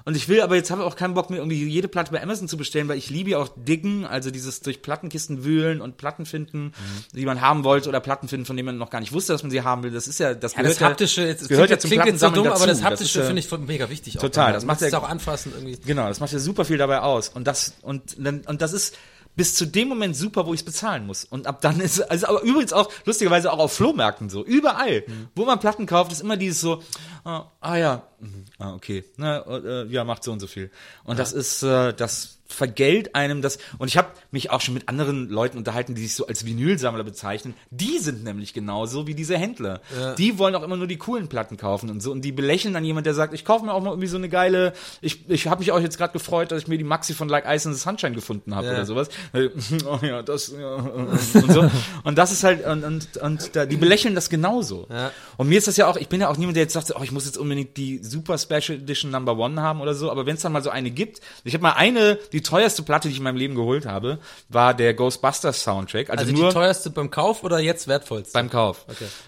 Speaker 6: Und ich will aber jetzt habe ich auch keinen Bock mehr irgendwie jede Platte bei Amazon zu bestellen, weil ich liebe ja auch Diggen, also dieses durch Plattenkisten wühlen und Platten finden, die man haben wollte oder Platten finden, von denen man noch gar nicht wusste, dass man sie haben will. Das ist ja das
Speaker 2: Ja, das
Speaker 6: gehört
Speaker 2: haptische,
Speaker 6: ja,
Speaker 2: jetzt,
Speaker 6: das gehört ja
Speaker 2: klingt,
Speaker 6: zum
Speaker 2: klingt jetzt so dumm, aber das
Speaker 6: dazu. Das
Speaker 2: haptische
Speaker 6: ja-
Speaker 2: finde ich mega wichtig. auch.
Speaker 6: Total, das
Speaker 2: das
Speaker 6: macht ja-
Speaker 2: auch anfassen irgendwie.
Speaker 6: Genau, das macht ja super viel dabei aus. Und das, und, und das ist bis zu dem Moment super, wo ich es bezahlen muss. Und ab dann ist, also aber übrigens auch, lustigerweise auch auf Flohmärkten so, überall, wo man Platten kauft, ist immer dieses so, ah, ah ja, mhm, ah, okay, na, äh, ja, macht so und so viel. Und das ist, äh, das vergällt einem das. Und ich habe mich auch schon mit anderen Leuten unterhalten, die sich so als Vinylsammler bezeichnen. Die sind nämlich genauso wie diese Händler. Die wollen auch immer nur die coolen Platten kaufen und so. Und die belächeln dann jemand, der sagt, ich kaufe mir auch mal irgendwie so eine geile. Ich, ich habe mich auch jetzt gerade gefreut, dass ich mir die Maxi von Like Ice in the Sunshine gefunden habe
Speaker 2: Ja.
Speaker 6: oder sowas. Oh ja, das ja, und so. Und das ist halt und und, und da, die belächeln das genauso.
Speaker 2: Ja.
Speaker 6: Und mir ist das ja auch. Ich bin ja auch niemand, der jetzt sagt, oh, ich muss jetzt unbedingt die Super Special Edition Number One haben oder so. Aber wenn es dann mal so eine gibt, ich habe mal eine, die teuerste Platte, die ich in meinem Leben geholt habe, war der Ghostbusters Soundtrack. Also,
Speaker 2: Also
Speaker 6: nur
Speaker 2: die teuerste beim Kauf oder jetzt wertvollste?
Speaker 6: beim Kauf.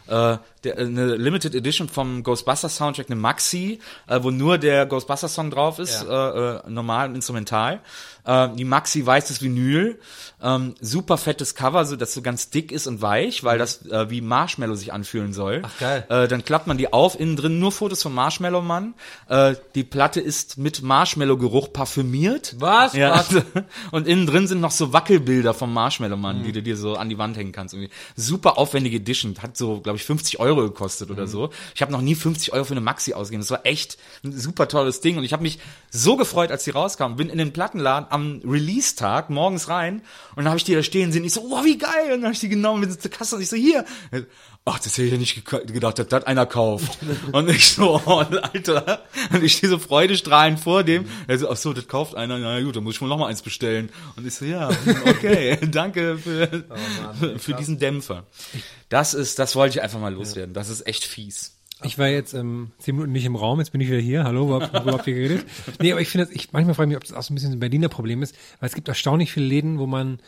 Speaker 6: Äh, der, eine Limited Edition vom Ghostbusters Soundtrack, eine Maxi, äh, wo nur der Ghostbusters Song drauf ist, äh, äh, normal und instrumental. Äh, die Maxi weißes Vinyl, ähm, super fettes Cover, so dass so ganz dick ist und weich, weil das äh, wie Marshmallow sich anfühlen soll.
Speaker 2: Ach, geil.
Speaker 6: Äh, dann klappt man die auf, innen drin nur Fotos vom Marshmallow Mann. Äh, die Platte ist mit Marshmallow Geruch parfümiert.
Speaker 2: Was?
Speaker 6: Ja.
Speaker 2: Was?
Speaker 6: Und innen drin sind noch so Wackelbilder vom Marshmallow Mann,
Speaker 2: Mhm.
Speaker 6: die du dir so an die Wand hängen kannst. Irgendwie. Super aufwendige Edition, hat so, glaube ich, 50 Euro gekostet
Speaker 2: Mhm.
Speaker 6: oder so. Ich habe noch nie 50 Euro für eine Maxi ausgegeben. Das war echt ein super tolles Ding. Und ich habe mich so gefreut, als die rauskam. Bin in den Plattenladen am Release-Tag morgens rein und dann habe ich die da stehen sehen. Ich so, oh, wie geil. Und dann habe ich die genommen mit zur Kasse und ich so, hier. Ach, das hätte ich ja nicht gedacht, dass das einer kauft. Und ich so, oh, Alter. Und ich stehe so freudestrahlend vor dem. Er so, ach so, das kauft einer. Na gut, dann muss ich wohl noch mal eins bestellen. Und ich so, ja, okay, danke für, für diesen Dämpfer. Das ist, das wollte ich einfach mal loswerden. Das ist echt fies.
Speaker 3: Ich war jetzt ähm, zehn Minuten nicht im Raum, jetzt bin ich wieder hier. Hallo, wo, hab- wo habt ihr geredet? Nee, aber ich finde, ich manchmal frage ich mich, ob das auch so ein bisschen ein Berliner Problem ist, weil es gibt erstaunlich viele Läden, wo man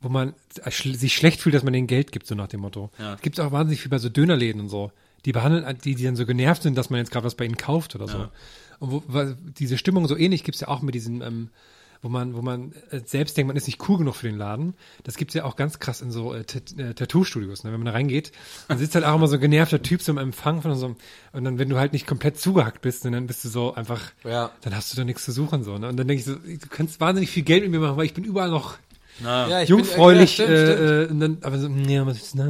Speaker 3: wo man sich schlecht fühlt, dass man denen Geld gibt, so nach dem Motto. Es gibt auch wahnsinnig viel bei so Dönerläden und so. Die behandeln, die, die dann so genervt sind, dass man jetzt gerade was bei ihnen kauft oder so. Und wo, diese Stimmung so ähnlich gibt's ja auch mit diesen, ähm, wo man, wo man äh, selbst denkt, man ist nicht cool genug für den Laden. Das gibt's ja auch ganz krass in so äh, äh, Tattoo-Studios. Ne? Wenn man da reingeht, dann sitzt halt auch immer so ein genervter Typ so im Empfang von so einem, und dann, wenn du halt nicht komplett zugehackt bist, dann bist du so einfach,
Speaker 2: Ja.
Speaker 3: dann hast du da nichts zu suchen so. Ne? Und dann denke ich so, du kannst wahnsinnig viel Geld mit mir machen, weil ich bin überall noch
Speaker 2: Ja, ich
Speaker 3: jungfräulich,
Speaker 2: Bin, ja, stimmt, stimmt.
Speaker 3: äh, äh, und dann, aber so, ja, was ist das?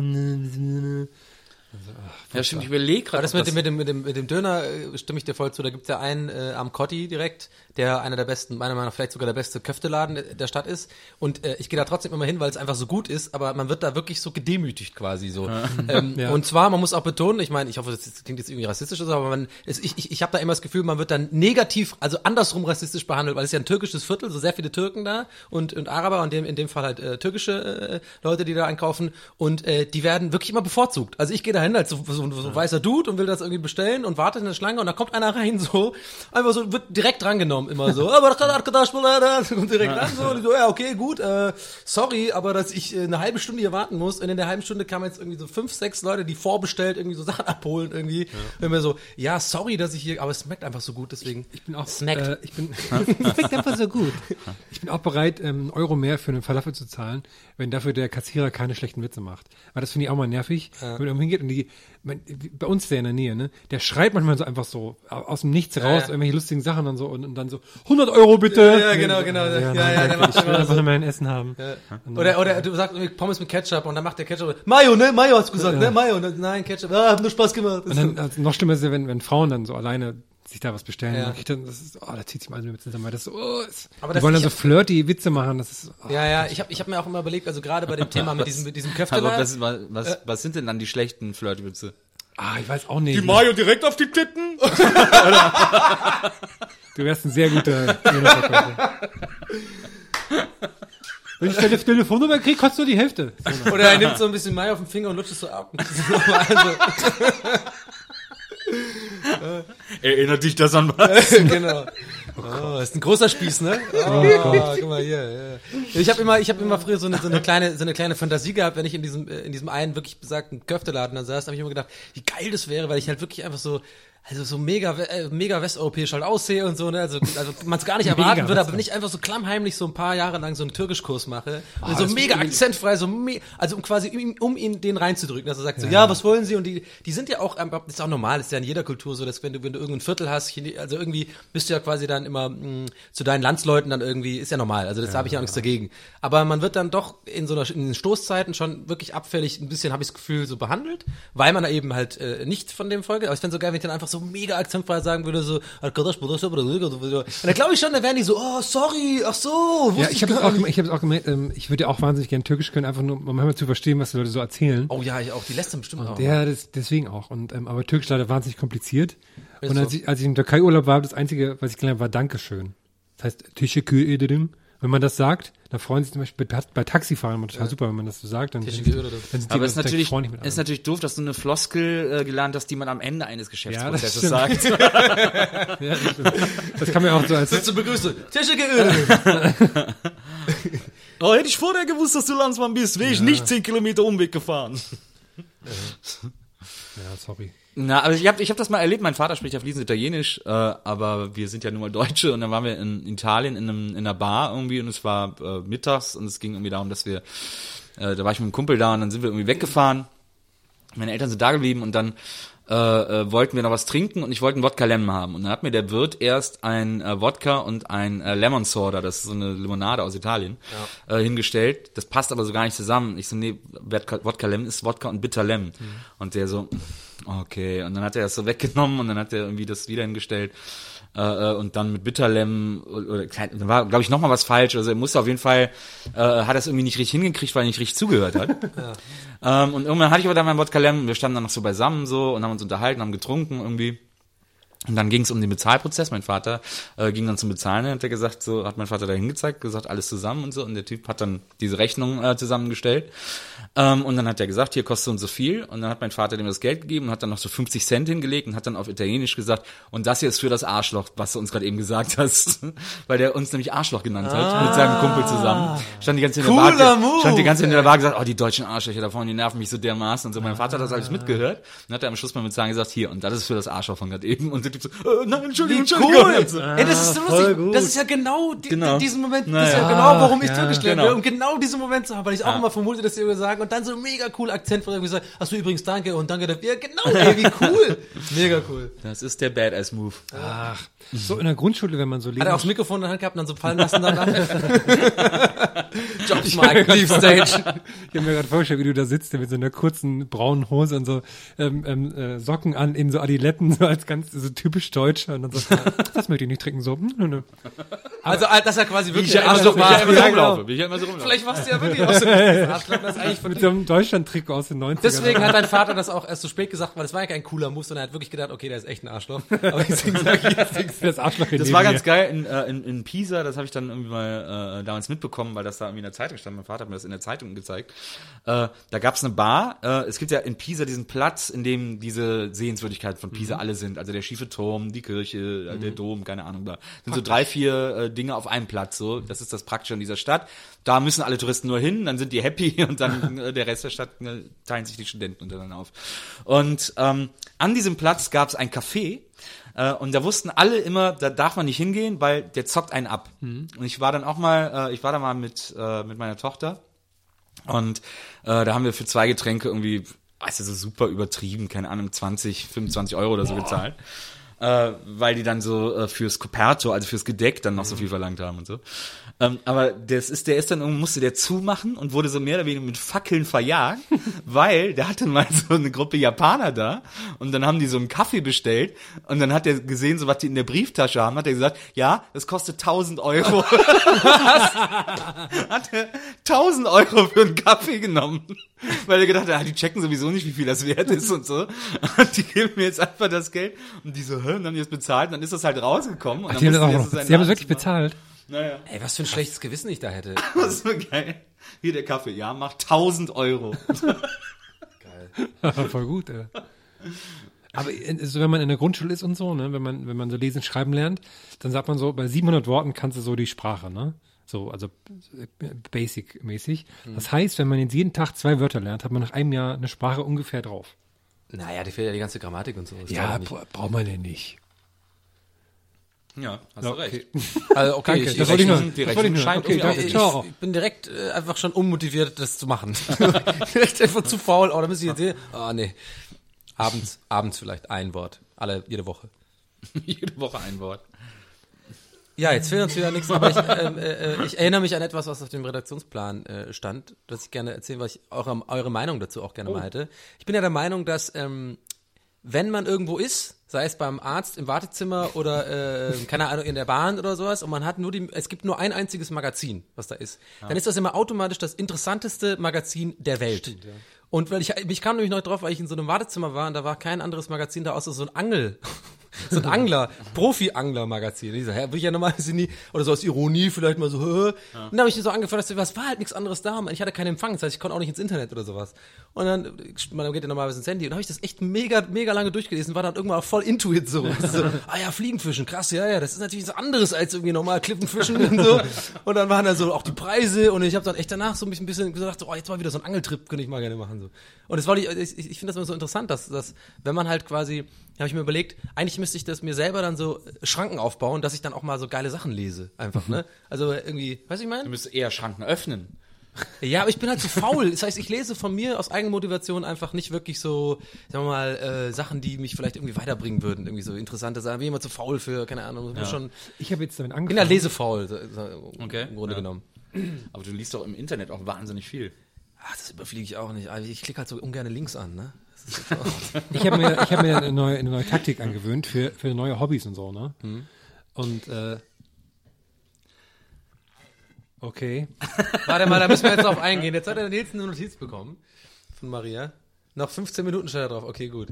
Speaker 6: Ja, stimmt, ich überlege gerade.
Speaker 2: das mit dem, mit dem, mit dem, mit dem Döner äh, stimme ich dir voll zu. Da gibt's ja einen äh, am Kotti direkt, der einer der besten, meiner Meinung nach vielleicht sogar der beste Köfteladen der- Stadt ist. Und äh, ich gehe da trotzdem immer hin, weil es einfach so gut ist, aber man wird da wirklich so gedemütigt quasi so. Ähm,
Speaker 3: Ja.
Speaker 2: Und zwar, man muss auch betonen, ich meine, ich hoffe, das klingt jetzt irgendwie rassistisch, oder so, aber man, es, ich, ich, ich habe da immer das Gefühl, man wird dann negativ, also andersrum rassistisch behandelt, weil es ist ja ein türkisches Viertel, so sehr viele Türken da und, und Araber und dem, in dem Fall halt äh, türkische äh, Leute, die da einkaufen und äh, die werden wirklich immer bevorzugt. Also ich gehe da hin als so, so, so ein weißer Dude und will das irgendwie bestellen und warte in der Schlange und da kommt einer rein so, einfach so, wird direkt drangenommen immer so, aber das kommt direkt ran so, und ich so, ja okay, gut, äh, sorry, aber dass ich äh, eine halbe Stunde hier warten muss und in der halben Stunde kamen jetzt irgendwie so fünf, sechs Leute, die vorbestellt irgendwie so Sachen abholen irgendwie. Und mir so, ja, sorry, dass ich hier, aber es schmeckt einfach so gut, deswegen.
Speaker 3: Ich bin auch,
Speaker 2: Snackt.
Speaker 3: äh, ich bin, schmeckt einfach so gut. Ich bin auch bereit, ähm, einen Euro mehr für einen Falafel zu zahlen, wenn dafür der Kassierer keine schlechten Witze macht. Weil das finde ich auch mal nervig, wenn man irgendwo hingeht und die- bei uns der in der Nähe, ne, der schreit manchmal so einfach so au- aus dem Nichts raus,
Speaker 2: ja.
Speaker 3: irgendwelche lustigen Sachen und so und, und dann so, 100 Euro bitte!
Speaker 2: Ja, genau, genau. Ja, ja, der macht
Speaker 3: ich will einfach nur mein Essen haben.
Speaker 2: Oder, oder du sagst irgendwie Pommes mit Ketchup und dann macht der Ketchup, Mayo, ne? Mayo hast du gesagt, ne? Mayo. Und, Nein, Ketchup. Ah, hat nur Spaß gemacht.
Speaker 3: Und dann, also noch schlimmer ist ja, wenn, wenn Frauen dann so alleine sich da was bestellen.
Speaker 2: Ja.
Speaker 3: dann das ist, oh, da zieht sich mal mit zusammen, weil das so, oh, ist,
Speaker 2: Aber
Speaker 3: die
Speaker 2: das-
Speaker 3: wollen dann so flirty Witze machen, das ist, oh.
Speaker 2: Ja, ja, ich habe ich hab mir auch immer überlegt, also gerade bei dem Thema mit diesem, mit diesem
Speaker 6: Aber
Speaker 2: Köfteladen.
Speaker 6: was, was, was, was sind denn dann die schlechten Flirtwitze?
Speaker 3: ah, ich weiß auch nicht.
Speaker 6: Mayo direkt auf die Titten?
Speaker 3: Du wärst ein sehr guter. Wenn ich deine Telefonnummer kriege, kostet nur die Hälfte.
Speaker 2: Oder er nimmt so ein bisschen Mayo auf den Finger und lutscht es so ab. also,
Speaker 6: Erinnert dich das an was?
Speaker 2: genau. Oh, ist ein großer Spieß, ne? Oh, guck mal hier. Ja. Ich habe immer, ich habe immer früher so eine, so eine kleine, so eine kleine Fantasie gehabt, wenn ich in diesem, äh, in diesem einen wirklich besagten Köfteladen da saß, habe ich immer gedacht, wie geil das wäre, weil ich halt wirklich einfach so also so mega, äh, mega westeuropäisch halt aussehe und so, ne? Also, also man es gar nicht erwarten würde, aber wenn ich einfach so klammheimlich so ein paar Jahre lang so einen Türkischkurs mache und so mega akzentfrei, so me also um quasi um, um ihn den reinzudrücken, dass er sagt so, ja, was wollen Sie? Und die, die sind ja auch, ähm, das ist auch normal, ist ja in jeder Kultur so, dass wenn du, wenn du irgendein Viertel hast, also irgendwie bist du ja quasi dann immer mh, zu deinen Landsleuten dann irgendwie, ist ja normal, also das habe ich ja auch nichts dagegen. Aber man wird dann doch in so einer, in den Stoßzeiten schon wirklich abfällig, ein bisschen habe ich das Gefühl, so behandelt, weil man eben halt äh, nicht von dem Folge, aber ich fände so geil, wenn ich dann einfach so mega akzentfrei sagen würde, so, "Arkadaş, bu da so, so." und dann glaube ich schon, dann wären die so, oh, sorry, ach so,
Speaker 3: Ja, ich habe es auch, ich hab's auch gemerkt, ähm, ich würde ja auch wahnsinnig gerne Türkisch können, einfach nur, um manchmal zu verstehen, was die Leute so erzählen.
Speaker 2: Oh ja, ich auch, die lässt dann bestimmt auch.
Speaker 3: Ja, das, deswegen auch. Und, ähm, aber Türkisch leider wahnsinnig kompliziert.
Speaker 2: Ist
Speaker 3: und als,
Speaker 2: so.
Speaker 3: ich, als ich im Türkei-Urlaub war, das Einzige, was ich gelernt habe, war Dankeschön. Das heißt, Teşekkür ederim. Wenn man das sagt, dann freuen sich zum Beispiel bei, bei Taxifahrern immer total super, wenn man das so sagt. Dann, dann sind die
Speaker 6: Aber es ist natürlich, ist natürlich doof, dass du eine Floskel äh, gelernt hast, die man am Ende eines Geschäftsprozesses
Speaker 3: Ja,
Speaker 6: sagt.
Speaker 3: Ja, das, das kann man ja auch so als
Speaker 2: Zur Begrüßung. Teşekkür
Speaker 6: Oh, hätte ich vorher gewusst, dass du Landsmann bist, wäre ich nicht 10 Kilometer Umweg gefahren.
Speaker 3: Ja, sorry.
Speaker 6: Na, aber ich habe ich hab das mal erlebt. Mein Vater spricht ja fließend Italienisch, äh, aber wir sind ja nun mal Deutsche und dann waren wir in Italien in, einem, in einer Bar irgendwie und es war äh, mittags und es ging irgendwie darum, dass wir, äh, da war ich mit einem Kumpel da und dann sind wir irgendwie weggefahren. Meine Eltern sind da geblieben und dann äh, äh, wollten wir noch was trinken und ich wollte einen Wodka Lemon haben. Und dann hat mir der Wirt erst ein äh, Wodka und ein äh, Lemon Soda, das ist so eine Limonade aus Italien, äh, hingestellt. Das passt aber so gar nicht zusammen. Ich so, nee, Wodka, Lemon ist Wodka und Bitter Lemon. Und der so, okay. Und dann hat er das so weggenommen und dann hat er irgendwie das wieder hingestellt. Äh, äh, und dann mit Bitterlem oder da war glaube ich noch mal was falsch. Also er musste auf jeden Fall äh, hat das irgendwie nicht richtig hingekriegt weil er nicht richtig zugehört hat. Ähm, und irgendwann hatte ich aber dann mein Wodka Lemon, wir standen dann noch so beisammen so und haben uns unterhalten, haben getrunken irgendwie. Und dann ging es um den Bezahlprozess. Mein Vater äh, ging dann zum Bezahlen und hat er gesagt, so hat mein Vater da hingezeigt, gesagt, alles zusammen und so. Und der Typ hat dann diese Rechnung äh, zusammengestellt. Ähm, und dann hat er gesagt, hier kostet und so viel. Und dann hat mein Vater dem das Geld gegeben und hat dann noch so 50 Cent hingelegt und hat dann auf Italienisch gesagt, und das hier ist für das Arschloch, was du uns gerade eben gesagt hast. Weil der uns nämlich Arschloch genannt hat, mit seinem Kumpel zusammen. Stand die ganze Zeit in der Bar,
Speaker 2: Move,
Speaker 6: stand die ganze Zeit in der Bar gesagt, oh, die deutschen Arschlöcher da vorne, die nerven mich so dermaßen. Und so, mein Vater hat das alles mitgehört. Und hat er am Schluss mal mit sagen gesagt, hier, und das ist für das Arschloch von gerade eben. Und der Typ so, äh, nein, Entschuldigung, Entschuldigung.
Speaker 2: Cool.
Speaker 6: So,
Speaker 2: Ey, das ist so lustig. Das ist ja genau, die,
Speaker 6: Genau.
Speaker 2: diesen Moment, das
Speaker 6: Naja.
Speaker 2: ist ja genau, warum ich
Speaker 3: ja,
Speaker 2: Türkisch lernen
Speaker 6: genau.
Speaker 2: um genau diesen Moment zu haben, weil ich auch immer vermute, dass die irgendwie sagen und dann so mega cool Akzent von irgendwie sagen, hast du übrigens danke und danke dafür. Ja, genau, ey, wie cool. mega cool.
Speaker 6: Das ist der Badass-Move.
Speaker 3: Ach, so in der Grundschule, wenn man so
Speaker 2: Hat er aufs
Speaker 3: Leben,
Speaker 2: Mikrofon in der Hand gehabt und dann so fallen lassen danach. Jobs Mike, Leave Stage.
Speaker 3: ich habe mir gerade vorgestellt, wie du da sitzt mit so einer kurzen braunen Hose und so ähm, ähm, äh, Socken an in so Adiletten, so als ganz so typisch Deutscher und dann so, das möchte ich nicht trinken, so, nö, nö.
Speaker 2: Also, äh, dass er quasi wirklich
Speaker 6: ja
Speaker 2: ein Arschloch
Speaker 6: wie ich immer so
Speaker 2: war.
Speaker 6: rumlaufe. Wie ich immer so rumlaufe.
Speaker 2: Vielleicht warst du ja wirklich auch so ein Arschloch, das eigentlich von
Speaker 3: mit so einem Deutschland-Trikot aus den 90ern.
Speaker 2: Deswegen hat dein Vater das auch erst so spät gesagt, weil das war ja kein cooler Move, sondern er hat wirklich gedacht, okay, der ist echt ein Arschloch. Aber deswegen sag ich jetzt
Speaker 3: das Arschloch
Speaker 6: Das war ganz geil in, äh, in, in Pisa, das habe ich dann irgendwie mal äh, damals mitbekommen, weil das da irgendwie in der Zeitung stand. Mein Vater hat mir das in der Zeitung gezeigt. Äh, da gab es eine Bar. Äh, es gibt ja in Pisa diesen Platz, in dem diese Sehenswürdigkeiten von Pisa alle sind. Also der schiefe Turm, die Kirche, äh, der Dom, keine Ahnung. Da sind so drei, vier äh, Dinge auf einem Platz. So, das ist das Praktische an dieser Stadt. Da müssen alle Touristen nur hin, dann sind die happy und dann äh, der Rest der Stadt äh, teilen sich die Studenten untereinander auf. Und ähm, an diesem Platz gab es ein Café. Äh, und da wussten alle immer, da darf man nicht hingehen, weil der zockt einen ab. Und ich war dann auch mal, äh, ich war da mal mit, äh, mit meiner Tochter und äh, da haben wir für zwei Getränke irgendwie, weißt du, so super übertrieben, keine Ahnung, 20, 25 Euro oder so gezahlt. Äh, weil die dann so äh, fürs Coperto, also fürs Gedeck, dann noch so viel verlangt haben und so. Ähm, aber das ist, der ist dann musste der zumachen und wurde so mehr oder weniger mit Fackeln verjagt, weil der hatte mal so eine Gruppe Japaner da und dann haben die so einen Kaffee bestellt und dann hat er gesehen, so was die in der Brieftasche haben, hat er gesagt, ja, das kostet 1000 Euro. hat er 1000 Euro für einen Kaffee genommen, weil er gedacht hat, ah, die checken sowieso nicht, wie viel das wert ist und so. Und die geben mir jetzt einfach das Geld und die so, und dann haben die es bezahlt und dann ist das halt rausgekommen. Und dann
Speaker 3: Die haben, das auch sie haben es wirklich bezahlt.
Speaker 6: Naja,
Speaker 2: Ey, was für ein schlechtes Gewissen ich da hätte.
Speaker 6: das so geil. Hier der Kaffee, ja, macht 1000 Euro.
Speaker 3: Voll gut, ey. Aber äh, so, wenn man in der Grundschule ist und so, ne, wenn man, wenn man so lesen, schreiben lernt, dann sagt man so, bei 700 Worten kannst du so die Sprache, ne? So, also äh, basic-mäßig. Das heißt, wenn man jetzt jeden Tag zwei Wörter lernt, hat man nach einem Jahr eine Sprache ungefähr drauf.
Speaker 2: Naja, die fehlt ja die ganze Grammatik und so. Das
Speaker 3: Ja, braucht man denn nicht.
Speaker 6: Ja, hast
Speaker 3: Ja,
Speaker 6: du recht.
Speaker 2: nicht. Also, okay,
Speaker 3: Danke,
Speaker 2: ich,
Speaker 3: das
Speaker 2: ich,
Speaker 3: wollte ich nur. Das wollte ich nur. Okay,
Speaker 2: ich, ich bin direkt äh, einfach schon unmotiviert, das zu machen. direkt einfach zu faul. Oh, da müsste ich jetzt sehen. Oh, nee. Abends, abends vielleicht ein Wort. Alle, jede Woche.
Speaker 6: Jede Woche ein Wort.
Speaker 2: Ja, jetzt fehlt uns wieder nichts, aber ich, ähm, äh, äh, ich erinnere mich an etwas, was auf dem Redaktionsplan äh, stand, das ich gerne erzählen, was ich eure, eure Meinung dazu auch gerne mal hätte. Ich bin ja der Meinung, dass ähm, wenn man irgendwo ist, sei es beim Arzt im Wartezimmer oder äh, keine Ahnung in der Bahn oder sowas und man hat nur die, es gibt nur ein einziges Magazin, was da ist, dann ist das immer automatisch das interessanteste Magazin der Welt. Und weil ich, ich kam nämlich noch drauf, weil ich in so einem Wartezimmer war und da war kein anderes Magazin da außer so ein Angel. So ein Angler, Profi-Angler-Magazin. Ich so, hä, will ich ja normalerweise nie, oder so aus Ironie vielleicht mal so, hä? Und dann habe ich so angefangen, dass was war halt nichts anderes da, man. Ich hatte keinen Empfang, das heißt, ich konnte auch nicht ins Internet oder sowas. Und dann, man geht ja normalerweise ins Handy, und dann habe ich das echt mega, mega lange durchgelesen, war dann irgendwann auch voll into it so. so. Ah ja, Fliegenfischen, krass, ja, ja, das ist natürlich was anderes als irgendwie normal Klippenfischen und so. Und dann waren da so auch die Preise und ich habe dann echt danach so ein bisschen, gesagt, so, oh, jetzt mal wieder so ein Angeltrip, könnte ich mal gerne machen. so. Und das war, die- ich, ich finde das immer so interessant, dass, dass wenn man halt quasi, habe ich mir überlegt, eigentlich müsste ich das mir selber dann so Schranken aufbauen, dass ich dann auch mal so geile Sachen lese, einfach, ne? Also irgendwie, weißt du, ich meine?
Speaker 6: Du müsstest eher Schranken öffnen.
Speaker 2: Ja, aber ich bin halt zu faul. Das heißt, ich lese von mir aus Eigenmotivation einfach nicht wirklich so, sagen wir mal, äh, Sachen, die mich vielleicht irgendwie weiterbringen würden. Irgendwie so interessante Sachen. Bin immer zu faul für, keine Ahnung. Muss schon,
Speaker 3: Ich habe jetzt damit
Speaker 2: bin
Speaker 3: angefangen.
Speaker 2: ja lesefaul, so, so,
Speaker 6: Okay,
Speaker 2: im Grunde
Speaker 6: ja.
Speaker 2: genommen.
Speaker 6: Aber du liest doch im Internet auch wahnsinnig viel.
Speaker 2: Ach, das überfliege ich auch nicht. Also Ich klicke halt so ungern links an, ne?
Speaker 3: Ich habe mir, ich hab mir eine, neue, eine neue Taktik angewöhnt für, für neue Hobbys und so, ne? Und, äh, okay.
Speaker 2: Warte mal, da müssen wir jetzt drauf eingehen. Jetzt hat der Nils eine Notiz bekommen von Maria. Noch 15 Minuten steht da drauf. Okay, gut.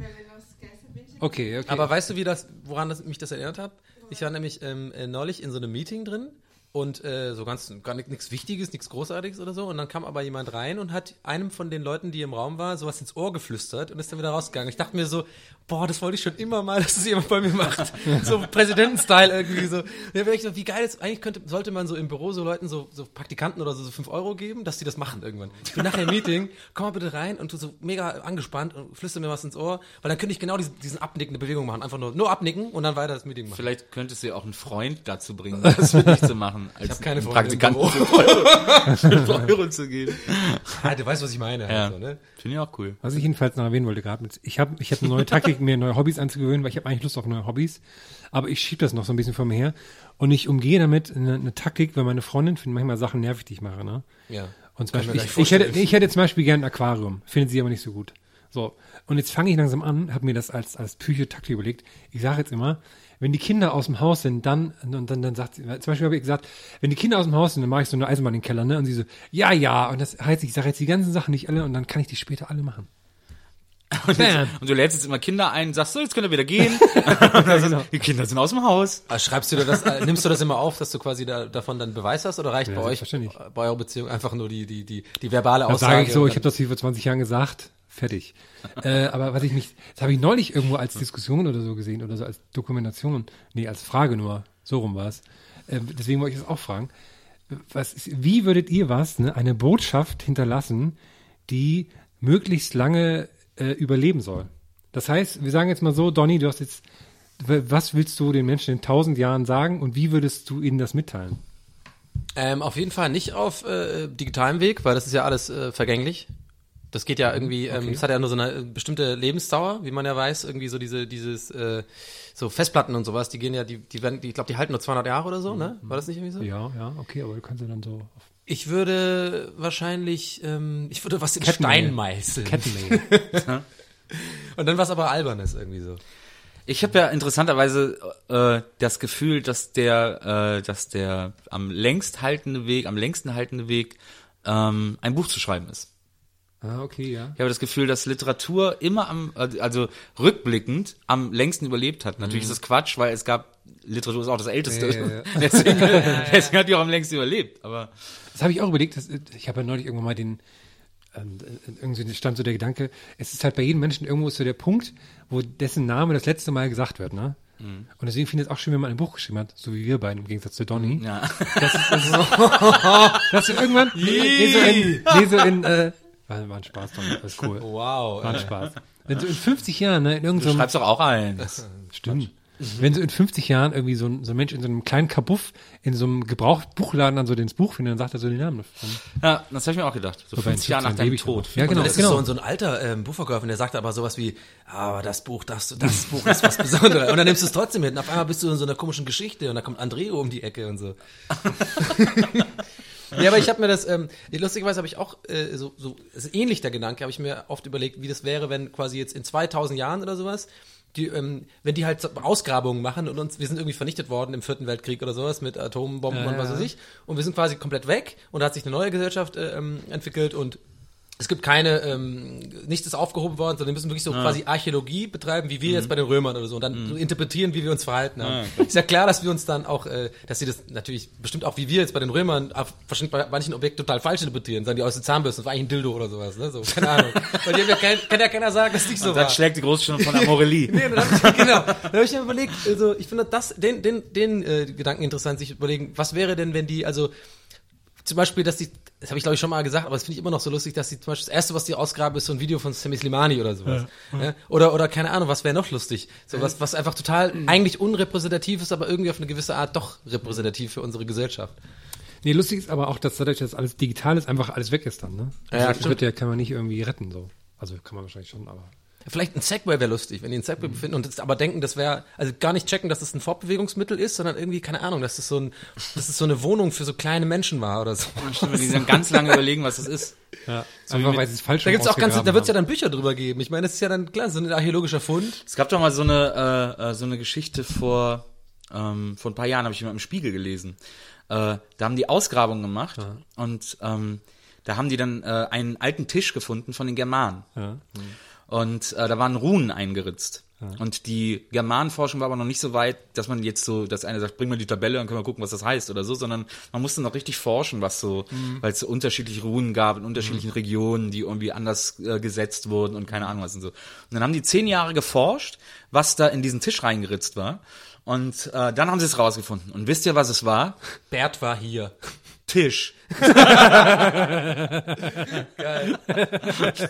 Speaker 3: Okay, okay.
Speaker 2: Aber weißt du, wie das, woran das, mich das erinnert hat? Ich war nämlich ähm, äh, neulich in so einem Meeting drin und äh, so ganz gar nichts Wichtiges, nichts Großartiges oder so. Und dann kam aber jemand rein und hat einem von den Leuten, die im Raum war, sowas ins Ohr geflüstert und ist dann wieder rausgegangen. Ich dachte mir so, boah, das wollte ich schon immer mal, dass das jemand bei mir macht. so Präsidenten-Style irgendwie so. Und dann ich so, wie geil ist, eigentlich könnte, sollte man so im Büro so Leuten so, so Praktikanten oder so, so 5 Euro geben, dass die das machen irgendwann. Ich bin nachher im Meeting, komm mal bitte rein und du so mega angespannt und flüster mir was ins Ohr, weil dann könnte ich genau diesen, diesen abnickende Bewegung machen. Einfach nur, nur abnicken und dann weiter das Meeting machen.
Speaker 6: Vielleicht könntest du ja auch einen Freund dazu bringen, das für dich zu machen. Als
Speaker 2: Ich hab keine Freunde im
Speaker 6: Praktikanten
Speaker 2: Büro.
Speaker 6: 5 Euro, 5 Euro zu geben.
Speaker 2: Ah, du weißt, was ich meine.
Speaker 6: Ja.
Speaker 2: Also, ne?
Speaker 6: Finde ich auch cool.
Speaker 3: Was ich jedenfalls noch erwähnen wollte gerade ich habe ich hab eine neue Taktik, mir neue Hobbys anzugewöhnen, weil ich habe eigentlich Lust auf neue Hobbys, aber ich schiebe das noch so ein bisschen vor mir her und ich umgehe damit eine, eine Taktik, weil meine Freundin findet manchmal Sachen nervig, die ich mache, ne?
Speaker 2: Ja.
Speaker 3: Und zum Beispiel, ich, ich, hätte, ich hätte zum Beispiel gern ein Aquarium, findet sie aber nicht so gut. So, und jetzt fange ich langsam an, habe mir das als, als Psychotaktik überlegt. Ich sage jetzt immer, wenn die Kinder aus dem Haus sind, dann, und dann, dann sagt sie, zum Beispiel habe ich gesagt, wenn die Kinder aus dem Haus sind, dann mache ich so eine Eisenbahn in den Keller, ne? Und sie so, ja, ja, und das heißt, ich sage jetzt die ganzen Sachen nicht alle und dann kann ich die später alle machen.
Speaker 6: Und, jetzt, und du lädst jetzt immer Kinder ein, sagst so, jetzt könnt ihr wieder gehen. dann sagst, die Kinder sind aus dem Haus.
Speaker 2: Schreibst du dir das, äh, nimmst du das immer auf, dass du quasi da, davon dann Beweis hast oder reicht
Speaker 3: Ja,
Speaker 2: bei euch, bei eurer Beziehung einfach nur die, die, die, die verbale
Speaker 3: Dann
Speaker 2: Aussage?
Speaker 3: sage ich so, ich habe das hier vor 20 Jahren gesagt, fertig. äh, aber was ich mich, das habe ich neulich irgendwo als Diskussion oder so gesehen oder so als Dokumentation, nee, als Frage nur, so rum war es. Äh, deswegen wollte ich das auch fragen. Was ist, wie würdet ihr was, ne, eine Botschaft hinterlassen, die möglichst lange äh, überleben soll? Das heißt, wir sagen jetzt mal so, Donny, du hast jetzt, was willst du den Menschen in tausend Jahren sagen und wie würdest du ihnen das mitteilen?
Speaker 2: Ähm, auf jeden Fall nicht auf äh, digitalem Weg, weil das ist ja alles äh, vergänglich. Das geht ja irgendwie, ähm, es hat ja nur so eine äh, bestimmte Lebensdauer, wie man ja weiß, irgendwie so diese, dieses, äh, so Festplatten und sowas, die gehen ja, die, die werden, die, ich glaube, die halten nur 200 Jahre oder so, ne? War das nicht irgendwie so?
Speaker 3: Ja, ja, okay, aber du kannst ja dann so auf
Speaker 2: Ich würde wahrscheinlich, ähm, ich würde was in
Speaker 3: Kettenmail.
Speaker 2: Stein meißeln. Und dann was aber albernes irgendwie so.
Speaker 6: Ich habe ja interessanterweise äh, das Gefühl, dass der, äh, dass der am längst haltende Weg, am längsten haltende Weg, ähm, ein Buch zu schreiben ist.
Speaker 3: ah, okay, ja.
Speaker 6: Ich habe das Gefühl, dass Literatur immer am, also rückblickend am längsten überlebt hat. Natürlich ist das Quatsch, weil es gab, Literatur ist auch das Älteste.
Speaker 3: Ja, ja, ja.
Speaker 6: deswegen, deswegen hat die auch am längsten überlebt. Aber
Speaker 3: Das habe ich auch überlegt. Das, ich habe ja neulich irgendwann mal den, ähm, irgendwie stand so der Gedanke, es ist halt bei jedem Menschen irgendwo ist so der Punkt, wo dessen Name das letzte Mal gesagt wird, ne?
Speaker 6: Mhm.
Speaker 3: Und deswegen finde ich es auch schön, wenn man ein Buch geschrieben hat, so wie wir beiden im Gegensatz zu Donny.
Speaker 6: Ja.
Speaker 3: Das ist, das ist so, dass du irgendwann, nee, so in, nee, so in, äh, war, war ein Spaß, Donny, alles cool.
Speaker 2: Wow.
Speaker 3: War ein Spaß. Wenn so in 50 Jahren, ne, in
Speaker 6: Du
Speaker 3: irgendeinem,
Speaker 6: schreibst doch auch ein.
Speaker 3: Stimmt. Wenn so in 50 Jahren irgendwie so ein, so ein Mensch in so einem kleinen Kabuff in so einem Gebrauchtbuchladen dann so das Buch findet, dann sagt er so den Namen.
Speaker 6: Ja, das habe ich mir auch gedacht. So
Speaker 3: Wobei,
Speaker 6: 50 Jahre nach
Speaker 3: dann
Speaker 6: deinem Tod.
Speaker 3: Ja, genau.
Speaker 2: das ist
Speaker 3: genau.
Speaker 2: so, so ein alter ähm, Buchverkäufer, und der sagt aber sowas wie, aber das Buch, das, das Buch ist was Besonderes. Und dann nimmst du es trotzdem mit. Und auf einmal bist du in so einer komischen Geschichte und da kommt Andreo um die Ecke und so. ja, aber ich habe mir das, ähm, lustigerweise habe ich auch äh, so, so ist ähnlich der Gedanke, habe ich mir oft überlegt, wie das wäre, wenn quasi jetzt in 2000 Jahren oder sowas, die, ähm, wenn die halt Ausgrabungen machen und uns, wir sind irgendwie vernichtet worden im Vierten Weltkrieg oder sowas mit Atombomben
Speaker 3: Ja,
Speaker 2: und was weiß ich, und wir sind quasi komplett weg und da hat sich eine neue Gesellschaft äh, ähm, entwickelt und es gibt keine, ähm, nichts ist aufgehoben worden, sondern wir müssen wirklich so quasi Archäologie betreiben, wie wir jetzt bei den Römern oder so, und dann so interpretieren, wie wir uns verhalten haben. ist ja klar, dass wir uns dann auch, äh, dass sie das natürlich bestimmt auch wie wir jetzt bei den Römern auf wahrscheinlich bei manchen Objekten total falsch interpretieren, sagen die aus den Zahnbürsten, das war eigentlich ein Dildo oder sowas, ne? So, keine Ahnung. Weil die ja kein, kann ja keiner sagen, dass nicht so
Speaker 6: Dann
Speaker 2: war.
Speaker 6: schlägt die Großstimme von Amorelie.
Speaker 2: Nee, dann hab ich, genau. Dann habe ich mir überlegt, also ich finde das, den, den, den äh, Gedanken interessant, sich überlegen, was wäre denn, wenn die, also zum Beispiel, dass die, das habe ich glaube ich schon mal gesagt, aber das finde ich immer noch so lustig, dass die zum Beispiel das erste, was die ausgraben, ist so ein Video von Sammy Slimani oder sowas. Ja. Oder, oder keine Ahnung, was wäre noch lustig? So was, was einfach total eigentlich unrepräsentativ ist, aber irgendwie auf eine gewisse Art doch repräsentativ für unsere Gesellschaft.
Speaker 3: Nee, lustig ist aber auch, dass dadurch, dass alles digital ist, einfach alles weg ist dann, ne?
Speaker 2: Ja,
Speaker 3: Also, das
Speaker 2: stimmt.
Speaker 3: wird ja, kann man nicht irgendwie retten, so. Also, kann man wahrscheinlich schon, aber.
Speaker 2: Vielleicht ein Segway wäre lustig, wenn die ein Segway befinden und das aber denken, das wäre, also gar nicht checken, dass das ein Fortbewegungsmittel ist, sondern irgendwie, keine Ahnung, dass das so ein, dass das so eine Wohnung für so kleine Menschen war oder so.
Speaker 6: Stimmt, wenn die dann ganz lange überlegen, was das ist.
Speaker 3: Ja, einfach weil sie es falsch
Speaker 2: Da gibt's auch ganz, da wird's ja dann Bücher drüber geben. Ich meine, das ist ja dann klar, so ein archäologischer Fund.
Speaker 6: Es gab doch mal so eine, äh, äh, so eine Geschichte vor, ähm, vor ein paar Jahren, habe ich mal im Spiegel gelesen. Äh, da haben die Ausgrabungen gemacht und ähm, da haben die dann äh, einen alten Tisch gefunden von den Germanen.
Speaker 3: Ja.
Speaker 6: Und äh, da waren Runen eingeritzt. Und die Germanenforschung war aber noch nicht so weit, dass man jetzt so, dass einer sagt, bring mal die Tabelle, dann können wir gucken, was das heißt oder so, sondern man musste noch richtig forschen, was so, weil es so unterschiedliche Runen gab in unterschiedlichen Regionen, die irgendwie anders äh, gesetzt wurden und keine Ahnung was und so. Und dann haben die zehn Jahre geforscht, was da in diesen Tisch reingeritzt war. Und äh, dann haben sie es rausgefunden. Und wisst ihr, was es war?
Speaker 2: Bert war hier.
Speaker 6: Tisch.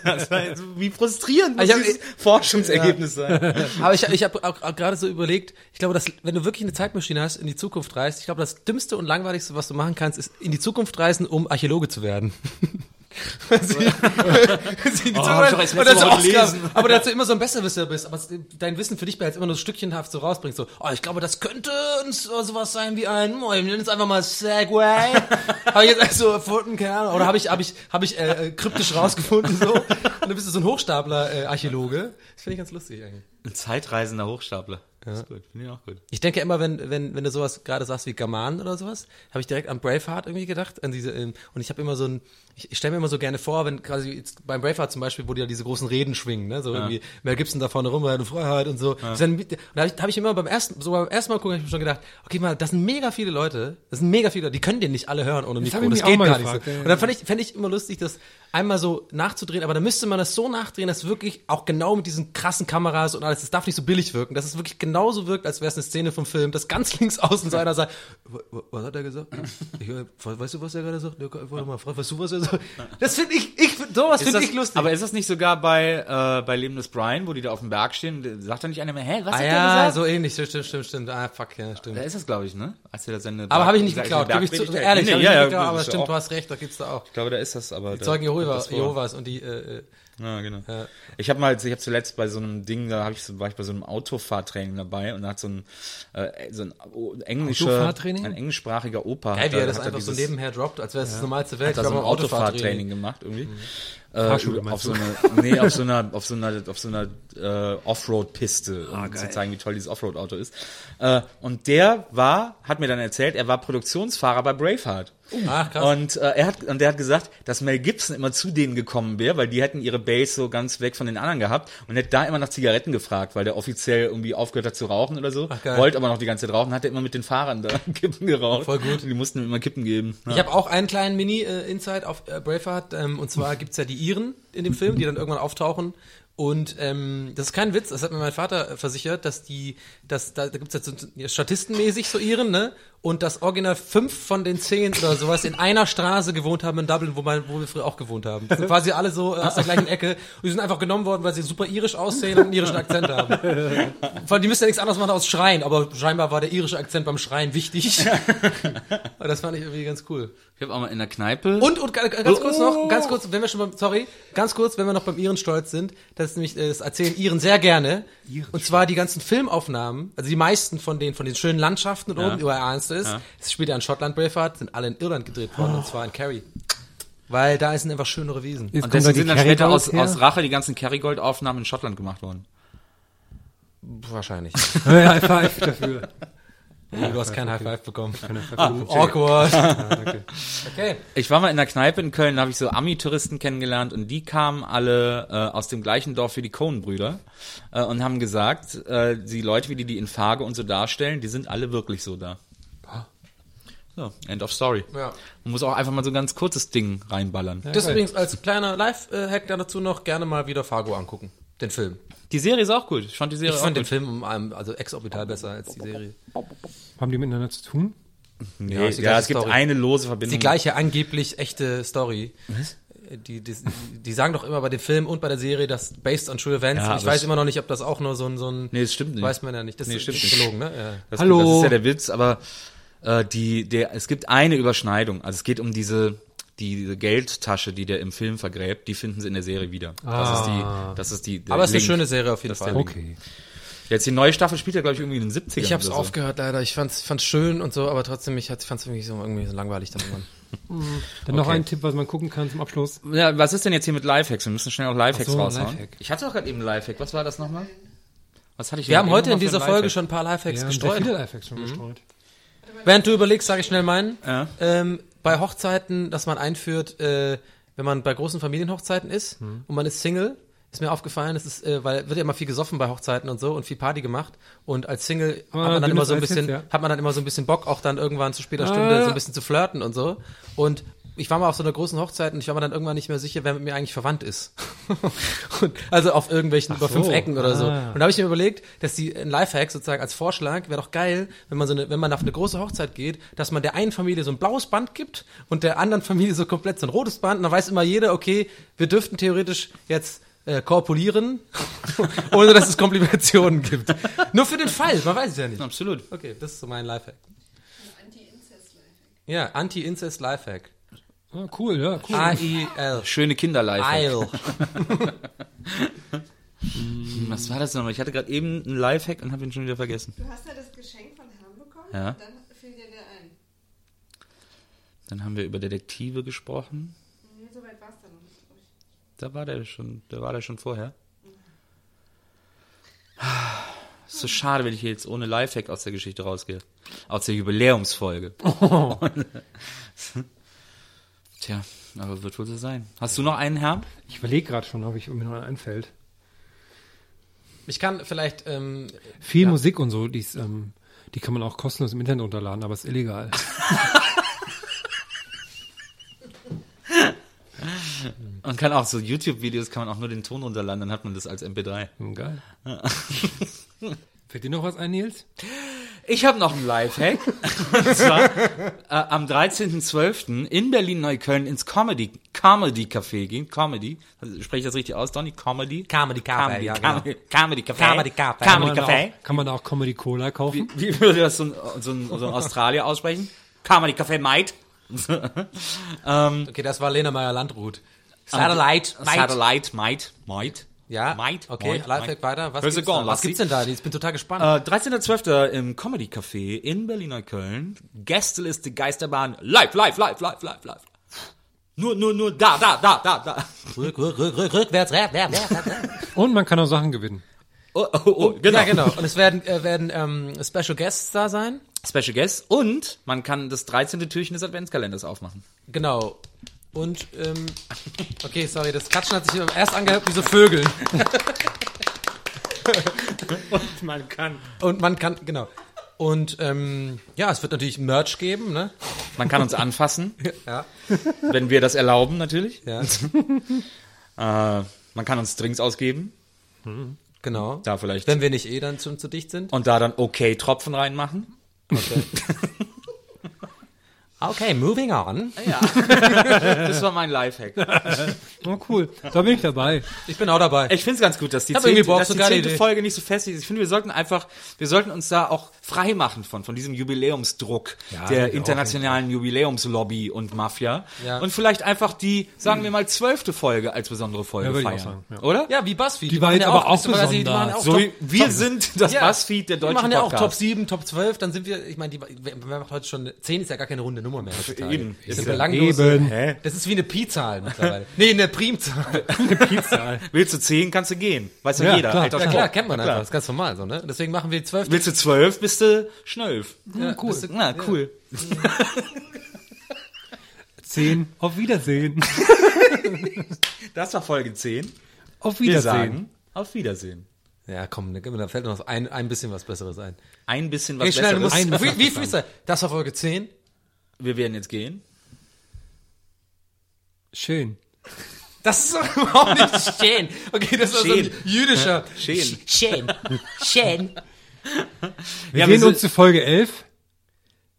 Speaker 6: Das war jetzt, wie frustrierend muss
Speaker 2: Ich hab-
Speaker 6: dieses Forschungsergebnis sein.
Speaker 2: Aber ich, ich habe auch, auch gerade so überlegt, ich glaube, dass wenn du wirklich eine Zeitmaschine hast, in die Zukunft reist, ich glaube, das dümmste und langweiligste, was du machen kannst, ist in die Zukunft reisen, um Archäologe zu werden. Sie- sie
Speaker 6: Oh, hab ich
Speaker 2: und dann so. Aber dass du immer so ein Besserwisser bist, aber dein Wissen für dich behalts immer nur so stückchenhaft so rausbringst, so, oh, ich glaube, das könnte so sowas sein wie ein, oh, wir nennen es einfach mal Segway. habe ich jetzt also erfunden, keine Ahnung. Oder habe ich, habe ich, habe ich äh, äh, kryptisch rausgefunden so. Und dann bist du so ein Hochstapler-Archäologe. das finde ich ganz lustig eigentlich.
Speaker 6: Ein zeitreisender Hochstapler. Das ist gut, finde ich auch gut.
Speaker 2: Ich denke immer, wenn, wenn, wenn du sowas gerade sagst wie Germanen oder sowas, habe ich direkt an Braveheart irgendwie gedacht. An diese, ähm, und ich habe immer so ein, ich, ich stelle mir immer so gerne vor, wenn quasi jetzt beim Braveheart zum Beispiel, wo die ja diese großen Reden schwingen, ne? So irgendwie, Mel Gibson da vorne rum, eine Freiheit und so. Dann, und da habe ich, hab ich immer beim ersten, so beim ersten Mal gucken, habe ich mir schon gedacht, okay, mal, das sind mega viele Leute, das sind mega viele Leute, die können den nicht alle hören ohne
Speaker 3: Das
Speaker 2: Mikro. Das
Speaker 3: auch
Speaker 2: geht gar
Speaker 3: gefragt,
Speaker 2: nicht so.
Speaker 3: ja, ja.
Speaker 2: Und dann fand ich, fänd ich immer lustig, das einmal so nachzudrehen, aber dann müsste man das so nachdrehen, dass wirklich auch genau mit diesen krassen Kameras und alles, das darf nicht so billig wirken, dass es wirklich genauso wirkt, als wäre es eine Szene vom Film, dass ganz links außen so einer sagt, "Wa- wa- was hat er gesagt? Ich, weißt du, was er gerade sagt? Warte mal, frag, weißt du, was er sagt? Das finde ich, ich, find- sowas finde ich lustig.
Speaker 6: aber ist das nicht sogar bei, äh, bei Leben des Brian, wo die da auf dem Berg stehen? Sagt da nicht einer mehr, hä, was
Speaker 2: ah
Speaker 6: hat der
Speaker 2: ja,
Speaker 6: gesagt?
Speaker 2: so ähnlich, stimmt, stimmt, stimmt. Ah, fuck, ja, stimmt.
Speaker 6: Da ist das, glaube ich, ne? Als er da seine
Speaker 2: Aber habe ich nicht geklaut, gebe ich zu, ehrlich,
Speaker 6: Nee, ja, ja,
Speaker 2: geklaut, aber stimmt, du hast recht, da gibt's da auch.
Speaker 6: Ich glaube, da ist das, aber.
Speaker 2: Die Zeugen Jehovas, Jehovas und die, äh, äh,
Speaker 6: Ja, genau. Ich habe mal, ich habe zuletzt bei so einem Ding, da hab ich, so- war ich bei so einem Autofahrtraining dabei und da hat so ein, äh, so ein o- englischer, ein englischsprachiger Opa.
Speaker 2: geil, wie er das einfach so
Speaker 6: dieses-
Speaker 2: nebenher droppt, als wäre es das normalste Welt.
Speaker 6: hat da so ein Autofahrtraining gemacht irgendwie. Äh,
Speaker 3: Fahrschule,
Speaker 6: auf so
Speaker 3: du?
Speaker 6: eine, nee, auf so einer, auf so einer, auf so einer äh, Offroad-Piste, um zu zeigen, wie toll dieses Offroad-Auto ist. Äh, und der war, hat mir dann erzählt, er war Produktionsfahrer bei Braveheart.
Speaker 2: Ach, krass.
Speaker 6: Und äh, er hat und der hat gesagt, dass Mel Gibson immer zu denen gekommen wäre, weil die hätten ihre Base so ganz weg von den anderen gehabt und hätte da immer nach Zigaretten gefragt, weil der offiziell irgendwie aufgehört hat zu rauchen oder so.
Speaker 2: Ach, geil.
Speaker 6: Wollte aber noch die ganze Zeit rauchen, hat er immer mit den Fahrern da Kippen geraucht.
Speaker 2: Voll gut.
Speaker 6: Und die mussten ihm immer Kippen geben. Ja.
Speaker 2: Ich habe auch einen kleinen Mini-Insight auf äh, Braveheart. Ähm, und zwar gibt's ja die Iren in dem Film, die dann irgendwann auftauchen. Und ähm, das ist kein Witz, das hat mir mein Vater versichert, dass die, dass da, da gibt's jetzt so, ja, statistenmäßig so Iren, ne? Und dass original fünf von den zehn oder sowas in einer Straße gewohnt haben in Dublin, wo, man, wo wir früher auch gewohnt haben. Das sind quasi alle so äh, aus der gleichen Ecke. Und die sind einfach genommen worden, weil sie super irisch aussehen und einen irischen Akzent haben. Vor allem, die müssen ja nichts anderes machen als schreien, aber scheinbar war der irische Akzent beim Schreien wichtig. das fand ich irgendwie ganz cool.
Speaker 6: Ich habe auch mal in der Kneipe.
Speaker 2: Und, und ga- ganz kurz noch, ganz kurz, wenn wir schon beim, sorry, ganz kurz, wenn wir noch beim Iren stolz sind, das ist nämlich, äh, das erzählen Iren sehr gerne. Und zwar die ganzen Filmaufnahmen, also die meisten von den, von den schönen Landschaften und oben, wo er ernst ist, es spielt ja in Schottland Braveheart, sind alle in Irland gedreht worden, und zwar in Kerry. Weil da sind einfach schönere Wiesen.
Speaker 3: Jetzt
Speaker 6: und deswegen sind dann später aus, aus Rache die ganzen Kerrygold-Aufnahmen in Schottland gemacht worden.
Speaker 2: Wahrscheinlich.
Speaker 3: Ja, High Five dafür.
Speaker 2: Du hast kein High Five bekommen.
Speaker 3: Ah,
Speaker 2: awkward. Okay.
Speaker 6: Ich war mal in der Kneipe in Köln, da habe ich so Ami-Touristen kennengelernt und die kamen alle äh, aus dem gleichen Dorf wie die Cohen-Brüder äh, und haben gesagt, äh, die Leute, wie die die in Farge und so darstellen, die sind alle wirklich so da. So, end of story.
Speaker 2: Ja.
Speaker 6: Man muss auch einfach mal so ein ganz kurzes Ding reinballern.
Speaker 2: Das übrigens als kleiner Live-Hack dazu noch gerne mal wieder Fargo angucken. Den Film.
Speaker 6: Die Serie ist auch gut. Ich fand die Serie
Speaker 2: Ich
Speaker 6: auch
Speaker 2: fand den
Speaker 6: gut.
Speaker 2: Film um einem, also exorbital besser als die Serie.
Speaker 3: Haben die miteinander zu tun?
Speaker 6: Nee,
Speaker 2: Ja,
Speaker 6: ja, es gibt
Speaker 2: Story.
Speaker 6: eine lose Verbindung.
Speaker 2: Die gleiche angeblich echte Story. Die, die, die sagen doch immer bei dem Film und bei der Serie, dass based on true events.
Speaker 6: Ja,
Speaker 2: ich weiß immer noch nicht, ob das auch nur so ein, so ein
Speaker 6: Nee, das stimmt nicht.
Speaker 2: weiß man ja nicht. Das
Speaker 6: Nee,
Speaker 2: ist
Speaker 6: stimmt
Speaker 2: gelogen, ne? Ja.
Speaker 6: Das,
Speaker 3: Hallo.
Speaker 6: Das ist ja der Witz, aber äh, die, der, es gibt eine Überschneidung. Also es geht um diese, die, diese Geldtasche, die der im Film vergräbt, die finden sie in der Serie wieder. Das ist die, das ist die.
Speaker 2: Aber es ist eine schöne Serie auf jeden Fall.
Speaker 6: Link.
Speaker 3: Okay.
Speaker 6: Jetzt die neue Staffel spielt ja, glaube ich, irgendwie in den 70ern.
Speaker 2: Ich hab's
Speaker 6: oder so.
Speaker 2: aufgehört leider. Ich fand's, fand's schön und so, aber trotzdem, ich, fand's irgendwie so, irgendwie so langweilig dann irgendwann.
Speaker 3: Dann noch
Speaker 6: Okay.
Speaker 3: ein Tipp, was man gucken kann zum Abschluss.
Speaker 6: Ja, was ist denn jetzt hier mit Lifehacks? Wir müssen schnell auch Lifehacks
Speaker 3: so,
Speaker 6: raushauen.
Speaker 3: Lifehack.
Speaker 6: Ich hatte doch gerade eben Lifehack. Was war das nochmal? Was hatte ich
Speaker 2: Wir haben heute
Speaker 6: noch
Speaker 2: in dieser Folge schon ein paar Lifehacks
Speaker 3: Ja,
Speaker 2: gestreut.
Speaker 3: viele Lifehacks schon gestreut.
Speaker 2: Während du überlegst, sage ich schnell meinen.
Speaker 6: Ja.
Speaker 2: Ähm, bei Hochzeiten, dass man einführt, äh, wenn man bei großen Familienhochzeiten ist
Speaker 6: Hm.
Speaker 2: und man ist Single, ist mir aufgefallen, es ist, äh, weil wird ja immer viel gesoffen bei Hochzeiten und so und viel Party gemacht und als Single
Speaker 3: Ah,
Speaker 2: hat man dann immer so ein bisschen,
Speaker 3: jetzt, ja.
Speaker 2: hat man dann immer so ein bisschen Bock, auch dann irgendwann zu später
Speaker 3: Ah,
Speaker 2: Stunde
Speaker 3: ja.
Speaker 2: so ein bisschen zu flirten und so. Und ich war mal auf so einer großen Hochzeit und ich war mir dann irgendwann nicht mehr sicher, wer mit mir eigentlich verwandt ist. und, also auf irgendwelchen über
Speaker 3: so.
Speaker 2: fünf Ecken oder so.
Speaker 3: Ah.
Speaker 2: Und da habe ich mir überlegt, dass die ein Lifehack sozusagen als Vorschlag wäre doch geil, wenn man so eine, wenn man auf eine große Hochzeit geht, dass man der einen Familie so ein blaues Band gibt und der anderen Familie so komplett so ein rotes Band. Und dann weiß immer jeder, okay, wir dürften theoretisch jetzt äh, korpulieren, ohne dass es Komplikationen gibt. Nur für den Fall, man weiß es ja nicht.
Speaker 6: Absolut.
Speaker 2: Okay, das ist so mein Lifehack. Ja, Anti-Incest
Speaker 3: Ah, cool, ja, cool.
Speaker 2: A-I-L.
Speaker 6: Schöne Kinderlifehack.
Speaker 2: Eil.
Speaker 6: Was war das nochmal? Ich hatte gerade eben einen Lifehack und habe ihn schon wieder vergessen.
Speaker 7: Du hast ja das Geschenk von Herrn bekommen
Speaker 6: Ja.
Speaker 7: und dann fiel dir der ein.
Speaker 6: Dann haben wir über Detektive gesprochen.
Speaker 7: Nee, so weit war es dann noch nicht.
Speaker 6: Da war der schon, da war der schon vorher. Ist so schade, wenn ich hier jetzt ohne Lifehack aus der Geschichte rausgehe. Aus der Jubiläumsfolge. Tja, aber wird wohl so sein. Hast du noch einen Herrn?
Speaker 3: Ich überlege gerade schon, ob ich mir noch einen einfällt.
Speaker 2: Ich kann vielleicht, ähm,
Speaker 3: Viel Musik und so, die, ist, ähm, die kann man auch kostenlos im Internet runterladen, aber ist illegal.
Speaker 6: Man kann auch so YouTube-Videos, kann man auch nur den Ton runterladen, dann hat man das als MP3.
Speaker 3: Hm, Geil. Fällt dir noch was ein, Nils?
Speaker 6: Ich habe noch einen Lifehack. Und zwar äh, am 13.12. in Berlin-Neukölln ins Comedy, Comedy Café gehen. Comedy. Also, spreche ich das richtig aus, Donny? Comedy?
Speaker 2: Comedy Café,
Speaker 6: Comedy,
Speaker 2: ja, genau.
Speaker 6: Comedy, Comedy Café.
Speaker 2: Comedy Café.
Speaker 3: Kann
Speaker 6: Comedy
Speaker 3: man, da
Speaker 6: Café.
Speaker 3: auch, kann man da auch Comedy Cola kaufen?
Speaker 6: Wie, wie würde das so ein, so ein, so ein Australier aussprechen? Comedy Café Might.
Speaker 2: okay, das war Lena Meyer-Landrut. Satellite, Mate.
Speaker 6: Satellite Might. Might.
Speaker 2: Ja,
Speaker 6: Might.
Speaker 2: okay,
Speaker 6: Might.
Speaker 2: Lifehack weiter. Was gibt's, da?
Speaker 6: gone,
Speaker 2: Was gibt's denn da? Ich bin total gespannt.
Speaker 6: Äh, 13.12. im Comedy Café in Berlin-Neukölln. Gästeliste Geisterbahn. Live, live, live, live, live, live. Nur, nur, nur da, da, da, da, da.
Speaker 2: rück, rück, rück, rück, rückwärts, rück, rück, rück, rück.
Speaker 3: Und man kann auch Sachen gewinnen.
Speaker 6: Oh, oh, oh, genau.
Speaker 2: Ja, genau. Und es werden, äh, werden ähm, Special Guests da sein.
Speaker 6: Special Guest und man kann das 13. Türchen des Adventskalenders aufmachen.
Speaker 2: Genau. Und, ähm, okay, sorry, das Klatschen hat sich erst angehört wie so Vögel.
Speaker 3: Man kann.
Speaker 2: Und man kann, genau. Und, ähm, ja, es wird natürlich Merch geben, ne?
Speaker 6: Man kann uns anfassen,
Speaker 2: Ja.
Speaker 6: wenn wir das erlauben natürlich.
Speaker 2: Ja.
Speaker 6: Äh, man kann uns Drinks ausgeben
Speaker 2: Genau.
Speaker 6: Da vielleicht.
Speaker 2: Wenn wir nicht eh dann zu, zu dicht sind.
Speaker 6: und da dann okay Tropfen reinmachen.
Speaker 2: Okay, moving on.
Speaker 6: Das war mein Lifehack.
Speaker 3: Oh, cool. Da bin ich dabei.
Speaker 2: Ich bin auch dabei.
Speaker 6: Ich finde es ganz gut, dass die zehnte, dass die zehnte. Folge nicht so fest ist. Ich finde, wir sollten einfach, wir sollten uns da auch frei machen von, von diesem Jubiläumsdruck der internationalen Jubiläumslobby und Mafia.
Speaker 2: Ja.
Speaker 6: Und vielleicht einfach die, sagen wir mal, zwölfte Folge als besondere Folge
Speaker 3: Ja,
Speaker 6: feiern.
Speaker 3: sagen, ja.
Speaker 6: Oder?
Speaker 2: ja, wie Buzzfeed.
Speaker 3: Die war jetzt aber auch
Speaker 2: die machen ja
Speaker 3: besonders.
Speaker 2: auch
Speaker 6: So,
Speaker 2: Top,
Speaker 6: wir sind das
Speaker 2: Ja.
Speaker 6: Buzzfeed der
Speaker 2: die
Speaker 6: deutschen
Speaker 2: machen ja auch
Speaker 6: Podcast.
Speaker 2: Top 7, Top 12, dann sind wir, ich meine, die, wer wer macht heute schon, 10 ist ja gar keine runde Nummer mehr. heutzutage.
Speaker 6: Eben.
Speaker 2: Das
Speaker 6: Ist ja
Speaker 2: belanglose,
Speaker 3: eben.
Speaker 6: Hä?
Speaker 2: Das ist wie eine Pi-Zahl mittlerweile. nee, eine Primzahl.
Speaker 6: Willst du zehn, kannst du gehen. Weiß ja,
Speaker 3: Ja,
Speaker 6: jeder.
Speaker 3: klar.
Speaker 6: Alter
Speaker 2: Ja klar, kennt man
Speaker 6: Klar.
Speaker 2: einfach. Das ist ganz normal so, ne? Deswegen machen wir 12.
Speaker 6: Willst du zwölf, bist du schnölf.
Speaker 2: ja, cool.
Speaker 6: Bist du, na, cool.
Speaker 3: Zehn. Auf Wiedersehen.
Speaker 6: Das war Folge 10.
Speaker 3: Auf
Speaker 6: Wir
Speaker 3: Wiedersehen.
Speaker 6: sagen auf Wiedersehen.
Speaker 2: Ja, komm, da fällt noch ein, ein bisschen was Besseres ein.
Speaker 6: Ein bisschen was
Speaker 2: Okay, schnell, du musst,
Speaker 6: Besseres.
Speaker 2: wie, wie Freestyle? Das war Folge 10.
Speaker 6: Wir werden jetzt gehen.
Speaker 3: Schön.
Speaker 2: Das ist doch überhaupt nicht schön. Okay, das ist so ein
Speaker 6: Schön.
Speaker 2: jüdischer.
Speaker 6: Schön.
Speaker 2: Schön. Schön.
Speaker 3: Wir
Speaker 6: Ja,
Speaker 3: gehen
Speaker 6: wir
Speaker 3: uns zu Folge 11.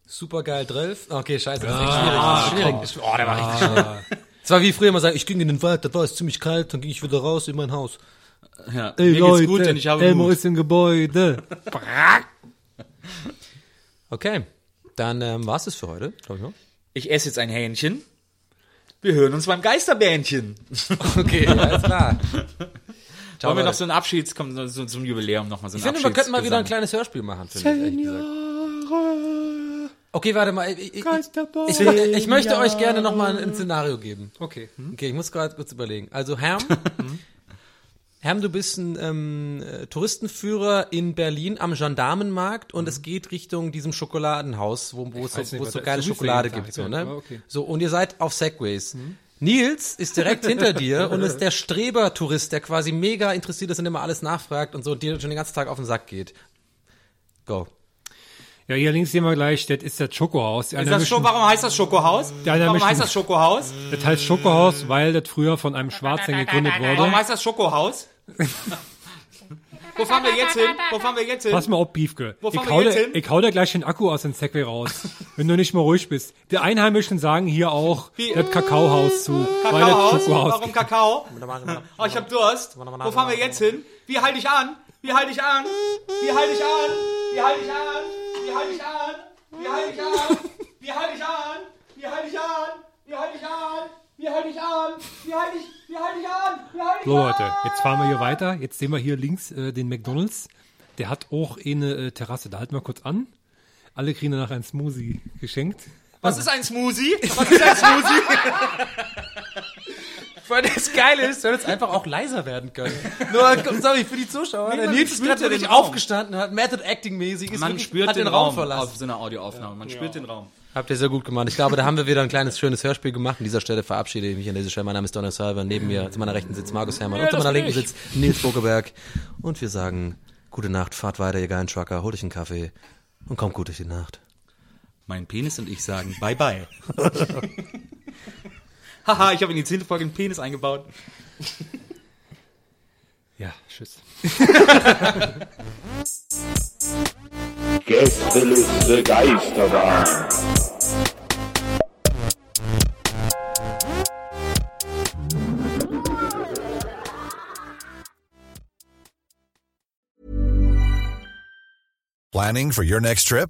Speaker 2: Super geil, 12. Okay, scheiße, das ist echt schwierig. Das ist schwierig. Das Oh, der war richtig schwierig. Es war wie früher immer sagen, ich ging in den Wald, da war es ziemlich kalt, dann ging ich wieder raus in mein Haus.
Speaker 6: Ja.
Speaker 3: Ey,
Speaker 6: Mir
Speaker 3: Leute,
Speaker 6: geht's gut, denn ich habe
Speaker 3: Elmo
Speaker 6: Mut.
Speaker 3: ist im Gebäude.
Speaker 2: Okay, dann ähm, war es für heute, glaube ich noch.
Speaker 6: Ich esse jetzt ein Hähnchen. Wir hören uns beim Geisterbähnchen.
Speaker 2: Okay, alles klar.
Speaker 6: Wollen wir noch so ein Abschieds, kommt so, so zum Jubiläum nochmal so ein
Speaker 2: Ich finde, wir könnten mal wieder ein kleines Hörspiel machen, finde ich. ehrlich gesagt. Okay, warte mal. Ich, ich, ich, ich, ich möchte euch gerne noch mal ein Szenario geben.
Speaker 3: Okay.
Speaker 2: Okay, ich muss gerade kurz überlegen. Also Herm, Herm, du bist ein ähm, äh, Touristenführer in Berlin am Gendarmenmarkt und es geht Richtung diesem Schokoladenhaus, wo, wo es so,
Speaker 3: nicht,
Speaker 2: wo so geile Schokolade gibt. So, ne?
Speaker 3: aber okay.
Speaker 2: so, und ihr seid auf Segways. Nils ist direkt hinter dir und ist der Streber-Tourist, der quasi mega interessiert ist und immer alles nachfragt und so und dir schon den ganzen Tag auf den Sack geht. Go.
Speaker 3: Ja, hier links sehen wir gleich, das ist das Schokohaus.
Speaker 6: Ist das schon, warum heißt das Schokohaus?
Speaker 3: Ja, da
Speaker 6: warum heißt das Schokohaus?
Speaker 3: Das heißt Schokohaus, weil das früher von einem Schwarzen gegründet
Speaker 6: Warum
Speaker 3: wurde.
Speaker 6: heißt das Schokohaus? Wo fahren wir jetzt hin? Wo fahren wir jetzt hin?
Speaker 3: Pass mal auf, Biefke.
Speaker 6: Wo
Speaker 3: Ich
Speaker 6: fahren wir
Speaker 3: hau,
Speaker 6: jetzt
Speaker 3: dir,
Speaker 6: hin?
Speaker 3: ich hau dir gleich den Akku aus dem Segway raus, wenn du nicht mal ruhig bist. Die Einheimischen sagen hier auch
Speaker 6: Wie?
Speaker 3: das Kakaohaus zu, weil das
Speaker 6: Kakaohaus?
Speaker 3: Schokohaus
Speaker 6: Warum Kakao? Oh, ich hab Durst. Wo fahren wir jetzt hin? Wie halte ich an? Wie halte ich an? Wie halte ich an? Wie halte ich an? Halte ich an? Wie halte ich an? Wie halte ich an? Wie halte ich an? Wie halte ich an? Wie halte ich an? Wie halte ich? Wie halte ich an? Wie halte ich
Speaker 3: So
Speaker 6: an?
Speaker 3: Leute, jetzt fahren wir hier weiter. Jetzt sehen wir hier links äh, den McDonalds. Der hat auch eine äh, Terrasse. Da halten wir kurz an. Alle kriegen danach ein Smoothie geschenkt.
Speaker 6: Was ist ein Smoothie? Was ist ein Smoothie?
Speaker 2: Weil das Geile ist, soll jetzt einfach auch leiser werden können. Nur, sorry, für die Zuschauer. der
Speaker 6: man
Speaker 2: Nils ist
Speaker 6: ja Raum.
Speaker 2: aufgestanden, hat Method Acting mäßig, ist
Speaker 6: Man
Speaker 2: wirklich,
Speaker 6: spürt
Speaker 2: hat
Speaker 6: den,
Speaker 2: den Raum
Speaker 6: Raum
Speaker 2: verlassen.
Speaker 6: auf so einer Audioaufnahme. Man spürt den Raum.
Speaker 2: Habt ihr sehr gut gemacht. Ich glaube, da haben wir wieder ein kleines, schönes Hörspiel gemacht. An dieser Stelle verabschiede ich mich an dieser Stelle. Mein Name ist Donner Salver. Neben mir, zu meiner Rechten sitzt Markus Herrmann und zu meiner Linken sitzt Nils Bokeberg. Und wir sagen, gute Nacht, fahrt weiter, ihr geilen Trucker, holt euch einen Kaffee und kommt gut durch die Nacht.
Speaker 6: Mein Penis und ich sagen Bye Bye. Haha, ich habe in die zehnte Folge einen Penis eingebaut.
Speaker 3: Ja, tschüss.
Speaker 4: Gästeliste Geisterbahn.
Speaker 8: Planning for your next trip?